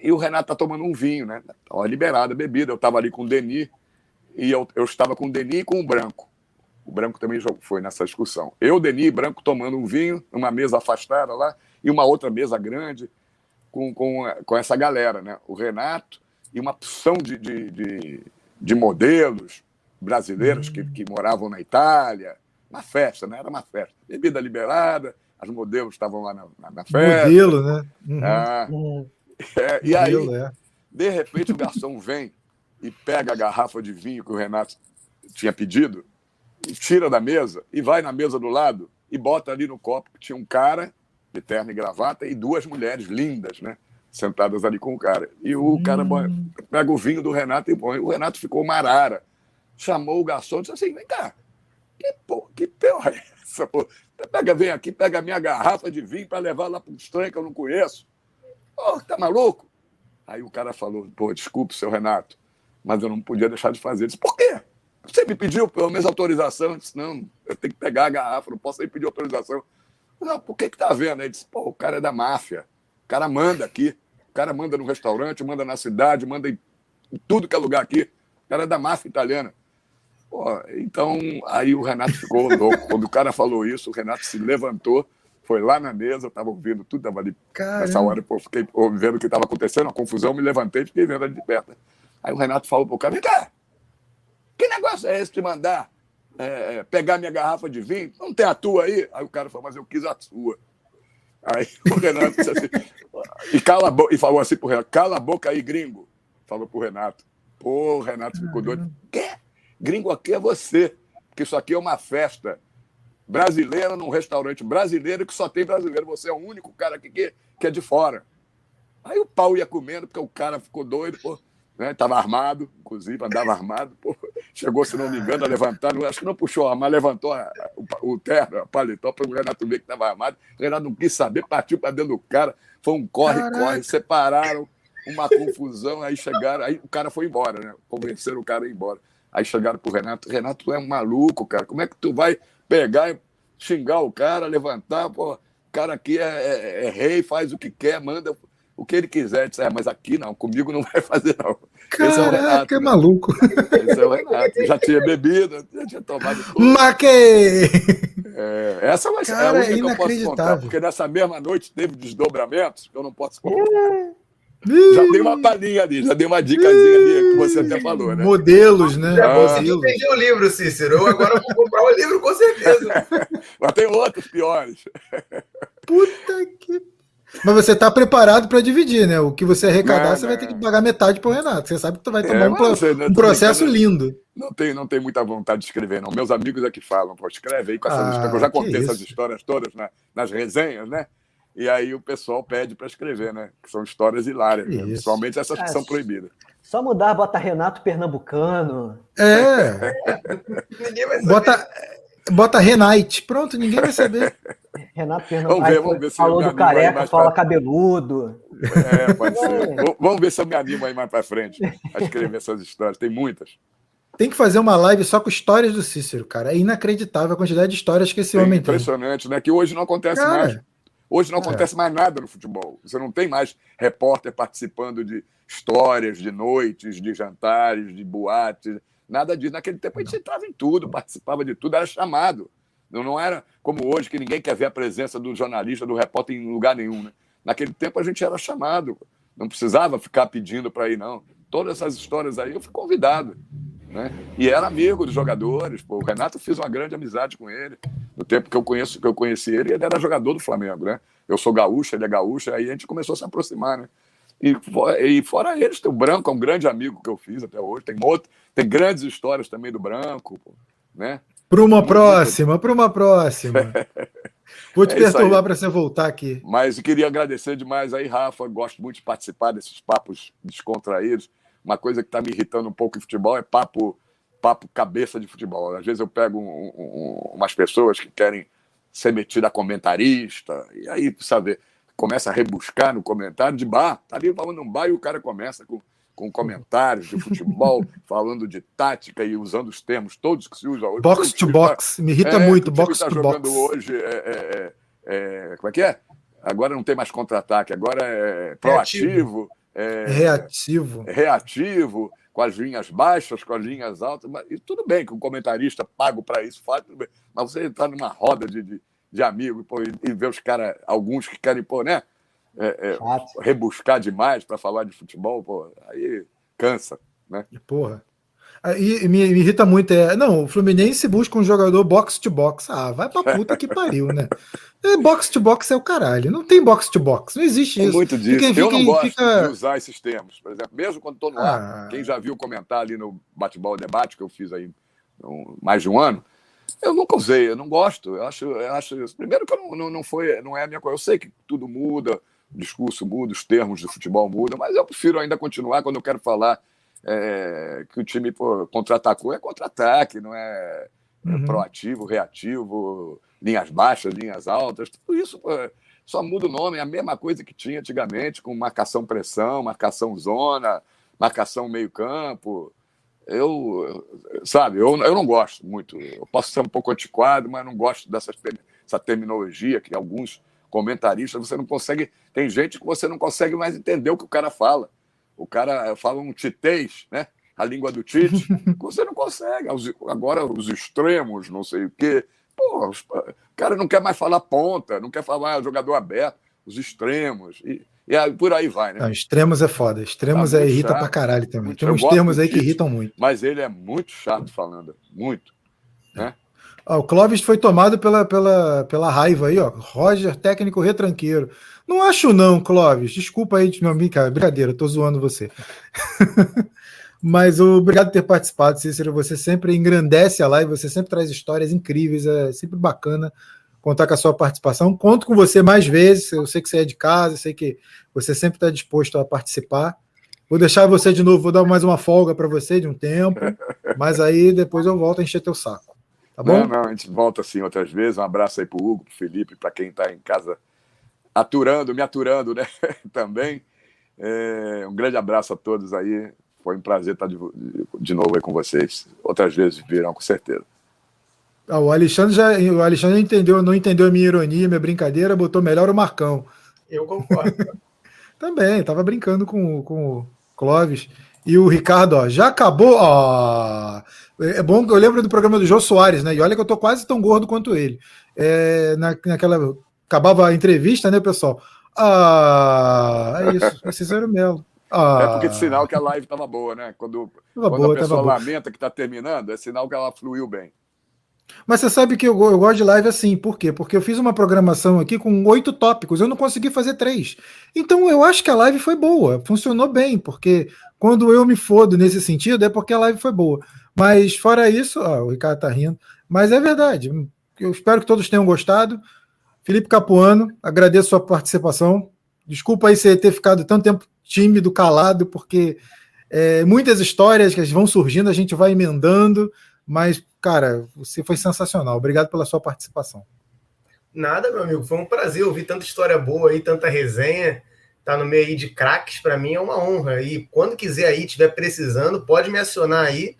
E o Renato tá tomando um vinho, né? Tava liberada a bebida. Eu estava ali com o Denis e eu, eu estava com o Denis e com o Branco. O Branco também foi nessa discussão. Eu, Denis e Branco tomando um vinho, numa mesa afastada lá, e uma outra mesa grande com, com, com essa galera, né? O Renato e uma opção de, de, de, de modelos brasileiros que, que moravam na Itália. Uma festa, né? Era uma festa. Bebida liberada, as modelos estavam lá na, na, na festa. Modelo, né? Uhum. Ah, uhum. É, e aí, é. de repente, o garçom vem e pega a garrafa de vinho que o Renato tinha pedido, e tira da mesa e vai na mesa do lado e bota ali no copo que tinha um cara de terno e gravata e duas mulheres lindas, né? Sentadas ali com o cara. E o hum. cara pega o vinho do Renato e põe. O Renato ficou marara. Chamou o garçom e disse assim: vem cá, que, porra, que porra é essa? Porra? Pega, vem aqui, pega a minha garrafa de vinho para levar lá para um estranho que eu não conheço. Oh, tá maluco? Aí o cara falou, pô, desculpe, seu Renato, mas eu não podia deixar de fazer. Eu disse, por quê? Você me pediu pelo menos autorização? Eu disse, não, eu tenho que pegar a garrafa, não posso nem pedir autorização. Não, por que que tá vendo? Ele disse, pô, o cara é da máfia, o cara manda aqui. O cara manda no restaurante, manda na cidade, manda em tudo que é lugar aqui. O cara é da máfia italiana. Pô, então, aí o Renato ficou louco. Quando o cara falou isso, o Renato se levantou, foi lá na mesa, estava ouvindo tudo, estava ali. Caramba. Nessa hora, pô, fiquei vendo o que estava acontecendo, a confusão, me levantei e fiquei vendo ali de perto. Aí o Renato falou pro cara: vem cá, que negócio é esse de mandar é, é, pegar minha garrafa de vinho? Não tem a tua aí? Aí o cara falou: mas eu quis a sua. Aí o Renato disse assim, *laughs* e, cala boca, e falou assim pro Renato: cala a boca aí, gringo. Falou pro Renato. Pô, o Renato ficou doido. Quê? Gringo aqui é você, porque isso aqui é uma festa brasileira num restaurante brasileiro que só tem brasileiro. Você é o único cara que, que é de fora. Aí o pau ia comendo, porque o cara ficou doido, pô. Né? Tava armado, inclusive, andava armado. Pô. Chegou, se não me engano, a levantar, não, acho que não puxou, mas levantou a, o, o terno, a paletó, para o Renato ver que estava armado. O Renato não quis saber, partiu para dentro do cara. Foi um corre-corre, separaram, uma confusão, aí chegaram, aí o cara foi embora, né? Convenceram o cara a ir embora. Aí chegaram pro Renato, Renato, tu é um maluco, cara. Como é que tu vai pegar e xingar o cara, levantar, pô, o cara aqui é, é, é rei, faz o que quer, manda o que ele quiser. Disse, é, mas aqui não, comigo não vai *laughs* fazer, não. Caraca, Esse é o Renato. é né? maluco. Esse é o Renato. Já tinha bebido, já tinha tomado tudo. Maque! É, essa vai ser a única que eu posso contar, porque nessa mesma noite teve desdobramentos que eu não posso contar. Já dei uma palhinha ali, já dei uma dicasinha ali, que você até falou, né? Modelos, né? Já consegui vender o livro, Cícero. Eu agora vou comprar o livro, com certeza. *laughs* Mas tem outros piores. Puta que. Mas você está preparado para dividir, né? O que você arrecadar, não, você não. vai ter que pagar metade para o Renato. Você sabe que tu vai tomar é, um, você, um processo lindo. Não tem, não tem muita vontade de escrever, não. Meus amigos é que falam, pô, escreve aí com essas ah, histórias. Eu já contei essas histórias todas na, nas resenhas, né? E aí o pessoal pede para escrever, né? Que são histórias hilárias, né? principalmente essas que é, são proibidas. Só mudar, bota Renato Pernambucano. É. *laughs* ninguém vai saber. Bota, bota Renate. Pronto, ninguém vai saber. Renato Pernambucano. Vamos ver, vamos ver se falou do careca, fala pra... cabeludo. É, pode ser. vamos ver se eu me animo aí mais para frente a escrever essas histórias. Tem muitas. Tem que fazer uma live só com histórias do Cícero, cara. É inacreditável a quantidade de histórias que esse é homem impressionante, tem. Impressionante, né? Que hoje não acontece cara, mais. Hoje não é. acontece é. mais nada no futebol. Você não tem mais repórter participando de histórias, de noites, de jantares, de boates, nada disso. Naquele tempo a gente entrava em tudo, participava de tudo, era chamado. Não, não era como hoje, que ninguém quer ver a presença do jornalista, do repórter em lugar nenhum. Né? Naquele tempo a gente era chamado, não precisava ficar pedindo para ir, não. Todas essas histórias aí eu fui convidado. Né? E era amigo dos jogadores. Pô. O Renato fez uma grande amizade com ele. No tempo que eu conheço, que eu conheci ele, ele era jogador do Flamengo, né? Eu sou gaúcho, ele é gaúcho, aí a gente começou a se aproximar, né? E, e fora eles, o Branco, é um grande amigo que eu fiz até hoje. Tem, outro, tem grandes histórias também do Branco, né? Para uma próxima, para uma próxima. Vou te é perturbar para você voltar aqui. Mas eu queria agradecer demais aí, Rafa. Gosto muito de participar desses papos descontraídos. Uma coisa que está me irritando um pouco em futebol é papo, papo cabeça de futebol. Às vezes eu pego um, um, umas pessoas que querem ser metida a comentarista, e aí, sabe, começa a rebuscar no comentário de bar. Tá ali falando um bar e o cara começa com, com comentários de futebol, *laughs* falando de tática e usando os termos todos que se usam hoje. Box to box, tá, me irrita é, muito, box tá to jogando box. hoje é, é, é, como é que é? Agora não tem mais contra-ataque, agora é proativo. Reativo é, reativo. Reativo, com as linhas baixas, com as linhas altas. Mas, e tudo bem que o comentarista pago para isso faz, tudo bem. Mas você entrar numa roda de, de, de amigos e, e, ver os caras, alguns que querem, pô, né? É, é, rebuscar demais para falar de futebol, pô, aí cansa, né? Porra. E me, me, irrita muito. É, não, o Fluminense busca um jogador box to box. Ah, vai pra puta que pariu, né? É, box to box é o caralho. Não tem box to box. Não existe tem isso. muito disso. Fica, Eu não gosto fica... de usar esses termos. Por exemplo, mesmo quando estou no ah. ar, quem já viu comentar ali no bate-bola debate que eu fiz aí um, mais de um ano, eu nunca usei, eu não gosto. Eu acho, eu acho primeiro que não, não, não, foi, não é a minha coisa. Eu sei que tudo muda, o discurso muda, os termos do futebol mudam, mas eu prefiro ainda continuar quando eu quero falar é, que o time contra-atacou é contra-ataque, não é, é uhum. proativo, reativo, linhas baixas, linhas altas, tudo isso pô, só muda o nome, é a mesma coisa que tinha antigamente, com marcação-pressão, marcação-zona, marcação meio-campo. Eu, sabe, eu, eu não gosto muito. Eu posso ser um pouco antiquado, mas não gosto dessa, dessa terminologia que alguns comentarista, você não consegue. Tem gente que você não consegue mais entender o que o cara fala. O cara fala um titês, né? A língua do Tite, *laughs* você não consegue. Agora, os extremos, não sei o quê. Pô, o cara não quer mais falar ponta, não quer falar jogador aberto, os extremos. E, e aí, por aí vai, né? Não, extremos é foda. Extremos tá é irrita chato, pra caralho também. Tem uns termos aí que irritam muito. Mas ele é muito chato falando. Muito. Né? Ah, o Clóvis foi tomado pela, pela, pela raiva aí, ó. Roger, técnico retranqueiro. Não acho, não, Clóvis. Desculpa aí, meu amigo, cara. Brincadeira, tô zoando você. *laughs* Mas obrigado por ter participado, Cícero. Você sempre engrandece a live, você sempre traz histórias incríveis, é sempre bacana contar com a sua participação. Conto com você mais vezes. Eu sei que você é de casa, sei que você sempre está disposto a participar. Vou deixar você de novo, vou dar mais uma folga para você de um tempo, mas aí depois eu volto a encher teu saco. Tá bom? Não, não, a gente volta assim outras vezes. Um abraço aí para o Hugo, para Felipe, para quem está em casa aturando, me aturando, né? *laughs* Também. É, um grande abraço a todos aí. Foi um prazer estar de, de novo aí com vocês. Outras vezes virão, com certeza. Ah, o Alexandre já o Alexandre entendeu, não entendeu a minha ironia, minha brincadeira, botou melhor o Marcão. Eu concordo. *laughs* Também, estava brincando com, com o Clóvis. E o Ricardo, ó, já acabou. Ó, é bom que eu lembro do programa do Jô Soares, né? E olha que eu tô quase tão gordo quanto ele. É, na, naquela. Acabava a entrevista, né, pessoal? Ah, é isso, é Cícero Melo. Ah. É porque é sinal que a live estava boa, né? Quando, quando boa, a pessoa lamenta que está terminando, é sinal que ela fluiu bem. Mas você sabe que eu, eu, gosto de live assim, por quê? Porque eu fiz uma programação aqui com oito tópicos, eu não consegui fazer três. Então eu acho que a live foi boa, funcionou bem, porque quando eu me fodo nesse sentido é porque a live foi boa. Mas fora isso, o Ricardo tá rindo, mas é verdade. Eu espero que todos tenham gostado. Felipe Capuano, agradeço a sua participação. Desculpa aí você ter ficado tanto tempo tímido, calado, porque é, muitas histórias que vão surgindo, a gente vai emendando, mas, cara, você foi sensacional. Obrigado pela sua participação. Nada, meu amigo, foi um prazer ouvir tanta história boa aí, tanta resenha. Tá no meio aí de craques, para mim é uma honra. E quando quiser aí, tiver precisando, pode me acionar aí,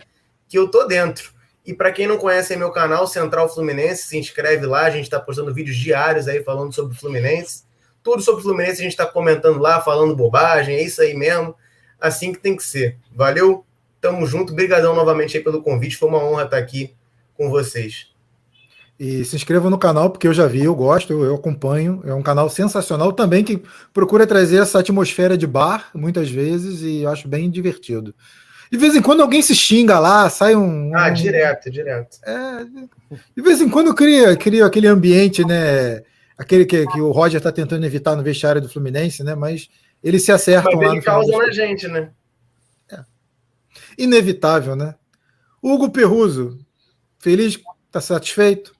que eu tô dentro. E para quem não conhece meu canal Central Fluminense, se inscreve lá, a gente está postando vídeos diários aí falando sobre o Fluminense. Tudo sobre o Fluminense a gente está comentando lá, falando bobagem, é isso aí mesmo. Assim que tem que ser. Valeu, tamo junto. Obrigadão novamente aí pelo convite. Foi uma honra estar aqui com vocês. E se inscreva no canal, porque eu já vi, eu gosto, eu acompanho. É um canal sensacional também que procura trazer essa atmosfera de bar, muitas vezes, e eu acho bem divertido. De vez em quando alguém se xinga lá, sai um. Ah, um... direto, direto. É, de vez em quando cria, cria aquele ambiente, né? Aquele que, que o Roger está tentando evitar no vestiário do Fluminense, né? Mas eles se acertam Mas lá. Ele causa na gente, né? É. Inevitável, né? Hugo Perruso, feliz, tá satisfeito?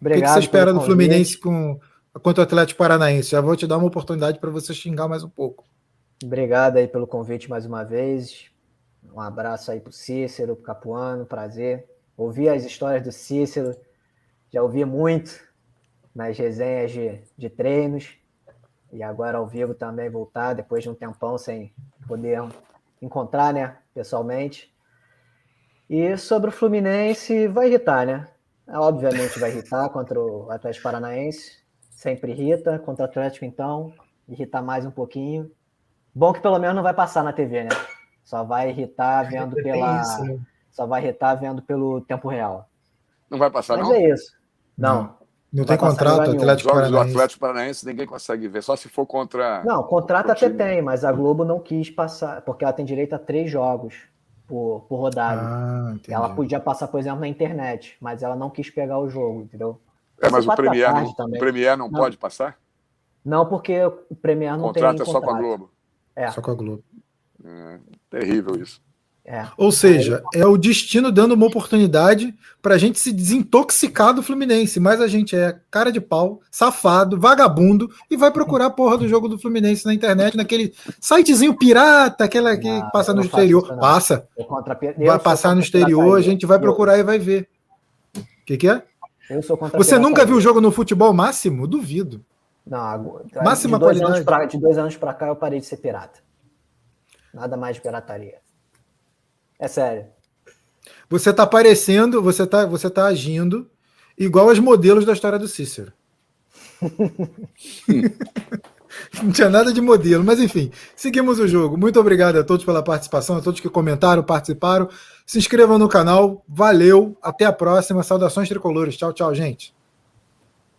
Obrigado. O que, você espera do Fluminense com, contra o Atlético Paranaense? Já vou te dar uma oportunidade para você xingar mais um pouco. Obrigado aí pelo convite mais uma vez. Um abraço aí pro Cícero, pro Capuano, prazer. Ouvir as histórias do Cícero, já ouvi muito nas resenhas de, de treinos e agora ao vivo também voltar depois de um tempão sem poder encontrar, né, pessoalmente. E sobre o Fluminense, vai irritar, né? Obviamente vai irritar contra o Atlético Paranaense, sempre irrita, contra o Atlético então, irrita mais um pouquinho. Bom que pelo menos não vai passar na TV, né? Só vai irritar vendo pela isso, né? só vai irritar vendo pelo tempo real. Não vai passar Mas não? é isso. Não. não. Não tem contrato Atlético Jogos do Atlético Paranaense ninguém consegue ver, só se for contra. Não, contrato até tem, mas a Globo não quis passar, porque ela tem direito a três jogos por, por rodada. Ah, ela podia passar, por exemplo, na internet, mas ela não quis pegar o jogo, entendeu? É, mas o Premier, não, o Premier não, não, pode passar? Não, porque o Premier não o contrato tem. Contrato é só com a Globo. É. Só com a Globo. É, terrível isso. É. Ou seja, é o destino dando uma oportunidade para a gente se desintoxicar do Fluminense, mas a gente é cara de pau, safado, vagabundo e vai procurar a porra do jogo do Fluminense na internet, naquele sitezinho pirata, aquela que não, passa no exterior. Isso, passa. Vai passar no exterior, a gente vai procurar eu... e vai ver. O que, que é? Você nunca viu o jogo no futebol máximo? Duvido. Não, Máxima de dois qualidade. Pra, de dois anos para cá eu parei de ser pirata. Nada mais de pirataria. É sério. Você está parecendo, você está você tá agindo igual aos modelos da história do Cícero. *laughs* Não tinha nada de modelo, mas enfim, seguimos o jogo. Muito obrigado a todos pela participação, a todos que comentaram, participaram. Se inscrevam no canal. Valeu, até a próxima. Saudações tricolores. Tchau, tchau, gente.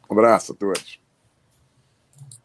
Um abraço a todos.